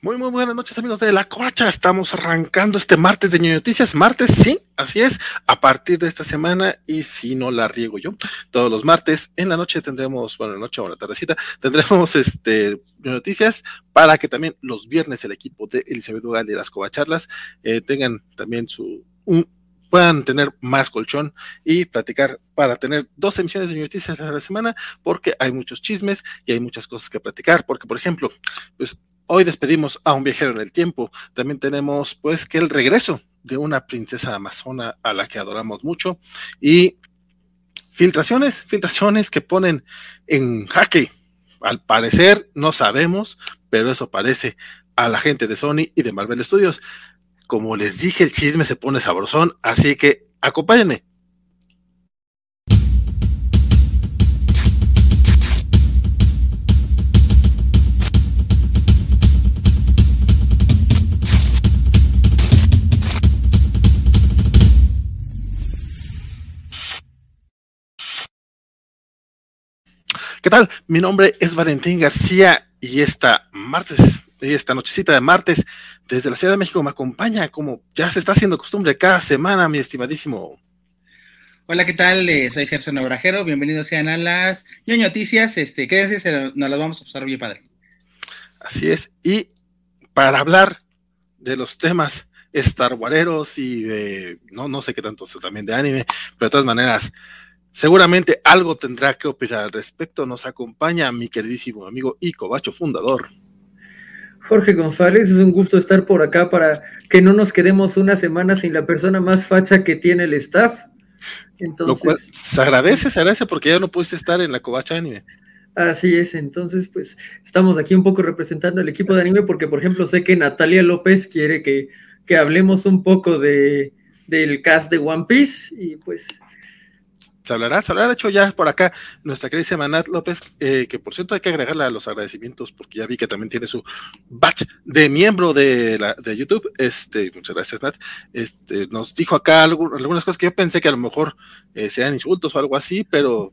Muy, muy buenas noches, amigos de La Coacha. Estamos arrancando este martes de Noticias. Martes, sí, así es, a partir de esta semana. Y si no la riego yo, todos los martes en la noche tendremos, bueno, la noche o la tardecita, tendremos este Noticias para que también los viernes el equipo de Elizabeth Dugal y las Covacharlas eh, tengan también su, puedan tener más colchón y platicar para tener dos emisiones de noticias a la semana, porque hay muchos chismes y hay muchas cosas que platicar. Porque, por ejemplo, pues Hoy despedimos a un viajero en el tiempo. También tenemos pues que el regreso de una princesa amazona a la que adoramos mucho y filtraciones, filtraciones que ponen en jaque. Al parecer no sabemos, pero eso parece a la gente de Sony y de Marvel Studios. Como les dije, el chisme se pone sabrosón, así que acompáñenme ¿Qué tal? Mi nombre es Valentín García y esta martes, esta nochecita de martes, desde la Ciudad de México me acompaña como ya se está haciendo costumbre cada semana, mi estimadísimo. Hola, ¿qué tal? Eh, soy Gerson Obrajero, bienvenidos sean a las noticias, este, quédense, nos las vamos a pasar bien padre. Así es, y para hablar de los temas Star y de, no, no sé qué tanto, también de anime, pero de todas maneras, Seguramente algo tendrá que opinar al respecto. Nos acompaña mi queridísimo amigo y cobacho fundador. Jorge González, es un gusto estar por acá para que no nos quedemos una semana sin la persona más facha que tiene el staff. Entonces, se agradece, se agradece porque ya no pudiste estar en la covacha anime. Así es, entonces pues estamos aquí un poco representando al equipo de anime porque por ejemplo sé que Natalia López quiere que, que hablemos un poco de, del cast de One Piece y pues se hablará, se hablará. De hecho, ya por acá, nuestra querida Manat López, eh, que por cierto hay que agregarle a los agradecimientos, porque ya vi que también tiene su batch de miembro de, la, de YouTube. Este, muchas gracias, Nat. Este, nos dijo acá algunas cosas que yo pensé que a lo mejor eh, sean insultos o algo así, pero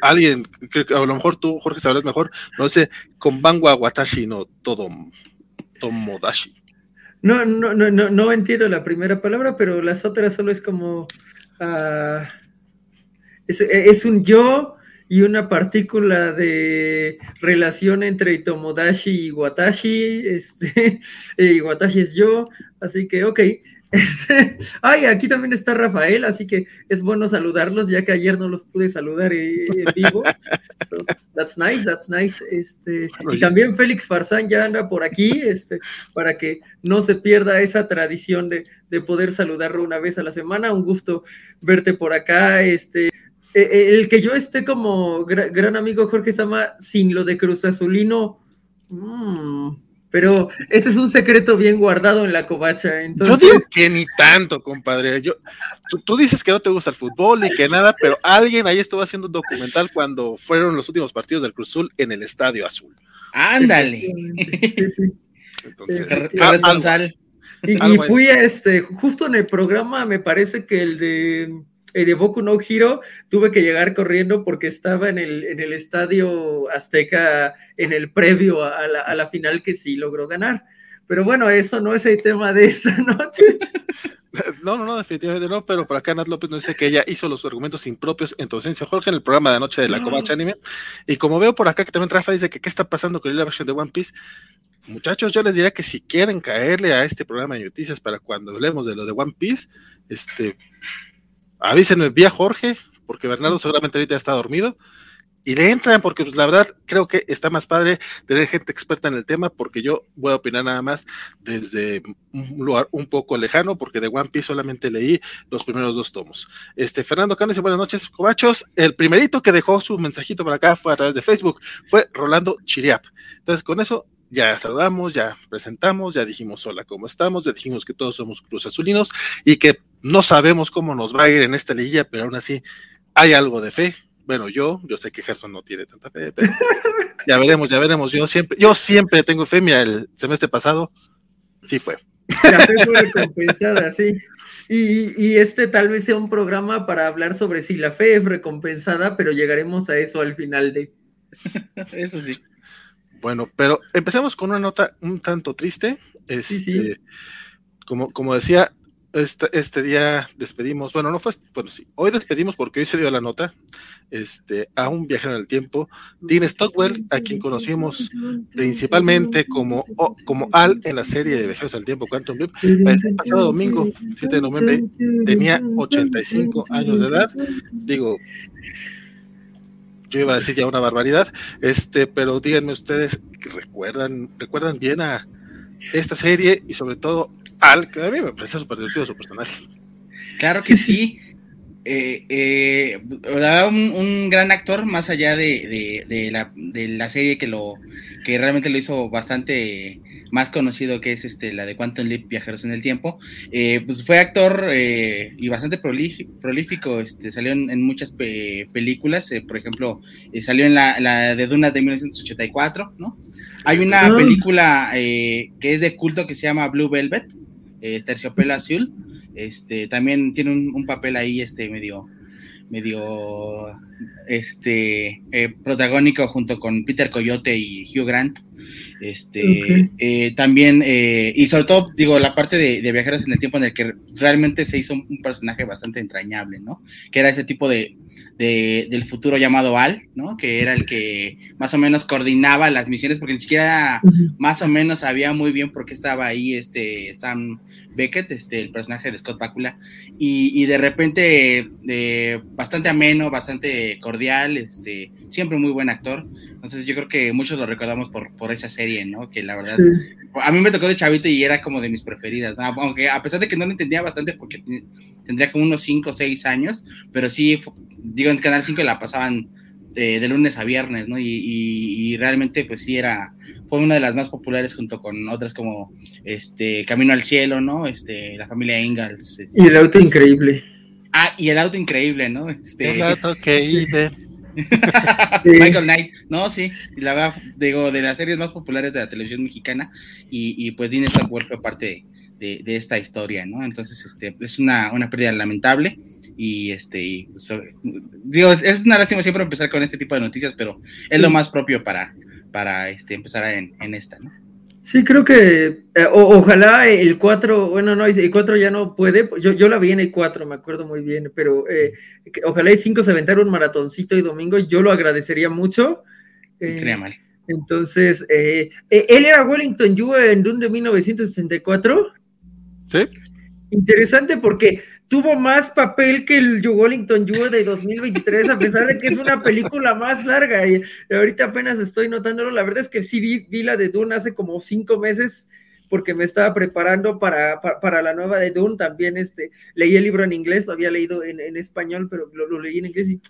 alguien, creo que a lo mejor tú, Jorge, sabrás mejor, no sé, con Bangwa no todo Tomodashi. No, no, no, no, no entiendo la primera palabra, pero las otras solo es como. Uh, es, un yo y una partícula de relación entre Tomodachi y Watashi. Este, y Watashi es yo, así que, ok. Este, ay, aquí también está Rafael, así que es bueno saludarlos, ya que ayer no los pude saludar en vivo. that's nice, that's nice. Este, y también Félix Farsán ya anda por aquí, este, para que no se pierda esa tradición de, de poder saludarlo una vez a la semana. Un gusto verte por acá. Este, eh, eh, el que yo esté como gran, amigo Jorge Sama sin lo de Cruz Azulino, mm, pero ese es un secreto bien guardado en la covacha. Yo digo que ni tanto, compadre. Yo, tú, dices que no te gusta el fútbol y que nada, pero alguien ahí estuvo haciendo un documental cuando fueron los últimos partidos del Cruz Azul en el Estadio Azul. Ándale. Entonces, este, y, y fui a este, justo en el programa, me parece que el de eh, de Boku no Hiro tuve que llegar corriendo porque estaba en el, en el estadio Azteca en el previo a, la, final que sí logró ganar. Pero bueno, eso no es el tema de esta noche. No, no, no, definitivamente no, pero por acá Nat López nos dice que ella hizo los argumentos impropios en tu ausencia, Jorge, en el programa de anoche de la Covacha mm. Anime. Y como veo por acá que también Rafa dice que qué está pasando con la versión de One Piece, muchachos, yo les diría que si quieren caerle a este programa de noticias para cuando hablemos de lo de One Piece, este, avísenme vía Jorge, porque Bernardo seguramente ahorita está dormido, y le entran, porque pues, la verdad creo que está más padre tener gente experta en el tema, porque yo voy a opinar nada más desde un lugar un poco lejano, porque de One Piece solamente leí los primeros dos tomos. Este, Fernando Canes, buenas noches, cobachos. El primerito que dejó su mensajito para acá fue a través de Facebook, fue Rolando Chiriap. Entonces, con eso ya saludamos, ya presentamos, ya dijimos hola, ¿cómo estamos? Ya dijimos que todos somos Cruz Azulinos y que no sabemos cómo nos va a ir en esta liguilla, pero aún así hay algo de fe. Bueno, yo, yo sé que Gerson no tiene tanta fe, pero ya veremos, ya veremos. Yo siempre, yo siempre tengo fe. Mira, el semestre pasado sí fue. La fe fue recompensada, sí. Y, y, este tal vez sea un programa para hablar sobre si la fe es recompensada, pero llegaremos a eso al final de. Eso sí. Bueno, pero empecemos con una nota un tanto triste. Este, Sí, sí. Como, como decía, este, este día despedimos, bueno, no fue, bueno, sí, hoy despedimos porque hoy se dio la nota este, a un viajero en el tiempo, Dean Stockwell, a quien conocimos principalmente como, como Al en la serie de Viajeros al Tiempo, Quantum Leap. el pasado domingo, 7 de noviembre, tenía 85 años de edad. Digo, yo iba a decir ya una barbaridad, este, pero díganme ustedes, ¿recuerdan, recuerdan bien a esta serie y sobre todo Al, que a mí me parece súper divertido su personaje? Claro que Sí, sí. Eh, eh, un, un gran actor, más allá de, de- la, de la serie que lo que realmente lo hizo bastante más conocido, que es este la de Quantum Leap Viajeros en el Tiempo. Eh, pues fue actor eh, y bastante prolí- prolífico. Este, salió en, en muchas pe- películas. eh, por ejemplo, eh, salió en la, la de Dunas de 1984, ¿no? Hay una Ah. película eh, que es de culto que se llama Blue Velvet, eh, Terciopelo Azul. Este, también tiene un, un papel ahí, este, medio, medio, este, eh, protagónico junto con Peter Coyote y Hugh Grant. Este, eh, también, eh, y sobre todo, digo, la parte de, de Viajeros en el Tiempo en el que realmente se hizo un, un personaje bastante entrañable, ¿no? Que era ese tipo de, de- del futuro llamado Al, ¿no? Que era el que más o menos coordinaba las misiones, porque ni siquiera más o menos sabía muy bien por qué estaba ahí este Sam Beckett, este, el personaje de Scott Bakula, y, y de repente eh, bastante ameno, bastante cordial, este, siempre muy buen actor. Entonces yo creo que muchos lo recordamos por, por esa serie, ¿no? Que la verdad, Sí. a mí me tocó de chavito y era como de mis preferidas, ¿no? aunque a pesar de que no lo entendía bastante porque tendría como unos 5 o 6 años, pero sí, digo, en Canal 5 la pasaban de, de lunes a viernes, ¿no? Y, y- y realmente pues sí era, fue una de las más populares junto con otras como este Camino al Cielo, ¿no? Este, la familia Ingalls. este- Y el auto increíble. ah, y el auto increíble, ¿no? Este, El gato que iba. Michael Knight, no, sí, y la verdad, digo, de las series más populares de la televisión mexicana, y, y pues Dean Stockwell fue parte de, de esta historia, ¿no? Entonces, este, es una, una pérdida lamentable, y este, y, pues, sobre- digo, es- una lástima siempre empezar con este tipo de noticias, pero es lo más propio para, para este, empezar en, en esta, ¿no? Sí, creo que eh, o- ojalá el 4, bueno, no, el 4 ya no puede, yo, yo la vi en el 4, me acuerdo muy bien, pero eh, ojalá el 5 se aventara un maratoncito y domingo, yo lo agradecería mucho. Eh, Crea mal. entonces, eh, eh, él era Wellington Yue en Dune de 1964. ¿Sí? Interesante porque tuvo más papel que el Wellington Yue de 2023, a pesar de que es una película más larga. Y ahorita apenas estoy notándolo. La verdad es que sí vi, vi la de Dune hace como cinco meses porque me estaba preparando para, para, para la nueva de Dune. También este, leí el libro en inglés, lo había leído en, en español, pero lo, lo, leí en inglés y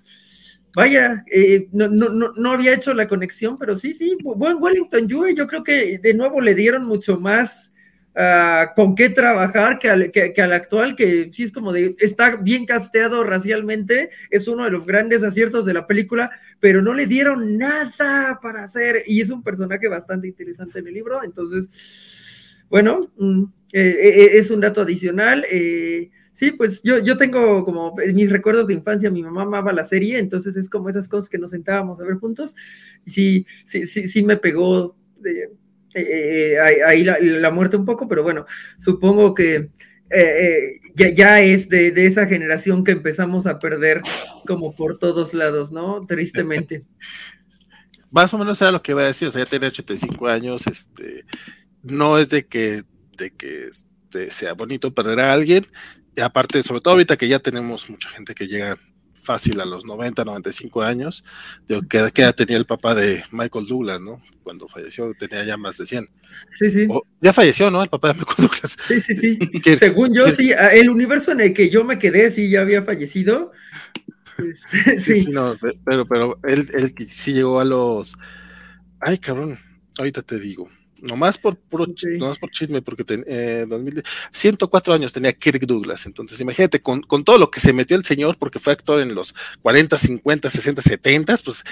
vaya, eh, no, no, no, no, había hecho la conexión, pero sí, sí, buen Wellington Yue, yo creo que de nuevo le dieron mucho más Uh, con qué trabajar que al, que al, actual, que sí es como de, está bien casteado racialmente, es uno de los grandes aciertos de la película, pero no le dieron nada para hacer, y es un personaje bastante interesante en el libro, entonces, bueno, mm, eh, eh, es un dato adicional. Eh, sí, pues yo, yo tengo como mis recuerdos de infancia, mi mamá amaba la serie, entonces es como esas cosas que nos sentábamos a ver juntos, y sí, sí, sí, sí me pegó. De, eh, ahí la, muerte un poco, pero bueno, supongo que eh, ya, ya, es de, de, esa generación que empezamos a perder como por todos lados, ¿no? Tristemente. Más o menos era lo que iba a decir, o sea, ya tiene 85 años, este, no es de que, de que este, sea bonito perder a alguien, y aparte, sobre todo ahorita que ya tenemos mucha gente que llega fácil a los 90, 95 años. Digo, ¿qué, ¿qué, edad tenía el papá de Michael Douglas, no? Cuando falleció tenía ya más de 100. Sí, sí. O, ya falleció, ¿no? El papá de Michael Douglas. Sí, sí, sí. Según yo, sí, el universo en el que yo me quedé, sí, ya había fallecido. Este, sí, sí. sí, no, pero, pero él, él sí llegó a los... Ay, cabrón, ahorita te digo. Nomás por puro okay. nomás por chisme, porque ten, eh, 2000, 104 años tenía Kirk Douglas. Entonces, imagínate, con, con, todo lo que se metió el señor, porque fue actor en los 40, 50, 60, 70, pues,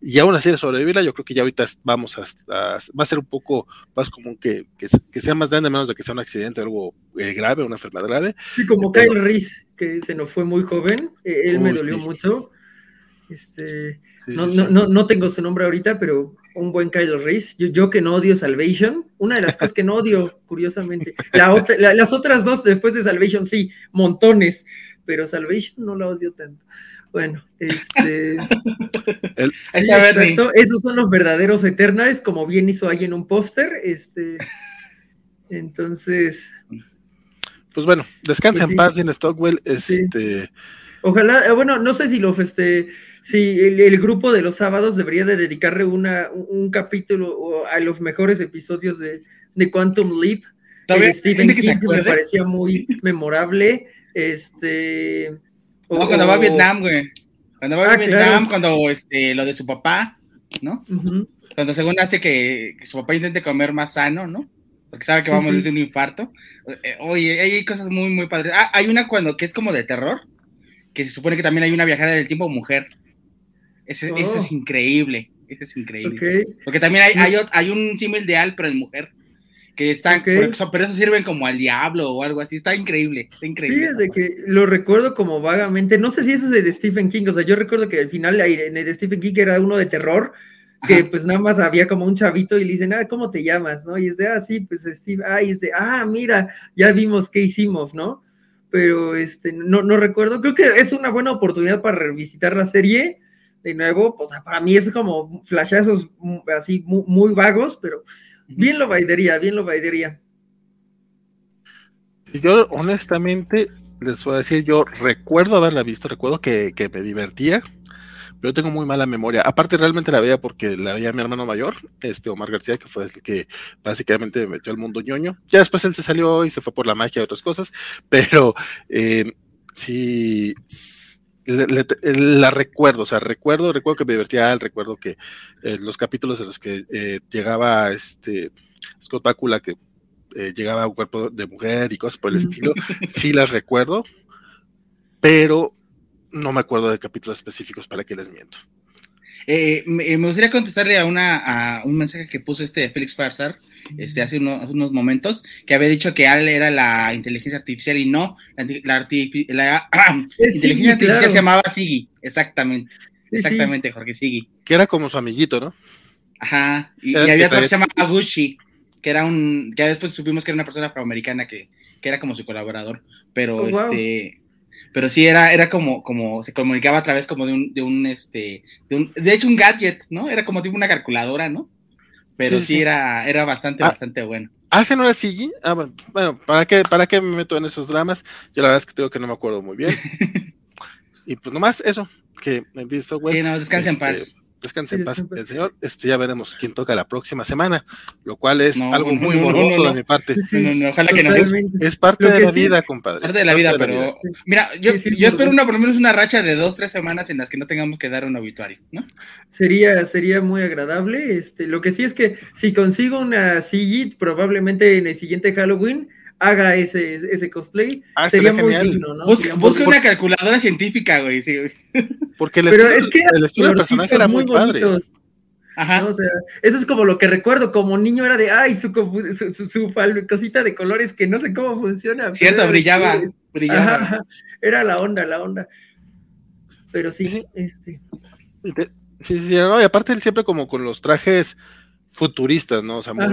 y aún así de sobrevivirla, yo creo que ya ahorita vamos a, a, va a ser un poco más común que, que, que, sea más grande, menos de que sea un accidente o algo eh, grave, una enfermedad grave. Sí, como pero, Kyle Reese, que se nos fue muy joven, eh, él uy, me dolió sí. mucho. Este, sí, no, sí, no, no, no, tengo su nombre ahorita, pero un buen Kylo Reese. Yo, yo, que no odio Salvation, una de las cosas que no odio, curiosamente. las otras dos después de Salvation, sí, montones, pero Salvation no la odio tanto. Bueno, este. esos son los verdaderos Eternals, como bien hizo ahí en un póster. Este. Entonces. Pues bueno, descansa pues en paz, Dean Stockwell. Este. Ojalá, eh, bueno, no sé si los, este, si el, grupo de los sábados debería de dedicarle una, un capítulo a los mejores episodios de, de Quantum Leap. Eh, Stephen King me parecía muy memorable. Este. O, cuando va a Vietnam, güey. Cuando va a ah, Vietnam, cuando este, lo de su papá, ¿no? Cuando según hace que, su papá intente comer más sano, ¿no? Porque sabe que va a morir de un infarto. Eh, oye, hay cosas muy, muy padres. Ah, hay una cuando que es como de terror, que se supone que también hay una viajera del tiempo mujer. Ese, es oh. increíble. Ese es increíble. Porque también hay, hay, hay un símil de Al, pero en mujer que están, pero eso sirven como al diablo o algo así, está increíble, está increíble. De que lo recuerdo como vagamente, no sé si eso es de Stephen King, o sea, yo recuerdo que al final en el de Stephen King era uno de terror, que pues nada más había como un chavito y le dicen, ah, ¿cómo te llamas? ¿no? Y es de, ah, sí, pues Steve, ah, y es de, ah, mira, ya vimos qué hicimos, ¿no? Pero este, no, no recuerdo, creo que es una buena oportunidad para revisitar la serie, de nuevo, o sea, para mí es como flashazos así muy, muy vagos, pero Bien lo bailaría, bien lo bailaría. Yo honestamente les voy a decir, yo recuerdo haberla visto, recuerdo que, me divertía, pero tengo muy mala memoria. Aparte realmente la veía porque la veía mi hermano mayor, este Omar García, que fue el que básicamente me metió al mundo ñoño. Ya después él se salió y se fue por la magia y otras cosas, pero eh, sí, la recuerdo, o sea, recuerdo, recuerdo que me divertía, recuerdo que eh, los capítulos en los que eh, llegaba este Scott Bakula, que eh, llegaba a un cuerpo de mujer y cosas por el estilo, sí las recuerdo, pero no me acuerdo de capítulos específicos para que les miento. Eh, me, gustaría contestarle a, una, a un mensaje que puso este Félix Farsar este, hace unos momentos, que había dicho que Al era la inteligencia artificial y no, la, inteligencia artificial se llamaba Sigi, exactamente. Exactamente, Jorge Sigi. Que era como su amiguito, ¿no? Ajá, y, había otro que se llamaba Gucci, que era un, ya después supimos que era una persona afroamericana que, que era como su colaborador, pero oh, este pero sí era, era como, como se comunicaba a través como de un, de un, este, de, un, de hecho un gadget, ¿no? Era como tipo una calculadora, ¿no? Pero sí, Era, era bastante, ah, bastante bueno. ¿Ah, ese no era Sigi? Ah, bueno, ¿para qué, ¿para qué me meto en esos dramas? Yo la verdad es que tengo que no me acuerdo muy bien. y pues nomás eso, que en visto, güey. Sí, no, descansen en paz. Descanse en paz el señor. Este, ya veremos quién toca la próxima semana, lo cual es algo muy morboso de mi parte. ojalá que no. Es, parte de la vida, compadre. Parte de la vida, pero mira, yo, yo espero una, por lo menos una racha de dos, tres semanas en las que no tengamos que dar un obituario, ¿no? Sería, sería muy agradable. Este, lo que sí es que si consigo una CG, probablemente en el siguiente Halloween haga ese, ese cosplay. Ah, sería muy digno, ¿no? Busca, una calculadora científica, güey, sí, Porque el estilo, es que el estilo del personaje era muy, padre. Ajá. O sea, eso es como lo que recuerdo, como niño era de, ay, su, su, cosita de colores que no sé cómo funciona. Cierto, brillaba, brillaba. era la onda, la onda. Pero sí, sí. este. Sí, sí, no, y aparte él siempre como con los trajes futuristas, ¿no? O sea, muy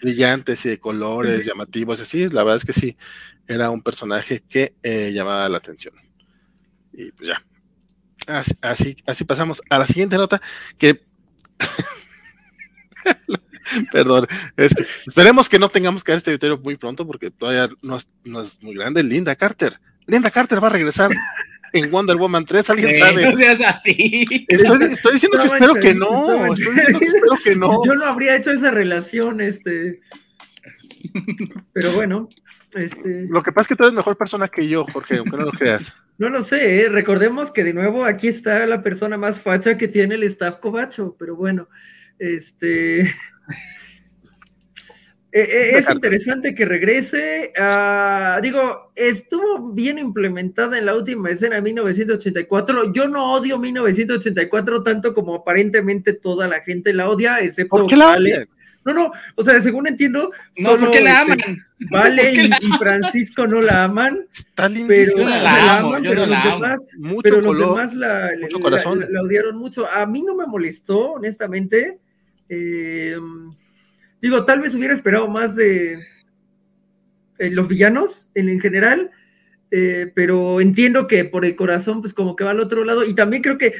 brillantes y de colores llamativos, así. La verdad es que sí, era un personaje que eh, llamaba la atención. Y pues ya. Así, así, pasamos a la siguiente nota que. Perdón, esperemos que no tengamos que dar este video muy pronto porque todavía no es, no es muy grande. Linda Carter. Linda Carter va a regresar en Wonder Woman 3, ¿alguien sabe? No seas así. Estoy, diciendo que espero que no. Estoy diciendo que espero que no. Yo no habría hecho esa relación, este. Pero bueno. Este... Lo que pasa es que tú eres mejor persona que yo, Jorge, aunque no lo creas. No lo sé, ¿eh? recordemos que de nuevo aquí está la persona más facha que tiene el staff cobacho, pero bueno, este. Eh, eh, es interesante que regrese. Ah, digo, estuvo bien implementada en la última escena de 1984. Yo no odio 1984 tanto como aparentemente toda la gente la odia, excepto ¿Por qué la odia? No, no, o sea, según entiendo, no, porque la este, aman. Vale y, Francisco no la aman. Está pero yo la, amo, yo pero, los, demás, mucho pero los demás la, la, odiaron mucho. A mí no me molestó, honestamente Eh, digo, tal vez hubiera esperado más de eh, los villanos en, general, eh, pero entiendo que por el corazón, pues como que va al otro lado. Y también creo que,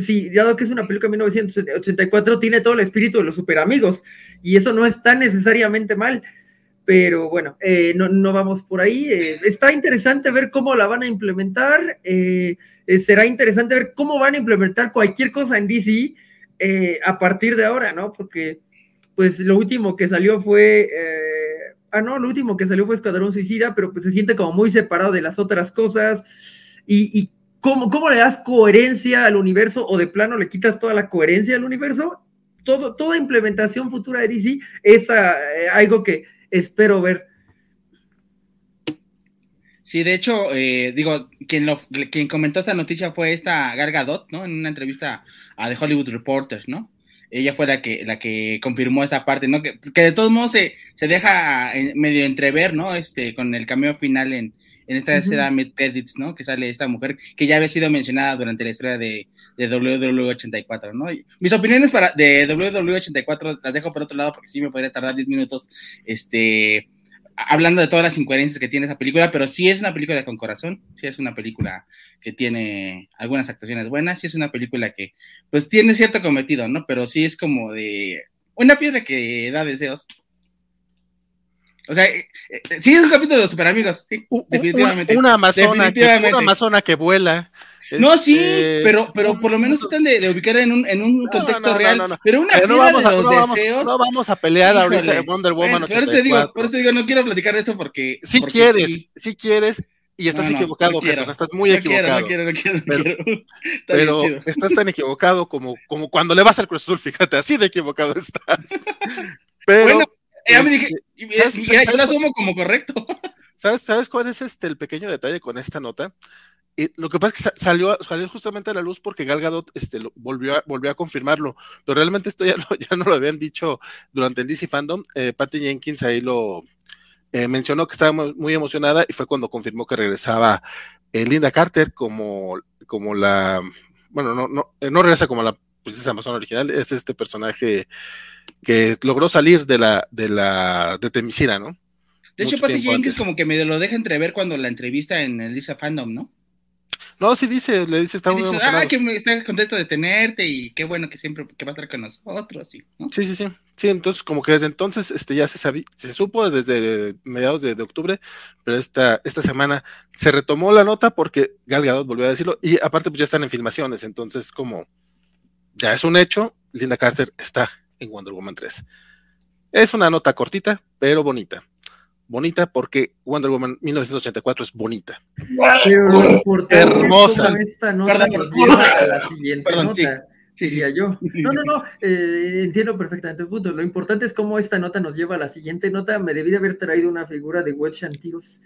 si dado que es una película de 1984, tiene todo el espíritu de los super amigos. Y eso no está necesariamente mal. Pero bueno, eh, no, vamos por ahí. está interesante ver cómo la van a implementar. será interesante ver cómo van a implementar cualquier cosa en DC a partir de ahora, ¿no? Porque, pues, lo último que salió fue ah, no, lo último que salió fue Escuadrón Suicida, pero pues se siente como muy separado de las otras cosas. ¿Y, cómo, cómo, le das coherencia al universo o de plano le quitas toda la coherencia al universo? Todo, toda implementación futura de DC es ah, eh, algo que espero ver. Sí, de hecho, eh, digo, quien, lo, quien comentó esta noticia fue esta Gargadot, ¿no? En una entrevista a The Hollywood Reporters, ¿no? Ella fue la que, la que confirmó esa parte, ¿no? Que, de todos modos se, se deja medio entrever, ¿no? Este, con el cameo final en, en esta escena mid credits, ¿no? Que sale esta mujer que ya había sido mencionada durante la historia de, de WWE84, ¿no? mis opiniones para, de WWE84 las dejo por otro lado porque sí me podría tardar 10 minutos, este, hablando de todas las incoherencias que tiene esa película, pero sí es una película con corazón, sí es una película que tiene algunas actuaciones buenas, sí es una película que pues tiene cierto cometido, ¿no? Pero sí es como de una piedra que da deseos. O sea, eh, eh, sí es un capítulo de los super amigos, definitivamente. Una, amazona, una amazona que vuela. No, sí, este, pero, pero por lo menos tratan de, ubicar en un, en un contexto real. pero una pero no vamos a, de los deseos. no vamos a pelear ahorita de Wonder Woman. por, eso digo, por eso digo, no quiero platicar de eso porque. Si quieres, si quieres, y estás equivocado, no, estás muy equivocado. no quiero, no quiero, no pero, quiero. pero estás tan equivocado como, como cuando le vas al Cruz Azul, fíjate, así de equivocado estás. Pero. Bueno, ya me dije, y, yo lo asumo como correcto. ¿Sabes, ¿Sabes cuál es este el pequeño detalle con esta nota? Lo que pasa es que salió, salió justamente a la luz porque Gal Gadot este, volvió, a, volvió a confirmarlo, pero realmente esto ya, ya no lo habían dicho durante el DC Fandom. Eh, Patty Jenkins ahí lo eh, mencionó que estaba muy emocionada y fue cuando confirmó que regresaba eh, Linda Carter como, como la, bueno, no, no, no regresa como la princesa Amazon original, es este personaje que logró salir de la, de la, de Temisira, ¿no? De hecho, Patty Jenkins como que me lo deja entrever cuando la entrevista en el DC Fandom, ¿no? No, sí dice, le dice, está muy emocionado. Ah, que está contento de tenerte y qué bueno que siempre que va a estar con nosotros. Sí, sí, sí, sí. Sí, entonces como que desde entonces este, ya se sabía, se supo desde mediados de, octubre, pero esta, esta semana se retomó la nota porque Gal Gadot volvió a decirlo y aparte pues ya están en filmaciones, entonces como ya es un hecho, Linda Carter está en Wonder Woman 3. Es una nota cortita, pero bonita bonita porque Wonder Woman 1984 es bonita. hermosa. Esta nota a la siguiente nota. Sí, sí, yo. No, no, no, eh, entiendo perfectamente el punto. Lo importante es cómo esta nota nos lleva a la siguiente nota. Me debí de haber traído una figura de Wedge Antilles,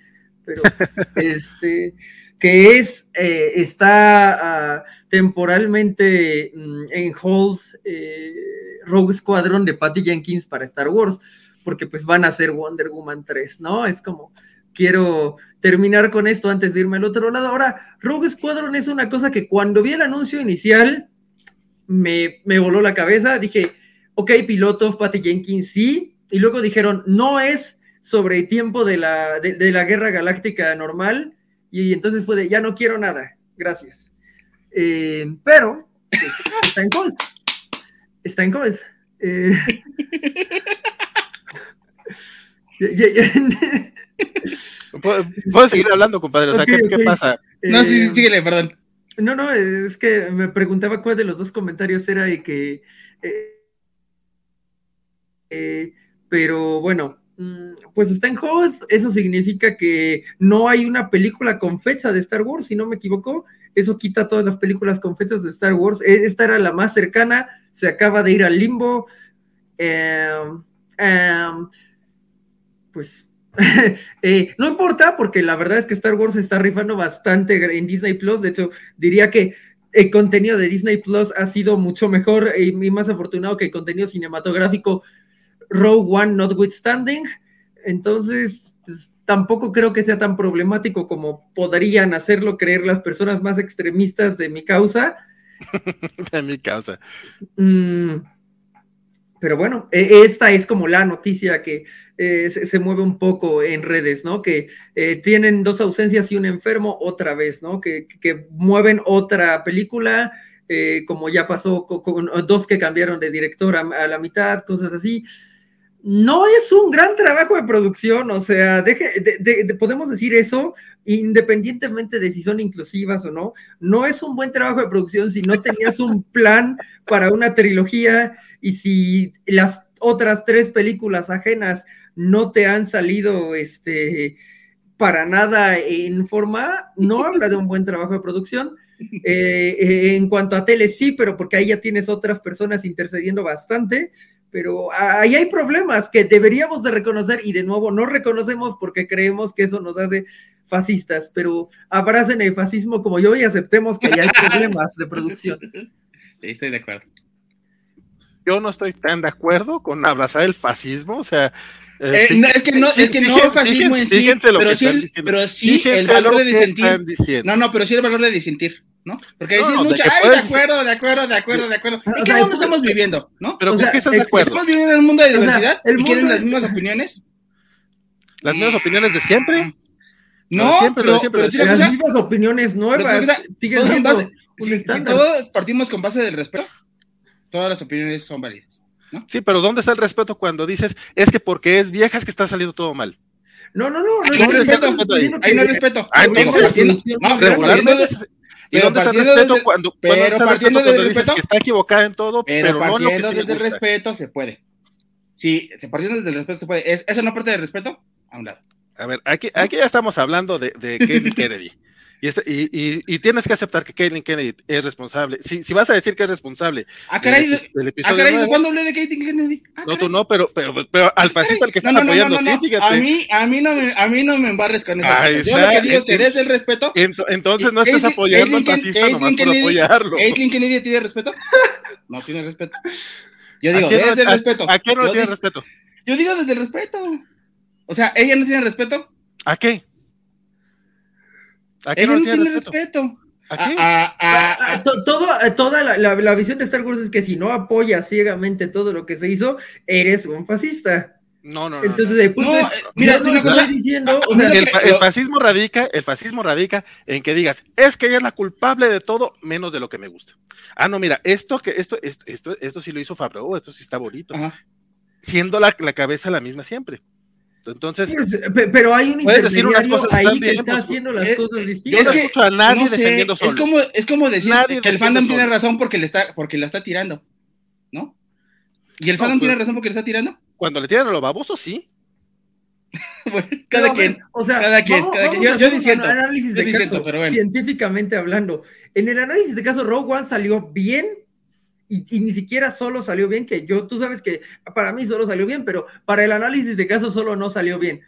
pero este, que es, eh, está ah, temporalmente mm, en hold eh, Rogue Squadron de Patty Jenkins para Star Wars porque pues van a ser Wonder Woman 3, ¿no? Es como, quiero terminar con esto antes de irme al otro lado. Ahora, Rogue Squadron es una cosa que cuando vi el anuncio inicial me, voló la cabeza, dije, ok, pilotos, Patty Jenkins, sí, y luego dijeron, no es sobre el tiempo de la, de, la guerra galáctica normal, y entonces fue de, ya no quiero nada, gracias. Eh, pero pues, está en Colt. Está en Colt. Eh, Puedes seguir hablando, compadre. O sea, ¿qué, pasa? No, sí, eh, síguele, perdón. No, no, es que me preguntaba cuál de los dos comentarios era y que. Eh, eh, pero bueno, mm, pues está en host. Eso significa que no hay una película con fecha de Star Wars, si no me equivoco. Eso quita todas las películas con fechas de Star Wars. E, esta era la más cercana. Se acaba de ir al limbo. Um, pues eh, no importa, porque la verdad es que Star Wars está rifando bastante en Disney Plus. De hecho, diría que el contenido de Disney Plus ha sido mucho mejor y más afortunado que el contenido cinematográfico Rogue One notwithstanding. Entonces, pues, tampoco creo que sea tan problemático como podrían hacerlo creer las personas más extremistas de mi causa. de mi causa. Mm, pero bueno, e, esta es como la noticia que eh, se, mueve un poco en redes, ¿no? Que eh, tienen dos ausencias y un enfermo otra vez, ¿no? Que, mueven otra película, eh, como ya pasó con, dos que cambiaron de director a, la mitad, cosas así. No es un gran trabajo de producción, o sea, podemos decir eso independientemente de si son inclusivas o no. No es un buen trabajo de producción si no tenías un plan para una trilogía y si las otras tres películas ajenas no te han salido este, para nada en forma, no habla de un buen trabajo de producción. Eh, eh, en cuanto a tele, sí, pero porque ahí ya tienes otras personas intercediendo bastante, pero ahí hay problemas que deberíamos de reconocer y de nuevo no reconocemos porque creemos que eso nos hace fascistas, pero abracen el fascismo como yo y aceptemos que hay problemas de producción. Estoy de acuerdo. Yo no estoy tan de acuerdo con abrazar el fascismo, o sea, eh, eh, es que no, es que no fascismo en sí, pero, sí el, pero sí el valor de disentir. No, no, pero sí el valor de disentir, ¿no? Porque decís mucho, ay, de acuerdo, de acuerdo, de acuerdo, de acuerdo. ¿En qué mundo estamos viviendo, no? Pero ¿con qué estás de acuerdo? ¿Estamos viviendo en un mundo de diversidad y quieren las mismas opiniones? ¿Las mismas opiniones de siempre? No, siempre, pero, siempre, las mismas opiniones nuevas. todos partimos con base del respeto, todas las opiniones son válidas. Sí, pero ¿dónde está el respeto cuando dices es que porque es vieja es que está saliendo todo mal? No, no, no. no, respeto, ahí. ahí no hay respeto. Ah, entonces, no, regularmente. ¿Y dónde está el respeto cuando, está el respeto cuando dices que está equivocada en todo, pero, no lo que sí desde el respeto se puede. Sí, partiendo desde el respeto se puede. ¿Es, ¿Eso no parte del respeto? A un lado. A ver, aquí, aquí ya estamos hablando de, de Kelly Kennedy. Este, y, y, y, tienes que aceptar que Caitlyn Kennedy es responsable. Si, si, vas a decir que es responsable. Ah, caray, ah, caray ¿cuándo hablé de Caitlyn Kennedy? Ah, no, tú no, pero, pero, pero al fascista el que está no, no, apoyando, sí, fíjate. A mí, a mí no me, a mí no me embarres con eso. Yo lo que digo es que desde el respeto. entonces no estás apoyando al fascista nomás por apoyarlo. ¿Caitlyn Kennedy tiene respeto? No tiene respeto. Yo digo, desde el respeto. ¿A qué no tiene respeto? Yo digo desde el respeto. O sea, ¿ella no tiene respeto? ¿A qué? ¿A qué no, tiene respeto? ¿A qué? A, toda la, visión de Star Wars es que si no apoyas ciegamente todo lo que se hizo, eres un fascista. No, no, no. Entonces, no, eh, mira, no, estoy diciendo, o sea, el, el, fascismo radica, el fascismo radica en que digas, es que ella es la culpable de todo, menos de lo que me gusta. Ah, no, mira, esto que esto, esto, esto, esto sí lo hizo Fabro, esto sí está bonito. Siendo la, la cabeza la misma siempre. Entonces, pero hay un puedes decir unas cosas ahí que está haciendo las cosas distintas. Yo no escucho a nadie defendiendo solo. Es como, es como decir que el fandom tiene razón porque le está, porque la está tirando, ¿no? ¿Y el fandom tiene razón porque le está tirando? Cuando le tiran a los babosos, sí. bueno, cada quien, o sea, cada quien, cada quien. Yo, yo diciendo, análisis de caso, pero bueno. científicamente hablando, en el análisis de caso Rogue One salió bien y, ni siquiera solo salió bien, que yo, tú sabes que para mí solo salió bien, pero para el análisis de caso solo no salió bien.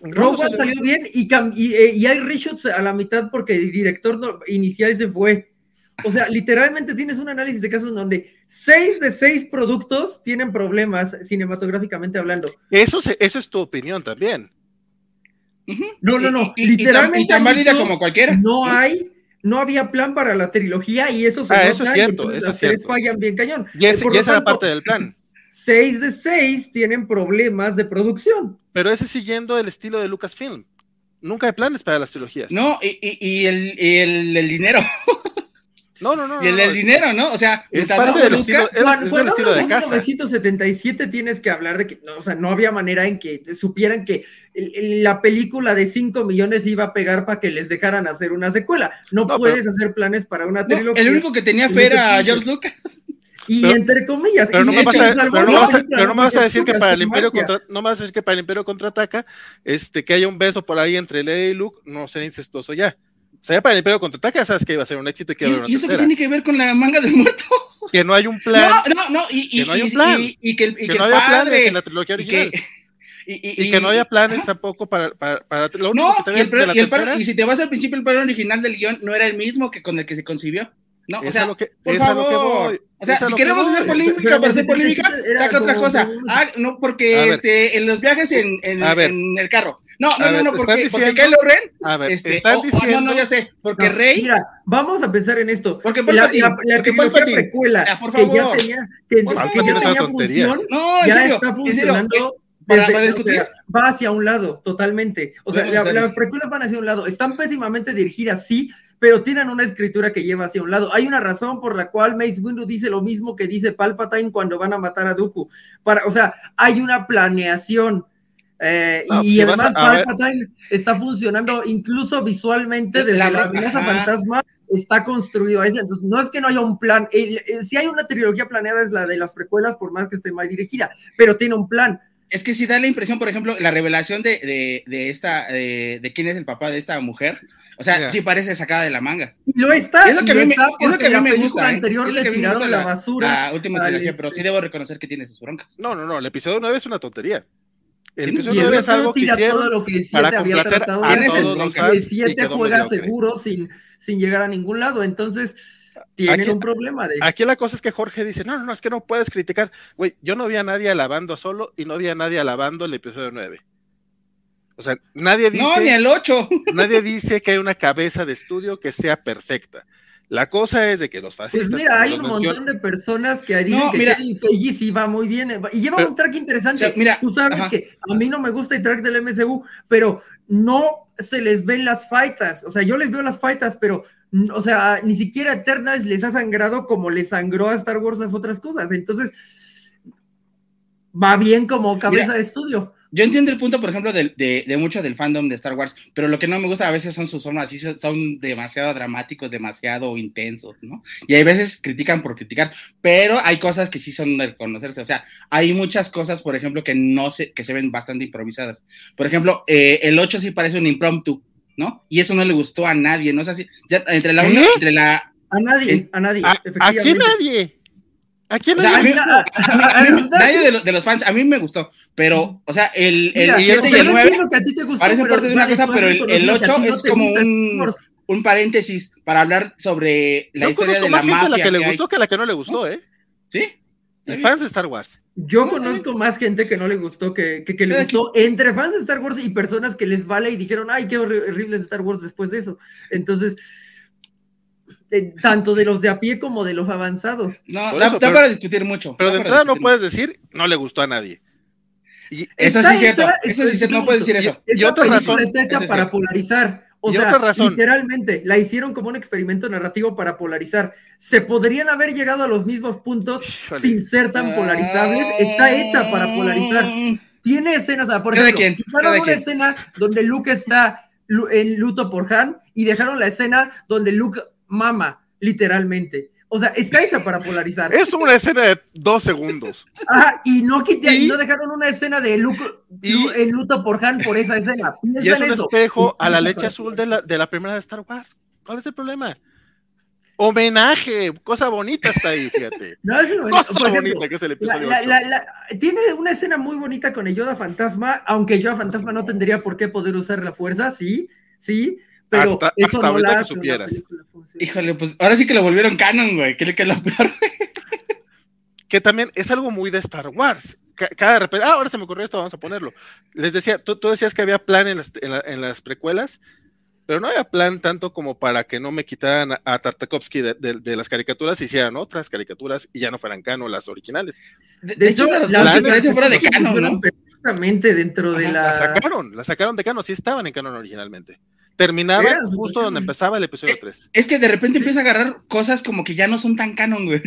Rogue One salió bien y, eh, y, hay reshoots a la mitad porque el director inicial se fue. O sea, literalmente tienes un análisis de casos donde seis de seis productos tienen problemas cinematográficamente hablando. Eso, eso es tu opinión también. No, no, no. literalmente. Y tan, válida como cualquiera. No hay no había plan para la trilogía y eso se ah, eso es cierto, eso es cierto. fallan bien cañón. Y, esa era parte del plan. Seis de seis tienen problemas de producción. Pero ese siguiendo el estilo de Lucasfilm. Nunca hay planes para las trilogías. No, y, y, el, el, el dinero. No, no, no. Y el, del dinero, ¿no? O sea, es parte del estilo, es, bueno, estilo de casa. En 1977 tienes que hablar de que, o sea, no había manera en que supieran que la película de 5 millones iba a pegar para que les dejaran hacer una secuela. No, puedes hacer planes para una trilogía. el único que tenía fe era George Lucas. Y entre comillas. Pero no, me vas, a, pero no, me vas a, decir que para el Imperio contra, no me vas a decir que para el Imperio contraataca, este, que haya un beso por ahí entre Leia y Luke, no será incestuoso ya. O sea, ya para el Imperio Contraataca ya sabes que iba a ser un éxito y que iba a haber una ¿Y eso qué tiene que ver con la manga del muerto? Que no hay un plan. No, no, no, y, que no hay un plan. Y, que, que, no había planes en la trilogía original. Y, que no había planes tampoco para, para, para, lo único no, que se ve de la tercera. y si te vas al principio, el plan original del guion no era el mismo que con el que se concibió. No, o Es sea, a lo que- por lo que favor. voy, O sea, es si queremos voy. hacer polémica Pero para hacer polémica, saca otra cosa. Ah, no, porque este, en los viajes en, en, en el carro. No, no, no, no, porque, porque diciendo- Kylo Ren, A ver, este, están diciendo. no, no, ya sé, porque No, Rey, Mira, vamos a pensar en esto. Porque la, Palpatine, la- la porque trilogía Palpatine. precuela Ah, por que ya favor. tenía, que, Por que favor. ya tenía función, no, en ya serio, está en serio, funcionando. para, desde- para o discutir, sea, va hacia un lado, totalmente. O sea, las precuelas van hacia un lado. Están pésimamente dirigidas, sí, pero tienen una escritura que lleva hacia un lado. Hay una razón por la cual Mace Windu dice lo mismo que dice Palpatine cuando van a matar a Dooku. Para, o sea, hay una planeación. Eh, No, y si además a- a ver- Palpatine está funcionando incluso visualmente desde La- la, amenaza ajá. fantasma está construido ahí. Entonces, no es que no haya un plan. El- el- si hay una trilogía planeada es la de las precuelas, por más que esté mal dirigida, pero tiene un plan. Es que si da la impresión, por ejemplo, la revelación de, de, de esta, de, de quién es el papá de esta mujer, o sea, Ya. sí parece sacada de la manga. Lo está. Es lo que a lo mí me- está es lo porque que a mí la me película gusta, ¿eh? anterior le tiraron la basura. La última trilogía, pero este- sí debo reconocer que tiene sus broncas. No, no, no, el episodio 9 es una tontería. El episodio Y el 9 es algo que tira todo hicieron lo que para 7 había complacer tratado a todos los. El fans y 7 quedó juega mediocre. seguro sin, sin llegar a ningún lado. Entonces, tienen Aquí- un problema de. Aquí la cosa es que Jorge dice, no, no, no, es que no puedes criticar. Güey, yo no vi a nadie alabando a Solo y no vi a nadie alabando el episodio 9. O sea, nadie dice, No, ni el 8. nadie dice que hay una cabeza de estudio que sea perfecta. La cosa es de que los Pues fascistas, mira, como hay un montón de personas que dicen No, que mira. Kevin Feige sí va muy bien. eh, Y lleva Pero- un track interesante. O sea, mira, Tú sabes ajá. que a mí no me gusta el track del MCU, pero no se les ven las faitas. O sea, yo les veo las faitas, pero, mm, o sea, ni siquiera Eternals les ha sangrado como les sangró a Star Wars las otras cosas. Entonces, va bien como cabeza Mira. de estudio. Yo entiendo el punto, por ejemplo, de, de, de mucho del fandom de Star Wars, pero lo que no me gusta a veces son sus formas, así son- demasiado dramáticos, demasiado intensos, ¿no? Y hay veces critican por criticar, pero hay cosas que sí son de reconocerse, o sea, hay muchas cosas, por ejemplo, que no se, que se ven bastante improvisadas. Por ejemplo, eh, el 8 sí parece un impromptu, ¿no? Y eso no le gustó a nadie, ¿no? Es así, ya, entre la una, entre la... A nadie, a nadie. ¿A, ¿A quién efectivamente. nadie? ¿A quién O sea, a nadie? mí- a mí- a mí- nadie de los, de los fans, a mí me gustó, pero, o sea, el, el Mira, 7 o y el yo 9 entiendo que a ti te gustó, parecen parte de una cosa, pero el- el que a ti 8 no es como un- un paréntesis para hablar sobre la Yo historia de la más gente a la que le hay. gustó que a la que no le gustó, ¿eh? ¿Sí? Y fans de Star Wars. Yo No, conozco más gente que no le gustó que, que, que le gustó entre fans de Star Wars y personas que les vale y dijeron, ay, qué horri- horrible es Star Wars después de eso. Entonces, eh, tanto de los de a pie como de los avanzados. No, Por da, eso, da pero- para discutir mucho. Pero de entrada no puedes decir, no le gustó a nadie. Y Eso Está sí es cierto, eso sí es cierto, no puedes decir eso. Y Esta otra razón- está hecha es para polarizar. O Y sea, otra razón. literalmente, la hicieron como un experimento narrativo para polarizar. Se podrían haber llegado a los mismos puntos Híjole. sin ser tan polarizables. Está hecha para polarizar. Tiene escenas, ah, por Cada ejemplo, una escena donde Luke está en luto por Han y dejaron la escena donde Luke mama, literalmente. O sea, está hecha para polarizar. Es una escena de dos segundos. Ajá, y no, quité- Y- no dejaron una escena de Luke Y- en luto por Han por esa escena. Y es un eso. espejo a la leche azul de la, de la primera de Star Wars. ¿Cuál es el problema? Homenaje, cosa bonita está ahí, fíjate. No, Cosa ejemplo, bonita que es el episodio la- 8. la- la- tiene una escena muy bonita con el Yoda fantasma, aunque Yoda fantasma no tendría por qué poder usar la fuerza, sí, sí, pero Hasta- hasta no ahorita la que supieras. película. Híjole, pues ahora sí que lo volvieron canon, güey. Que es lo peor. que también es algo muy de Star Wars. Ca- Cada de repente, ah, ahora se me ocurrió esto, vamos a ponerlo. Les decía, tú, tú decías que había plan en las, en, la- en las precuelas, pero no había plan tanto como para que no me quitaran a, a Tartakovsky de, de- de las caricaturas y hicieran otras caricaturas y ya no fueran canon las originales. De, De hecho, las planes fuera de canon, ¿no? perfectamente dentro de la... La sacaron, la sacaron de canon, sí estaban en canon originalmente. Terminaba justo donde empezaba el episodio 3. Es que de repente empieza a agarrar cosas como que ya no son tan canon, güey.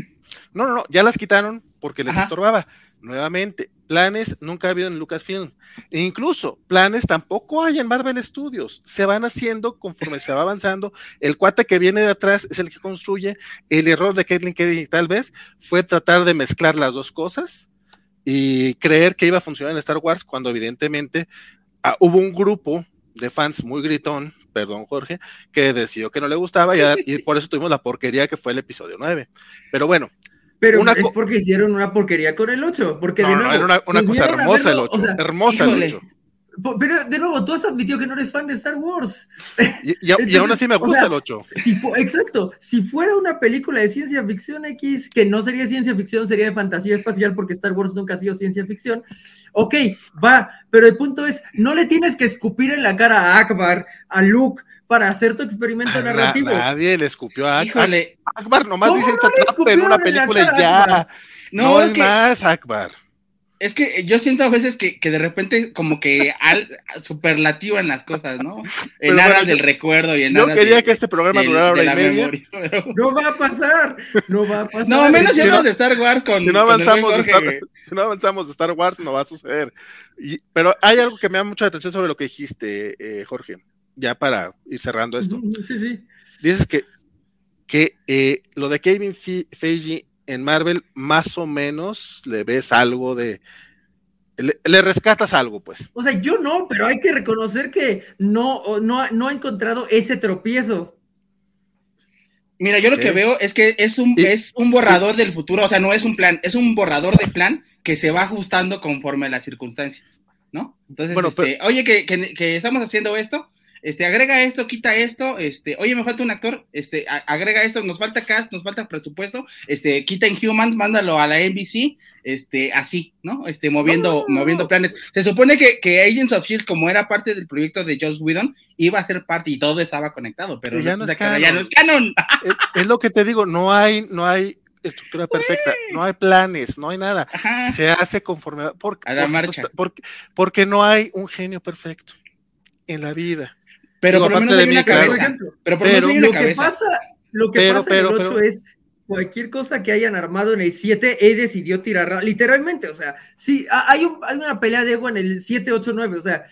No, no, no, ya las quitaron porque les Ajá. estorbaba. Nuevamente, planes nunca ha habido en Lucasfilm. E incluso planes tampoco hay en Marvel Studios. Se van haciendo conforme se va avanzando. El cuate que viene de atrás es el que construye. El error de Caitlin Kennedy tal vez fue tratar de mezclar las dos cosas y creer que iba a funcionar en Star Wars cuando evidentemente ah, hubo un grupo de fans muy gritón, perdón Jorge, que decidió que no le gustaba y, y por eso tuvimos la porquería que fue el episodio 9. Pero bueno, Pero Una es porque hicieron una porquería con el 8, porque No, de no, era una, una cosa hermosa el haberlo, 8, o sea, hermosa el híjole. 8. Pero de nuevo, tú has admitido que no eres fan de Star Wars. Y, aún así me gusta el 8. exacto. Si fuera una película de ciencia ficción X, que no sería ciencia ficción, sería de fantasía espacial, porque Star Wars nunca ha sido ciencia ficción. Ok, va. Pero el punto es, no le tienes que escupir en la cara a Akbar, a Luke, para hacer tu experimento narrativo. nadie le escupió a Akbar. Akbar nomás dice no en una película y ya. No, es, más Akbar. Es que yo siento a veces que, que de repente como que al, superlativo en las cosas, ¿no? En aras del recuerdo y en Yo quería que este programa durara hora y media. No va a pasar, no va a pasar. No, menos si, de Star Wars con. Si no, avanzamos de Star, si no avanzamos de Star Wars, no va a suceder. pero hay algo que me da mucha atención sobre lo que dijiste, eh, Jorge, ya para ir cerrando esto. Sí, sí. Dices que, que eh, lo de Kevin Feige en Marvel más o menos le ves algo de... Le, rescatas algo, pues. O sea, yo no, pero hay que reconocer que no, no, no ha encontrado ese tropiezo. Mira, yo lo que veo es que es un, es un borrador del futuro, o sea, no es un plan, es un borrador de plan que se va ajustando conforme a las circunstancias, ¿no? Entonces, este, oye, que, que, estamos haciendo esto, este, agrega esto, quita esto, este, oye, me falta un actor, este, agrega esto, nos falta cast, nos falta presupuesto, este, quita Inhumans, mándalo a la NBC, este, así, ¿no? Este, moviendo, moviendo planes. Se supone que, que Agents of Shield, como era parte del proyecto de Josh Whedon, iba a ser parte y todo estaba conectado, pero ya no es, canon. ya no es canon. Es, lo que te digo, no hay, no hay estructura perfecta, no hay planes, no hay nada. Se hace conforme a la marcha. Porque, porque no hay un genio perfecto en la vida. Pero por lo menos hay una cabeza. Pero por lo menos Que pasa, lo que pasa en el 8 es cualquier cosa que hayan armado en el 7, él decidió tirarla, literalmente, o sea, sí, hay, hay una pelea de ego en el 7, 8, 9, o sea,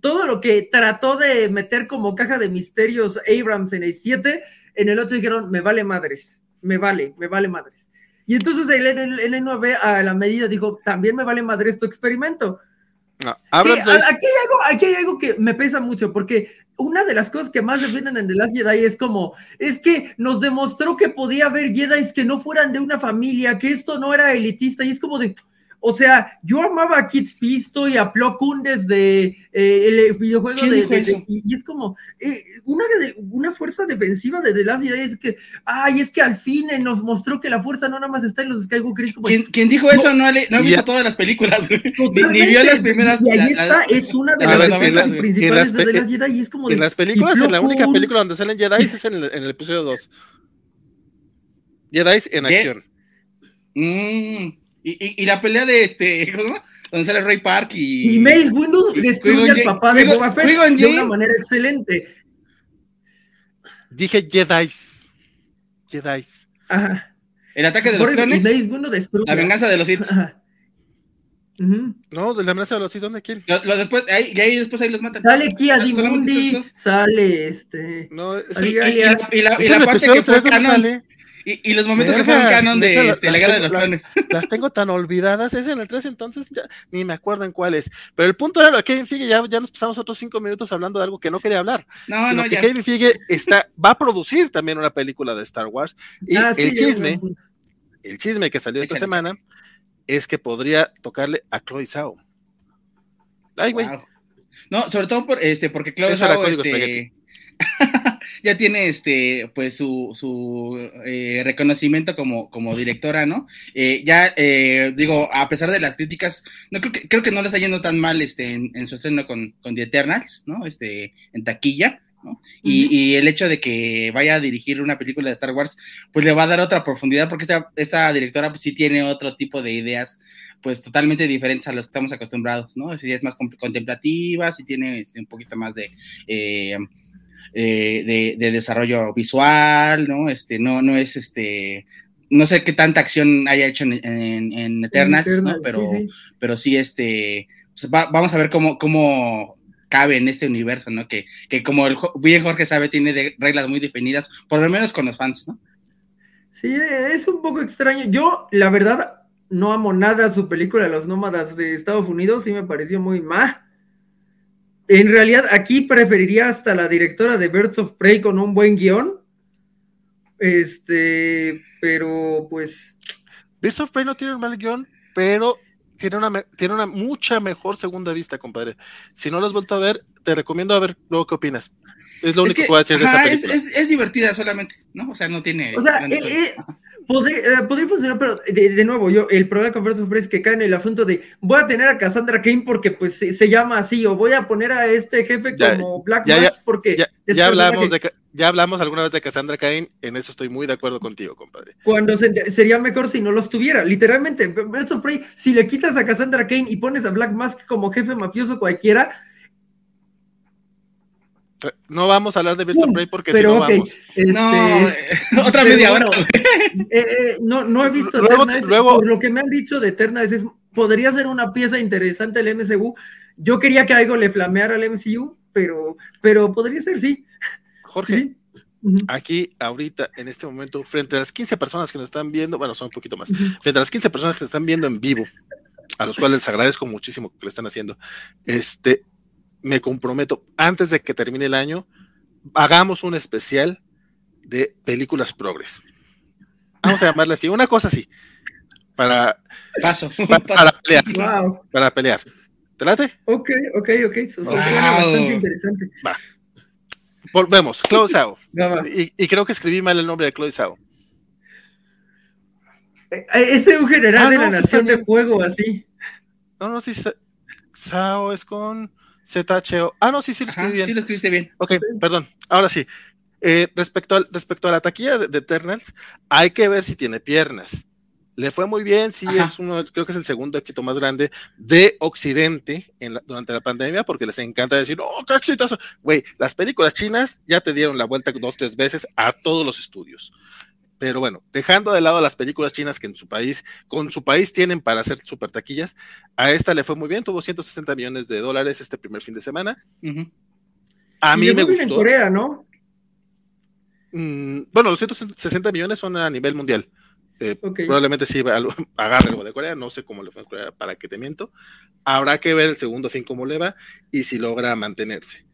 todo lo que trató de meter como caja de misterios Abrams en el 7, en el 8 dijeron, me vale madres, me vale, me vale madres. Y entonces el, el, el 9 a la medida dijo, también me vale madres tu experimento. No, Abrams aquí, hay algo, aquí hay algo que me pesa mucho, porque una de las cosas que más defienden en The Last Jedi es como, es que nos demostró que podía haber Jedi que no fueran de una familia, que esto no era elitista, y es como de, o sea, yo amaba a Kit Fisto y a Plo Koon desde eh, el videojuego de, y, es como eh, una, una fuerza defensiva de The Last Jedi es que, ay, es que al fin eh, nos mostró que la fuerza no nada más está en los Skywalker. Como, ¿Quién, dijo eso no, no ha visto todas las películas, ni, vio las primeras. Y ahí está, es una de las películas principales de The Last Jedi y es como En las películas, en la única película donde salen Jedi es en el, en el episodio 2. Jedi en acción. Mmm y, y, la pelea de este, ¿cómo? Donde sale Ray Park y. Y Mace Windu destruye al papá de Boba Fett de una manera excelente. Dije Jedi. Jedi. Ajá. El ataque de los clones. Mace Windu destruye. La venganza de los Sith. Ajá. No, de la venganza de los Sith, ¿dónde? Lo, después, ahí, y ahí después ahí los matan. Sale Kia Dimundi, sale este. No, y, y, la, y, la, y la parte que fue canon, sale. Y, los momentos que fueron canon de, este, la guerra de los clones. Las, tengo tan olvidadas, es en el 3 entonces ya ni me acuerdo en cuál es. Pero el punto era lo que Kevin Feige, ya, ya nos pasamos otros cinco minutos hablando de algo que no quería hablar. No, sino no, que Kevin Feige está, va a producir también una película de Star Wars. Y ah, el chisme, el chisme que salió esta semana es que podría tocarle a Chloe Zhao. Ay, güey. No, sobre todo por, este, porque Chloe Zhao, este, ya tiene este, pues su, su eh, reconocimiento como, como directora, ¿no? Eh, ya, eh, digo, a pesar de las críticas, no creo que, creo que no le está yendo tan mal este, en, su estreno con, con, The Eternals, ¿no? Este, en taquilla. ¿no? Y, el hecho de que vaya a dirigir una película de Star Wars, pues le va a dar otra profundidad, porque esta, esta directora pues, sí tiene otro tipo de ideas, pues totalmente diferentes a los que estamos acostumbrados, ¿no? Si es más contemplativa, si tiene este, un poquito más de eh, de, desarrollo visual, ¿no? Este, no, no es este, no sé qué tanta acción haya hecho en, en, Eternals, ¿no? Pero, sí, pero sí, este, pues vamos a ver cómo, cómo cabe en este universo, ¿no? Que, que como el, bien Jorge sabe, tiene reglas muy definidas, por lo menos con los fans, ¿no? Sí, es un poco extraño. Yo, la verdad, no amo nada su película Los Nómadas de Estados Unidos, sí me pareció muy mal en realidad, aquí preferiría hasta la directora de Birds of Prey con un buen guion. Este, pero pues. Birds of Prey no tiene un mal guion, pero tiene una, tiene una mucha mejor segunda vista, compadre. Si no lo has vuelto a ver, te recomiendo a ver luego qué opinas. Es lo único que, puedo decir de esa película. Es, es, divertida solamente, ¿no? O sea, no tiene. O sea, eh, eh, podría, eh, podría, funcionar, pero de, de, nuevo, yo, el problema con First es que cae en el asunto de voy a tener a Cassandra Kane porque pues se, se llama así, o voy a poner a este jefe Ya, como Black ya, porque. Ya, hablamos de, ya hablamos alguna vez de Cassandra Cain, en eso estoy muy de acuerdo contigo, compadre. Cuando se- sería mejor si no los tuviera. Literalmente, Birds of Prey, si le quitas a Cassandra Kane y pones a Black Mask como jefe mafioso cualquiera, No vamos a hablar de Birds of porque si no vamos. este, No, otra pero media hora. bueno, eh, eh, no, no he visto Luego- Eternals, luego- por lo que me han dicho de Eternals es podría ser una pieza interesante el MCU. Yo quería que algo le flameara al MCU, pero, pero podría ser, sí. Jorge, sí. Aquí, ahorita, en este momento, frente a las 15 personas que nos están viendo, bueno, son un poquito más, frente a las 15 personas que nos están viendo en vivo, a los cuales les agradezco muchísimo que lo están haciendo, este, me comprometo, antes de que termine el año, hagamos un especial de películas progres. Vamos a llamarle así, una cosa así, para, Paso. pa- paso. para pelear, Wow. para pelear. ¿Te late? Ok, ok, ok. Wow. Suena bastante interesante. Volvemos, Chloe. Va, va. Y, y creo que escribí mal el nombre de Chloe Zhao. Eh, Es un general Ah, de no, la Nación de. Fuego, así. No, no, sí, Sa- Zhao es con ZHO. Ah, no, sí, sí lo Ajá, escribí bien. sí lo escribiste bien. Ok, perdón. Ahora sí. Eh, respecto, al, respecto a la taquilla de, de Eternals, hay que ver si tiene piernas. Le fue muy bien, sí, Ajá. es uno, creo que es el segundo éxito más grande de Occidente en la- durante la pandemia, porque les encanta decir, oh, qué exitoso. Güey, las películas chinas ya te dieron la vuelta dos, tres veces a todos los estudios. Pero bueno, dejando de lado las películas chinas que en su país, con su país tienen para hacer super taquillas, a esta le fue muy bien, tuvo 160 millones de dólares este primer fin de semana. Ujú. A Y mí le me bien en gustó. Corea, ¿no? Mm, bueno, los 160 millones son a nivel mundial. Eh. Probablemente sí agarre algo de Corea, no sé cómo le fue en Corea, para que te miento. Habrá que ver el segundo fin cómo le va y si logra mantenerse.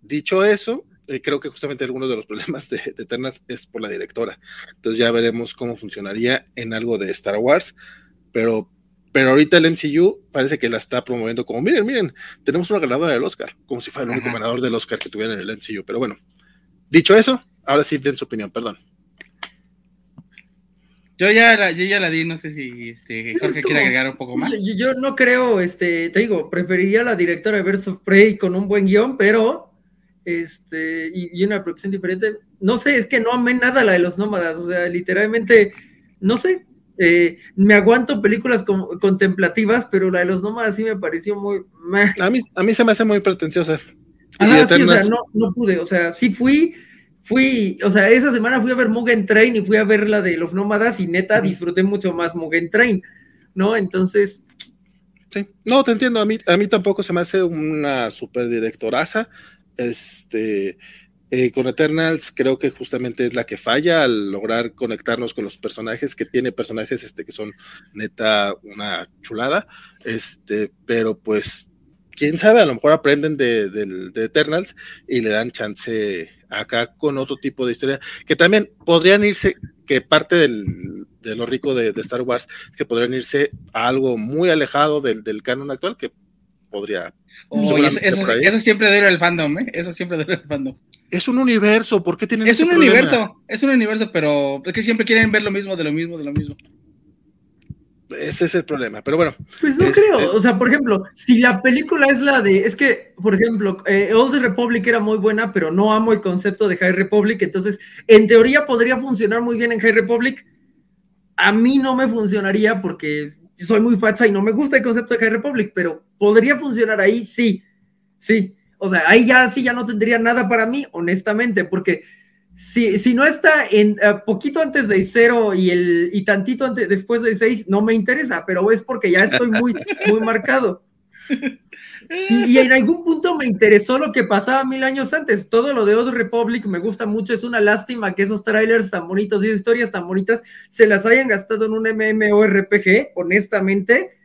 Dicho eso, eh, creo que justamente algunos de los problemas de, de Eternals es por la directora. Entonces ya veremos cómo funcionaría en algo de Star Wars, pero, pero ahorita el MCU parece que la está promoviendo como, miren, miren, tenemos una ganadora del Oscar, como si fuera el único Ajá. ganador del Oscar que tuviera en el MCU. Pero bueno, dicho eso, ahora sí den su opinión, perdón. Yo ya la, yo ya la di, no sé si este, Jorge quiere agregar un poco más. Yo, yo no creo, este, te digo, preferiría la directora de of Prey con un buen guion, pero este, y, y una producción diferente. No sé, es que no amé nada la de los nómadas, o sea, literalmente, no sé. eh, me aguanto películas con- contemplativas, pero la de los nómadas sí me pareció muy. meh. A mí, a mí se me hace muy pretenciosa. Ajá, sí, o sea, no, no pude, o sea, sí fui, fui, o sea, esa semana fui a ver Mugen Train y fui a ver la de los nómadas y neta disfruté mucho más Mugen Train, ¿no? Entonces, Sí. No, te entiendo. A mí, a mí tampoco se me hace una super directoraza. Este, eh, con Eternals creo que justamente es la que falla al lograr conectarnos con los personajes, que tiene personajes este, que son neta una chulada. Este, pero pues, quién sabe, a lo mejor aprenden de, Eternals y le dan chance acá con otro tipo de historia, que también podrían irse, que parte de lo rico de, de Star Wars, que podrían irse a algo muy alejado del, del canon actual, que podría... Eso, siempre debe el fandom, ¿eh? Eso siempre debe el fandom. Es un universo, ¿por qué tienen Es ese un problema? universo, es un universo, pero es que siempre quieren ver lo mismo, de lo mismo, de lo mismo. Ese es el problema, pero bueno, Pues no Este- creo, o sea, por ejemplo, si la película es la de, es que, por ejemplo, eh, Old Republic era muy buena, pero no amo el concepto de High Republic, entonces, en teoría podría funcionar muy bien en High Republic, a mí no me funcionaría porque soy muy facha y no me gusta el concepto de High Republic, pero podría funcionar ahí, sí, sí, o sea, ahí ya sí ya no tendría nada para mí, honestamente, porque si, si no está en eh, poquito antes de cero y el y tantito antes después de seis, no me interesa, pero es porque ya estoy muy, muy marcado. Y, en algún punto me interesó lo que pasaba mil años antes. Todo lo de Old Republic me gusta mucho. Es una lástima que esos trailers tan bonitos y historias tan bonitas se las hayan gastado en un MMORPG, honestamente.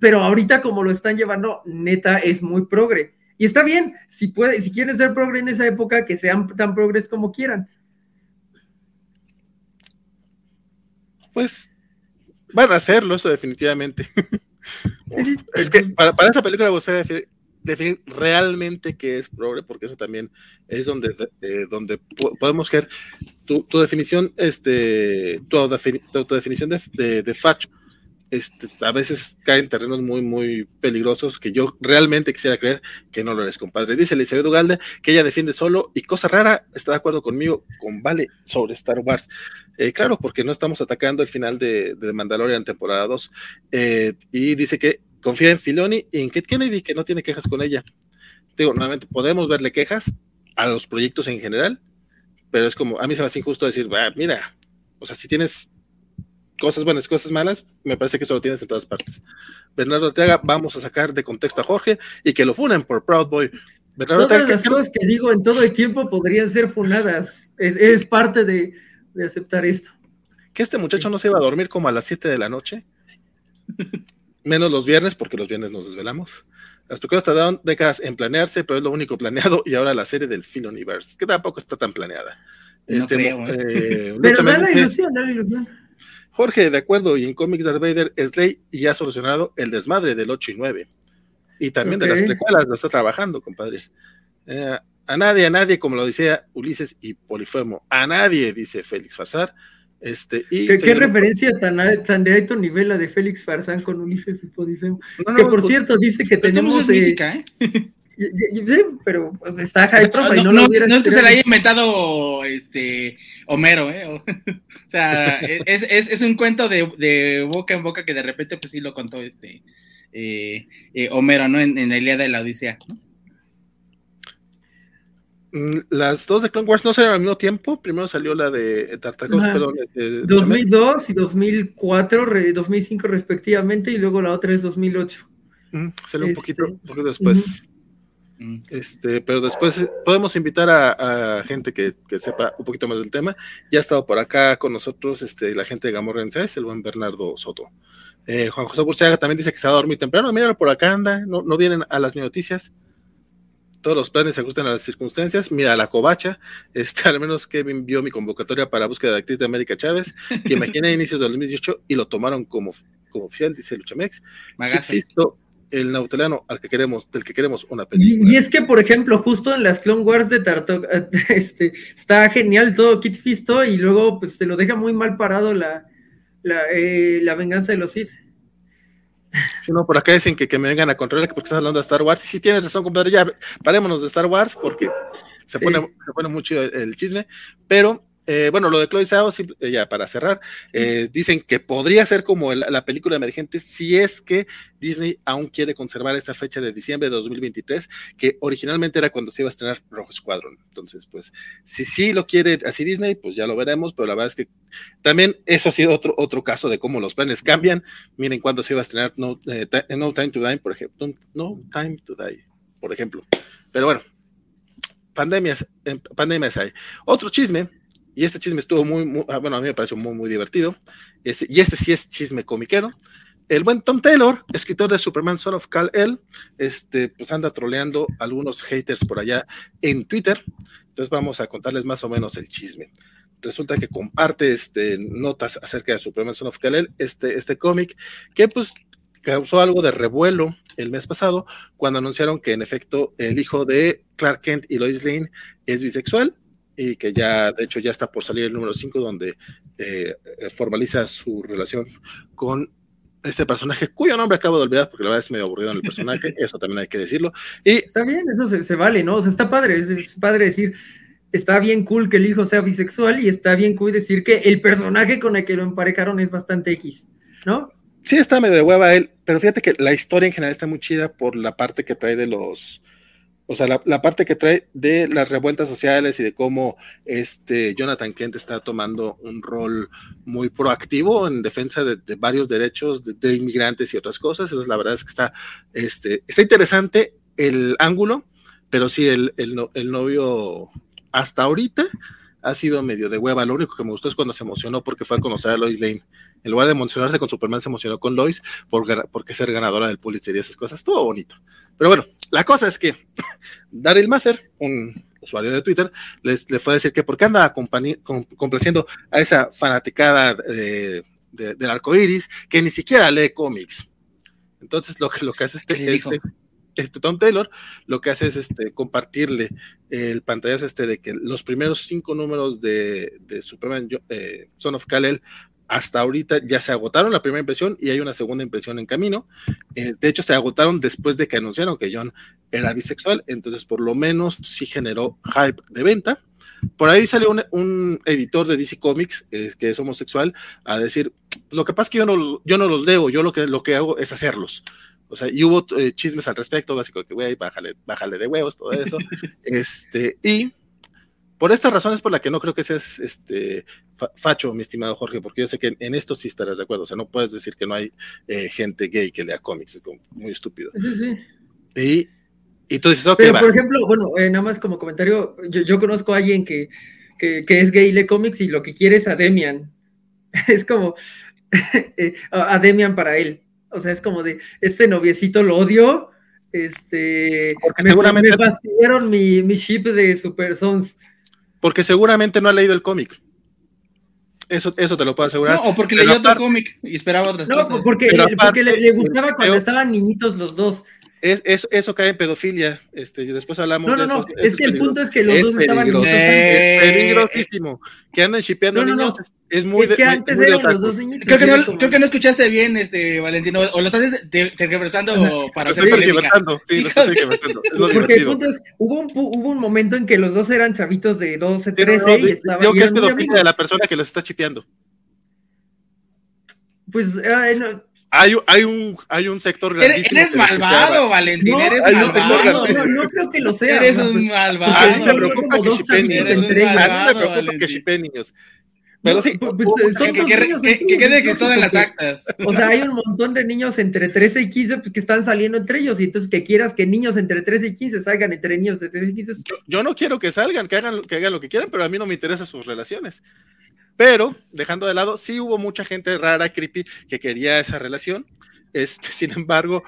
Pero ahorita, como lo están llevando, neta, es muy progre. Y está bien, si, puede, si quieren ser progre en esa época, que sean tan progres como quieran. pues van a hacerlo, eso definitivamente. Es que para, para esa película me gustaría decir, definir realmente qué es progre, porque eso también es donde, eh, donde podemos ver tu, tu, definición, este, tu, tu definición de, de, de, facho. Este, a veces cae en terrenos muy, muy peligrosos que yo realmente quisiera creer que no lo eres, compadre. Dice Elizabeth Ugalde que ella defiende solo y cosa rara, está de acuerdo conmigo con Vale sobre Star Wars. Eh, claro, porque no estamos atacando el final de, de Mandalorian temporada 2. Eh, y dice que confía en Filoni y en Kate Kennedy, que no tiene quejas con ella. Digo, nuevamente, podemos verle quejas a los proyectos en general, pero es como, a mí se me hace injusto decir, ah, mira, o sea, si tienes cosas buenas, cosas malas, me parece que eso lo tienes en todas partes. Bernardo Ortega, vamos a sacar de contexto a Jorge y que lo funen por Proud Boy. Bernardo Todas las cosas que digo en todo el tiempo podrían ser funadas. Es, es parte de, de, aceptar esto. Que este muchacho no se iba a dormir como a las 7 de la noche menos los viernes, porque los viernes nos desvelamos. Las películas tardaron décadas en planearse, pero es lo único planeado, y ahora la serie del Phil Universe, que tampoco está tan planeada. No este, creo, ¿eh? eh, pero da la ilusión, da la ilusión. Jorge, de acuerdo, y en Comics Darth Vader es ley y ha solucionado el desmadre del 8 y 9. Y también okay. de las precuelas lo está trabajando, compadre. Eh, a nadie, a nadie, como lo decía Ulises y Polifemo, a nadie, dice Félix Farsar, este, y ¿Qué, ¿Qué, referencia tan, tan, de alto nivel la de Félix Farsán con Ulises y Podifemo? No, que por pues, cierto dice que tenemos. Eh, mítica, ¿eh? pero pues, está high. No, no, no, no es que se la haya inventado este Homero, ¿eh? O, o sea, es, es, es, un cuento de, de, boca en boca que de repente, pues sí lo contó este eh, eh, Homero, ¿no? En, en la Ilíada de la Odisea, ¿no? Mm, las dos de Clone Wars no salieron al mismo tiempo. Primero salió la de Tartakovsky, perdón. Este, 2002 y 2004, 2005 respectivamente, y luego la otra es 2008. Mm, salió este, un, poquito, un poquito después. Uh -huh. Este, pero después eh, podemos invitar a, a gente que, que, sepa un poquito más del tema. Ya ha estado por acá con nosotros este, la gente de Gamorrenses, el buen Bernardo Soto. Eh, Juan José Burciaga también dice que se va a dormir temprano. Míralo por acá, anda. No, no vienen a las noticias todos los planes se ajustan a las circunstancias. Mira, la covacha, este, al menos Kevin vio mi convocatoria para búsqueda de actriz de América Chávez, que imaginé a inicios de 2018 y lo tomaron como, como fiel, dice Luchamex. Visto el nautelano al que queremos, del que queremos una película. Y, y, es que, por ejemplo, justo en las Clone Wars de Tartok, este, está genial todo Kit Fisto y luego pues te lo deja muy mal parado la, la, eh, la venganza de los Sith. Si no, por acá dicen que, que me vengan a controlar porque estás hablando de Star Wars. Y si tienes razón, compadre, ya parémonos de Star Wars porque se, sí. pone, se pone mucho el, el chisme. Pero eh, bueno, lo de Chloe Zhao, ya para cerrar, eh, dicen que podría ser como la película emergente si es que Disney aún quiere conservar esa fecha de diciembre de 2023, que originalmente era cuando se iba a estrenar Rojo Squadron. Entonces, pues, si sí lo quiere así Disney, pues ya lo veremos, pero la verdad es que también eso ha sido otro, otro caso de cómo los planes cambian. Miren cuándo se iba a estrenar No, eh, no Time to Die, por ejemplo. No Time to Die, por ejemplo. Pero bueno, pandemias, pandemias hay. Otro chisme y este chisme estuvo muy, ah, bueno, a mí me pareció muy, muy divertido. Este, y este sí es chisme comiquero. El buen Tom Taylor, escritor de Superman Son of Kal-El, este, pues anda troleando algunos haters por allá en Twitter. Entonces vamos a contarles más o menos el chisme. Resulta que comparte este, notas acerca de Superman Son of Kal-El, este, este cómic, que pues causó algo de revuelo el mes pasado cuando anunciaron que en efecto el hijo de Clark Kent y Lois Lane es bisexual y que ya, de hecho, ya está por salir el número 5, donde eh, formaliza su relación con este personaje, cuyo nombre acabo de olvidar, porque la verdad es medio aburrido en el personaje, eso también hay que decirlo. Y, está bien, eso se, se vale, ¿no? O sea, está padre, es, es, padre decir, está bien cool que el hijo sea bisexual y está bien cool decir que el personaje con el que lo emparejaron es bastante X, ¿no? Sí, está medio de hueva él, pero fíjate que la historia en general está muy chida por la parte que trae de los o sea, la, la, parte que trae de las revueltas sociales y de cómo este Jonathan Kent está tomando un rol muy proactivo en defensa de, varios derechos de, inmigrantes y otras cosas. Entonces, la verdad es que está, este, está interesante el ángulo, pero sí, el, el, el novio hasta ahorita ha sido medio de hueva. Lo único que me gustó es cuando se emocionó porque fue a conocer a Lois Lane. En lugar de emocionarse con Superman, se emocionó con Lois por, porque ser ganadora del Pulitzer y esas cosas. Estuvo bonito. Pero bueno, la cosa es que Daryl Mather, un usuario de Twitter, les, le fue a decir que por qué anda complaciendo a esa fanaticada de, de, del arco iris que ni siquiera lee cómics. Entonces, lo que, lo que hace este, este, este, Tom Taylor, lo que hace es este, compartirle el pantallazo este de que los primeros cinco números de, de Superman eh, Son of Kal-El hasta ahorita ya se agotaron la primera impresión y hay una segunda impresión en camino. Eh, de hecho, se agotaron después de que anunciaron que John era bisexual, entonces por lo menos sí generó hype de venta. Por ahí salió un, editor de DC Comics que es homosexual a decir, lo que pasa es que yo no, yo no los leo, yo lo que, lo que hago es hacerlos. O sea, y hubo eh, chismes al respecto, básico que, güey, bájale, bájale de huevos, todo eso. este, y por estas razones por la que no creo que seas este, facho, mi estimado Jorge, porque yo sé que en esto sí estarás de acuerdo. O sea, no puedes decir que no hay eh, gente gay que lea cómics, es como muy estúpido. Sí, sí. Y y tú dices, ok, Pero, por ejemplo, bueno, eh, nada más como comentario, yo, conozco a alguien que, es gay, lee cómics y lo que quiere es a Demian. Es como eh, a Demian para él. O sea, es como de, este noviecito lo odio, este, Porque me, seguramente... me mi, mi ship de Super Sons. Porque seguramente no ha leído el cómic. Eso, eso te lo puedo asegurar. No, o porque leyó otro cómic y esperaba otras no, cosas. porque, porque le, gustaba cuando estaban niñitos los dos es, eso, cae en pedofilia. Este, y después hablamos no, no, de eso. No, es, que el punto es que los dos estaban niños. Es peligrosísimo. Que anden shipeando niños es, muy. Es que antes eran los dos niños. Creo que, no, creo que no escuchaste bien, este, Valentino. O lo estás tergiversando para hacer. Lo estoy tergiversando. Sí, lo estoy tergiversando. Porque el punto es, hubo un, hubo un momento en que los dos eran chavitos de 12, 13 y estaban. Digo que es pedofilia de la persona que los está chipeando. Pues, no hay, hay, un, hay un sector grandísimo. Eres, malvado, Valentín, eres malvado. No, no, creo que lo sea. Eres un malvado. A mí me preocupa que shipen niños. A mí me preocupa que shipen niños. Pero sí, pues, pues, son que, que, que, quede que todo en las actas. O sea, hay un montón de niños entre 13 y 15 pues, que están saliendo entre ellos, y entonces que quieras que niños entre 13 y 15 salgan entre niños de 13 y 15. Yo, yo no quiero que salgan, que hagan, que hagan lo que quieran, pero a mí no me interesan sus relaciones. Pero, dejando de lado, sí hubo mucha gente rara, creepy, que quería esa relación. Este, sin embargo,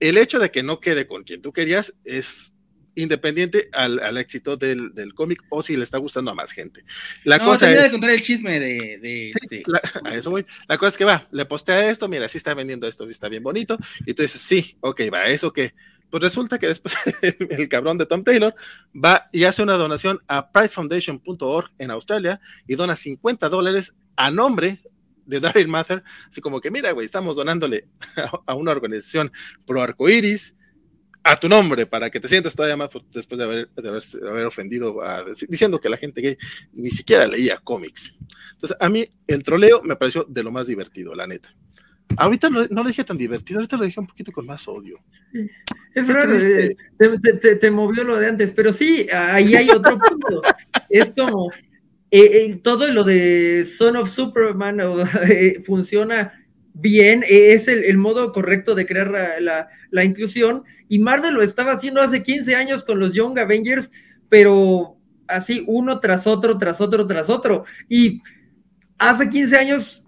el hecho de que no quede con quien tú querías es independiente al, éxito del, cómic o si le está gustando a más gente. La cosa es. de contar el chisme de. Este a eso voy. La cosa es que va, le postea esto, mira, sí está vendiendo esto, está bien bonito. Y tú dices, sí, ok, va, eso que. Pues resulta que después el cabrón de Tom Taylor va y hace una donación a pridefoundation.org en Australia y dona 50 dólares a nombre de Daryl Mather, así como que mira, güey, estamos donándole a, una organización pro arcoiris a tu nombre para que te sientas todavía más después de haber, de haber, ofendido diciendo que la gente gay ni siquiera leía cómics. Entonces, a mí el troleo me pareció de lo más divertido, la neta. Ahorita no, lo dije tan divertido, ahorita lo dije un poquito con más odio. Es raro, eh, te, te, movió lo de antes, pero sí, ahí hay otro punto. es como, eh, eh, todo lo de Son of Superman eh, funciona bien, es el, modo correcto de crear la, inclusión, y Marvel lo estaba haciendo hace 15 años con los Young Avengers, pero así uno tras otro, tras otro, tras otro, y hace 15 años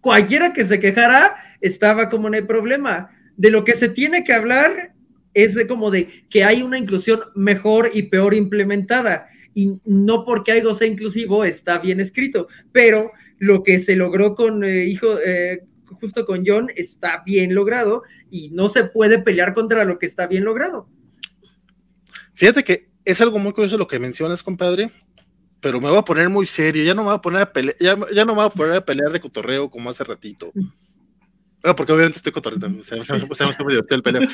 cualquiera que se quejara estaba como en el problema. De lo que se tiene que hablar es de como de que hay una inclusión mejor y peor implementada y no porque algo sea inclusivo está bien escrito, pero lo que se logró con eh, hijo, eh, justo con John, está bien logrado y no se puede pelear contra lo que está bien logrado. Fíjate que es algo muy curioso lo que mencionas, compadre, pero me voy a poner muy serio, ya no me voy a poner a pelear, ya, no me voy a poner a pelear de cotorreo como hace ratito. Mm. porque obviamente estoy cotorreando, se, me muy divertido el peleo.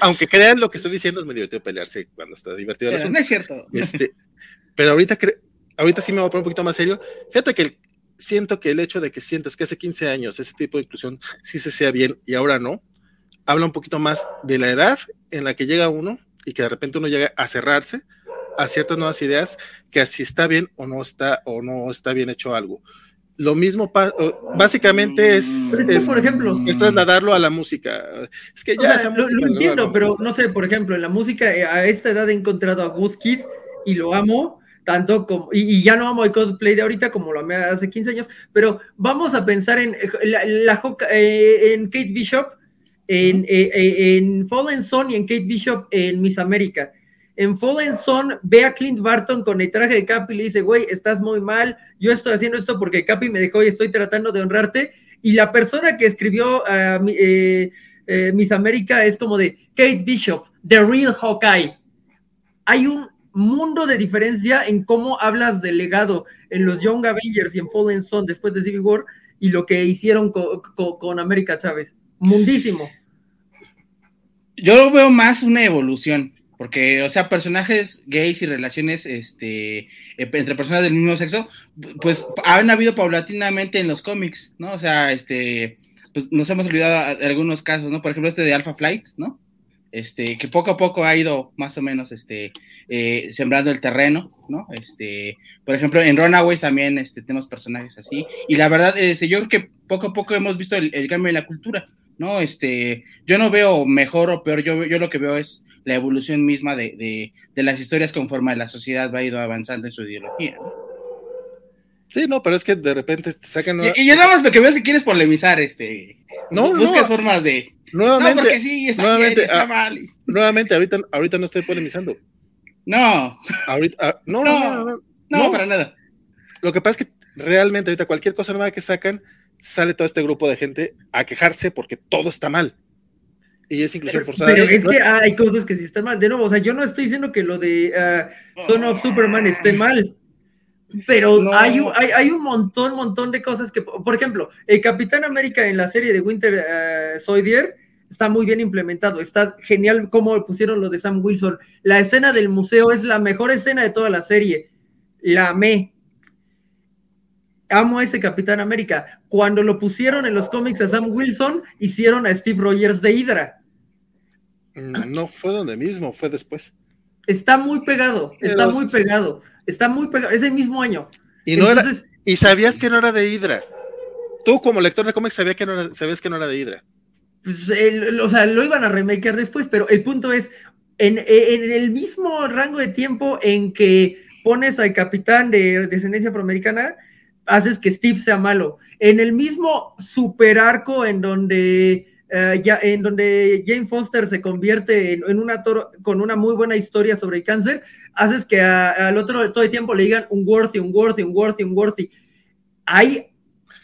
Aunque crean lo que estoy diciendo, es muy divertido pelearse cuando está divertido. no es cierto. Este, pero ahorita, ahorita sí me voy a poner un poquito más serio. Fíjate que siento que el hecho de que sientas que hace 15 años ese tipo de inclusión sí se sea bien y ahora no, habla un poquito más de la edad en la que llega uno y que de repente uno llega a cerrarse a ciertas nuevas ideas que si está bien o no está o no está bien hecho algo. Lo mismo básicamente es, es, por ejemplo, es trasladarlo a la música. Es que ya lo, entiendo, pero no sé, por ejemplo, en la música eh, a esta edad he encontrado a Gus Kid y lo amo, tanto como, y, ya no amo el cosplay de ahorita como lo amé hace 15 años, pero vamos a pensar en, la, eh, en Kate Bishop, en, eh, eh, en, Fallen Son y en Kate Bishop en Miss América. En Fallen Son ve a Clint Barton con el traje de Capi y le dice, güey, estás muy mal, yo estoy haciendo esto porque Capi me dejó y estoy tratando de honrarte. Y la persona que escribió eh, Miss América es como de Kate Bishop, The Real Hawkeye. Hay un mundo de diferencia en cómo hablas del legado en los Young Avengers y en Fallen Son después de Civil War y lo que hicieron con, América Chávez. Mundísimo. Yo veo más una evolución, porque, o sea, personajes gays y relaciones este, eh, entre personas del mismo sexo, pues han habido paulatinamente en los cómics, ¿no? O sea, este, pues nos hemos olvidado de algunos casos, ¿no? Por ejemplo, este de Alpha Flight, ¿no? Este, que poco a poco ha ido más o menos, este, eh, sembrando el terreno, ¿no? Este, por ejemplo, en Runaways también este, tenemos personajes así, y la verdad, eh, yo creo que poco a poco hemos visto el, cambio en la cultura, ¿no? Este, yo no veo mejor o peor, yo, yo lo que veo es la evolución misma de, las historias conforme la sociedad va ido avanzando en su ideología, Sí, no, pero es que de repente te sacan. Y, ya nada más lo que veo es que quieres polemizar, este. No, buscas formas de. Nuevamente. No, porque sí, está nuevamente, bien, está ah, mal. Nuevamente, ahorita, ahorita no estoy polemizando. No. Ahorita, ah, no, no, no, no, para nada. Lo que pasa es que realmente ahorita cualquier cosa nueva que sacan, sale todo este grupo de gente a quejarse porque todo está mal. Y es inclusión forzada. Pero es que hay cosas que sí están mal. De nuevo, o sea, yo no estoy diciendo que lo de uh, Son of Superman esté mal. Pero hay, un, hay, hay, un montón, montón de cosas que, por ejemplo, el Capitán América en la serie de Winter uh, Soldier está muy bien implementado, está genial cómo pusieron lo de Sam Wilson. La escena del museo es la mejor escena de toda la serie. La amé. Amo a ese Capitán América. Cuando lo pusieron en los cómics a Sam Wilson, hicieron a Steve Rogers de Hydra. Mm, no fue donde mismo, fue después. Está muy pegado, está muy pegado, está muy pegado, es el mismo año. Y, no y sabías que no era de Hydra. Tú como lector de cómics sabías que no sabías que no era de Hydra pues, o sea, lo iban a remakear después, pero el punto es, en, el mismo rango de tiempo en que pones al capitán de descendencia afroamericana, haces que Steve sea malo. En el mismo super arco en donde, eh, ya, en donde Jane Foster se convierte en, una toro, con una muy buena historia sobre el cáncer, haces que al otro todo el tiempo le digan un worthy, un worthy, un worthy, un worthy. Hay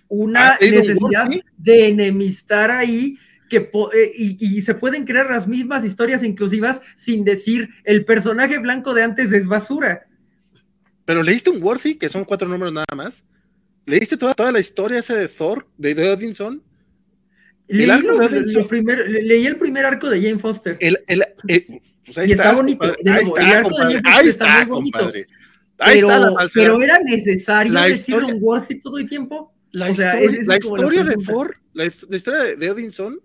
una necesidad de enemistar ahí que eh, y, se pueden crear las mismas historias inclusivas sin decir el personaje blanco de antes es basura. Pero leíste un Worthy, que son cuatro números nada más. ¿Leíste toda, toda la historia esa de Thor, de, Odinson? Leí, leí, el primer arco de Jane Foster. El, el, pues ahí está, bonito. ahí está, compadre. Ahí está, compadre. Ahí está la Pero era necesario decir un Worthy todo el tiempo. La, historia, la historia de Thor, la, historia de Odinson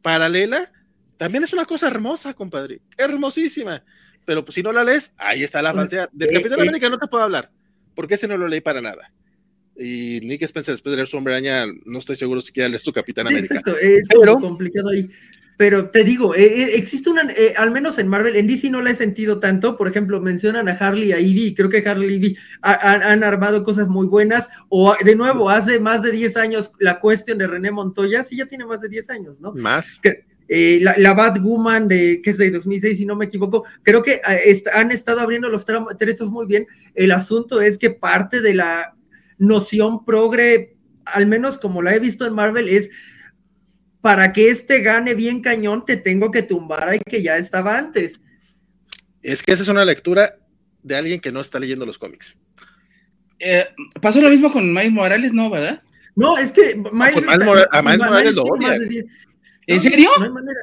paralela, también es una cosa hermosa, compadre. Hermosísima. Pero pues, si no la lees, ahí está la falsedad. Del eh, Capitán eh. América no te puedo hablar, porque ese no lo leí para nada. Y Nick Spencer, después de leer su hombre araña, no estoy seguro si quiere leer su Capitán América. Exacto, es pero, complicado ahí. Pero te digo, eh, existe una, al menos en Marvel, en DC no la he sentido tanto. Por ejemplo, mencionan a Harley y a Ivy, creo que Harley y Ivy han armado cosas muy buenas. O de nuevo, hace más de 10 años la cuestión de René Montoya, sí, ya tiene más de 10 años, ¿no? Más. Eh, la, la Batwoman, de, que es de 2006, si no me equivoco, creo que eh, han estado abriendo los derechos muy bien. El asunto es que parte de la noción progre, al menos como la he visto en Marvel, es para que este gane bien cañón, te tengo que tumbar ahí que ya estaba antes. Es que esa es una lectura de alguien que no está leyendo los cómics. Eh, pasó lo mismo con Miles Morales, ¿no? ¿Verdad? No, es que Miles, a Miles Morales lo odian. ¿En serio? No hay manera.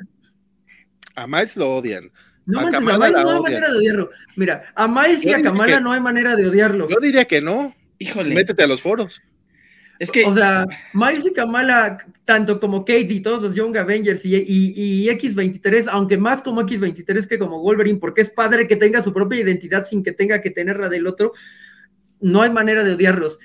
A Miles lo odian. No, a, Kamala no hay manera de odiarlo. Mira, a Miles y a Kamala no hay manera de odiarlo. Yo diría que no. Híjole. Métete a los foros. Es que. O sea, Miles y Kamala, tanto como Kate y todos los Young Avengers y, y, X23, aunque más como X23 que como Wolverine, porque es padre que tenga su propia identidad sin que tenga que tenerla del otro, no hay manera de odiarlos.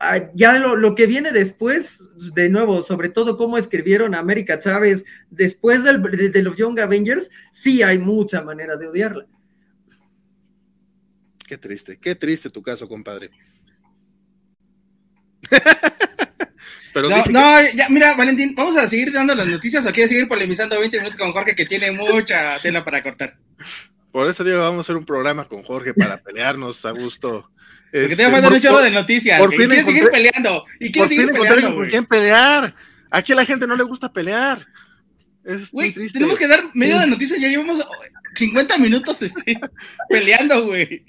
Ah, ya lo, que viene después, de nuevo, sobre todo cómo escribieron a América Chávez después de, de, los Young Avengers, sí hay mucha manera de odiarla. Qué triste, qué triste tu caso, compadre. Pero no, ya, mira, Valentín, vamos a seguir dando las noticias o quieres seguir polemizando 20 minutos con Jorge que tiene mucha tela para cortar. Por eso digo, vamos a hacer un programa con Jorge para pelearnos a gusto. Porque este, te voy a mandar un chorro de noticias. Por quieres seguir peleando. Y quieres seguir peleando. ¿Por quién pelear? Aquí a la gente no le gusta pelear. Es muy triste. Tenemos que dar medio de noticias, ya llevamos 50 minutos este, peleando, güey.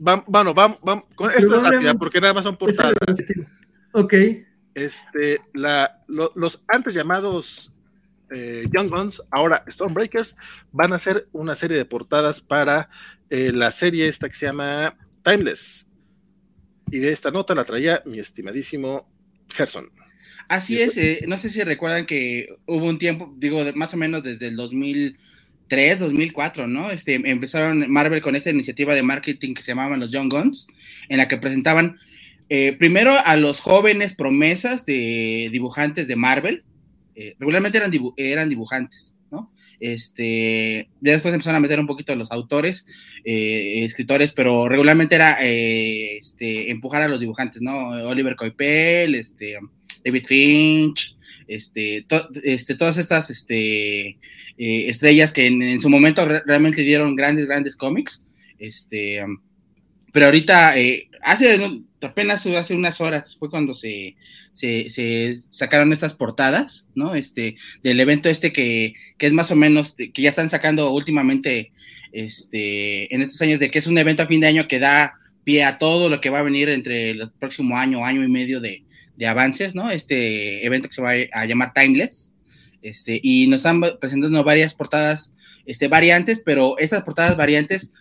Bueno, vamos, vamos, con esta rápida, porque nada más son portadas. Ok. Este, la, los antes llamados eh, Young Guns, ahora Stormbreakers, van a hacer una serie de portadas para eh, la serie esta que se llama Timeless. Y de esta nota la traía mi estimadísimo Gerson. Así es, eh, no sé si recuerdan que hubo un tiempo, digo, más o menos desde el 2003, 2004, ¿no? Este, empezaron Marvel con esta iniciativa de marketing que se llamaban los Young Guns, en la que presentaban eh, primero a los jóvenes promesas de dibujantes de Marvel, eh, regularmente eran, eran dibujantes, ¿no? Este, ya después empezaron a meter un poquito a los autores, escritores, pero regularmente era este, empujar a los dibujantes, ¿no? Oliver Coipel, este, David Finch, este, este, todas estas este, eh, estrellas que en, su momento realmente dieron grandes, grandes cómics. Este, pero ahorita, eh, hace apenas hace unas horas fue cuando se, se, sacaron estas portadas, ¿no? Este, del evento este que, que, es más o menos, que ya están sacando últimamente, este, en estos años, de que es un evento a fin de año que da pie a todo lo que va a venir entre el próximo año, año y medio de, de avances, ¿no? Este evento que se va a llamar Timeless. Este, y nos están presentando varias portadas este, variantes, pero estas portadas variantes,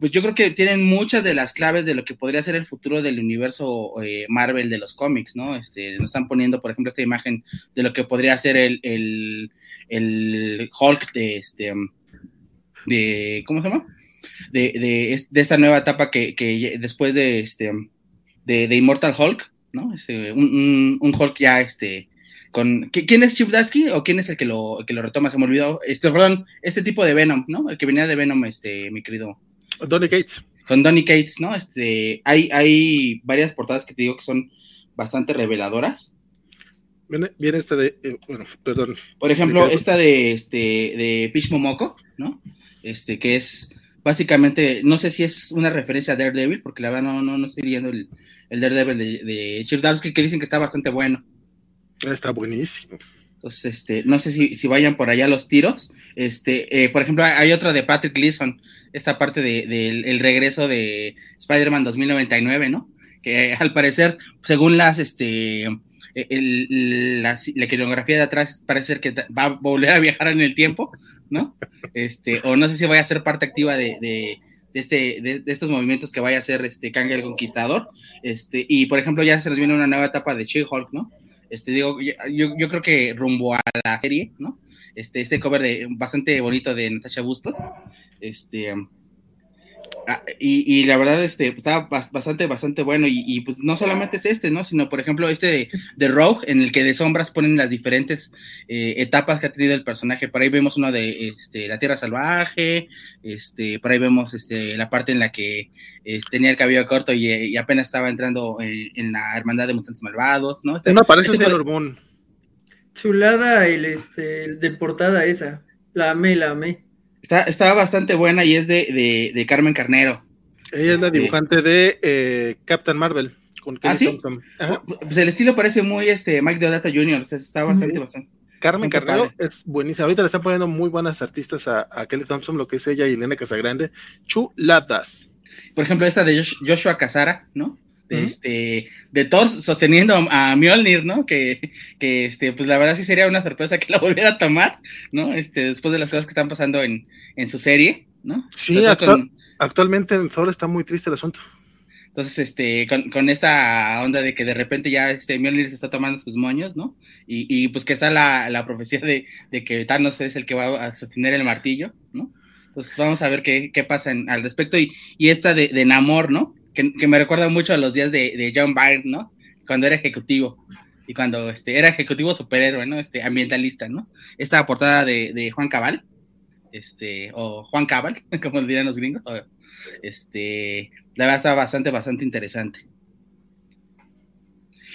pues yo creo que tienen muchas de las claves de lo que podría ser el futuro del universo eh, Marvel de los cómics, ¿no? Este, nos están poniendo, por ejemplo, esta imagen de lo que podría ser el, el, el Hulk de este, de, ¿cómo se llama? De, de, de esta nueva etapa que, que después de, este, de, de Immortal Hulk, ¿no? Este, un, un, Hulk ya, este, con... ¿Quién es Chip Dasky o quién es el que lo, que lo retoma? Se me olvidó. Este, perdón, este tipo de Venom, ¿no? El que venía de Venom, este, mi querido. Donny Cates. Con Donny Cates, ¿no? Este, hay, hay varias portadas que te digo que son bastante reveladoras. Viene, viene esta de, eh, bueno, perdón. Por ejemplo, esta de, este, de Pitch Momoko, ¿no? Este, que es básicamente, no sé si es una referencia a Daredevil, porque la verdad no, no, no estoy viendo el, el Daredevil de, de Chip que dicen que está bastante bueno. Está buenísimo. Entonces, este, no sé si, si vayan por allá los tiros. Este, eh, por ejemplo, hay otra de Patrick Gleason, esta parte del de, el regreso de Spider-Man 2099, ¿no? Que al parecer, según las, este, el, la, la de atrás, parece ser que va a volver a viajar en el tiempo, ¿no? Este, o no sé si vaya a ser parte activa de de, este, de, estos movimientos que vaya a hacer este Kang el Conquistador. Este, y por ejemplo, ya se nos viene una nueva etapa de She-Hulk, ¿no? Este, digo, yo, yo creo que rumbo a la serie, ¿no? Este, este cover de bastante bonito de Natasha Bustos. Este, Ah, y, la verdad, este, pues, estaba bastante, bastante bueno. Y, pues no solamente es este, ¿no? Sino, por ejemplo, este de, de Rogue, en el que de sombras ponen las diferentes eh, etapas que ha tenido el personaje. Por ahí vemos uno de este, la Tierra Salvaje, este, por ahí vemos este, la parte en la que tenía el cabello corto y, apenas estaba entrando en, la Hermandad de Mutantes Malvados, ¿no? Este, no, parece este ser Moon. Chulada el, este, de portada esa. La amé, la amé. Está, bastante buena y es de, de, Carmen Carnero. Ella es la este, dibujante de eh, Captain Marvel. Con ¿Ah, sí? Pues el estilo parece muy este Mike Deodata Jr., está bastante, bastante. Carmen Carnero es buenísima. Ahorita le están poniendo muy buenas artistas a, Kelly Thompson, lo que es ella y Elena Casagrande. Chuladas. Por ejemplo, esta de Joshua Casara, ¿no? De, este, de Thor sosteniendo a Mjolnir, ¿no? Que, que, este, pues la verdad sí sería una sorpresa que la volviera a tomar, ¿no? Este, después de las cosas que están pasando en, en su serie, ¿no? Sí, actualmente en Thor está muy triste el asunto. Entonces, este, con, con, esta onda de que de repente ya este Mjolnir se está tomando sus moños, ¿no? Y, y pues que está la, la profecía de, de, que Thanos es el que va a sostener el martillo, ¿no? Entonces vamos a ver qué, qué pasa al respecto. Y, y esta de, de Namor, ¿no? Que, me recuerda mucho a los días de, John Byrne, ¿no? Cuando era ejecutivo y cuando este, era ejecutivo superhéroe, ¿no? Este, ambientalista, ¿no? Esta portada de, Juan Cabal, este, o Juan Cabal, como lo dirán los gringos, este, la verdad está bastante, bastante interesante.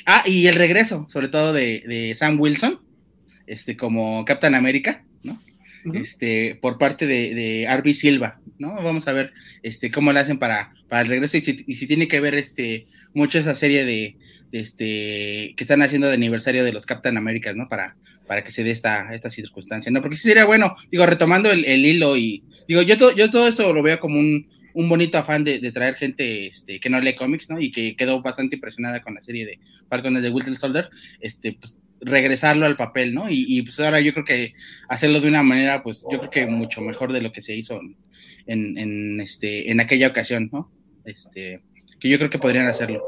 Ah, y el regreso, sobre todo de, de Sam Wilson, este, como Captain America, ¿no? este, por parte de, de Arby Silva, ¿no? Vamos a ver este, cómo lo hacen para, para el regreso y si, tiene que ver este, mucho esa serie de, este, que están haciendo de aniversario de los Captain Americas, ¿no? Para, para que se dé esta, esta circunstancia, ¿no? Porque sí sería bueno, digo, retomando el, hilo y, digo, yo, todo yo todo esto lo veo como un, un bonito afán de, traer gente este, que no lee cómics, ¿no? Y que quedó bastante impresionada con la serie de Falcones de Winter Soldier, este, pues, regresarlo al papel, ¿no? Y, y, pues ahora yo creo que hacerlo de una manera, pues yo creo que mucho mejor de lo que se hizo en, en, este, en aquella ocasión, ¿no? Este, que yo creo que podrían hacerlo.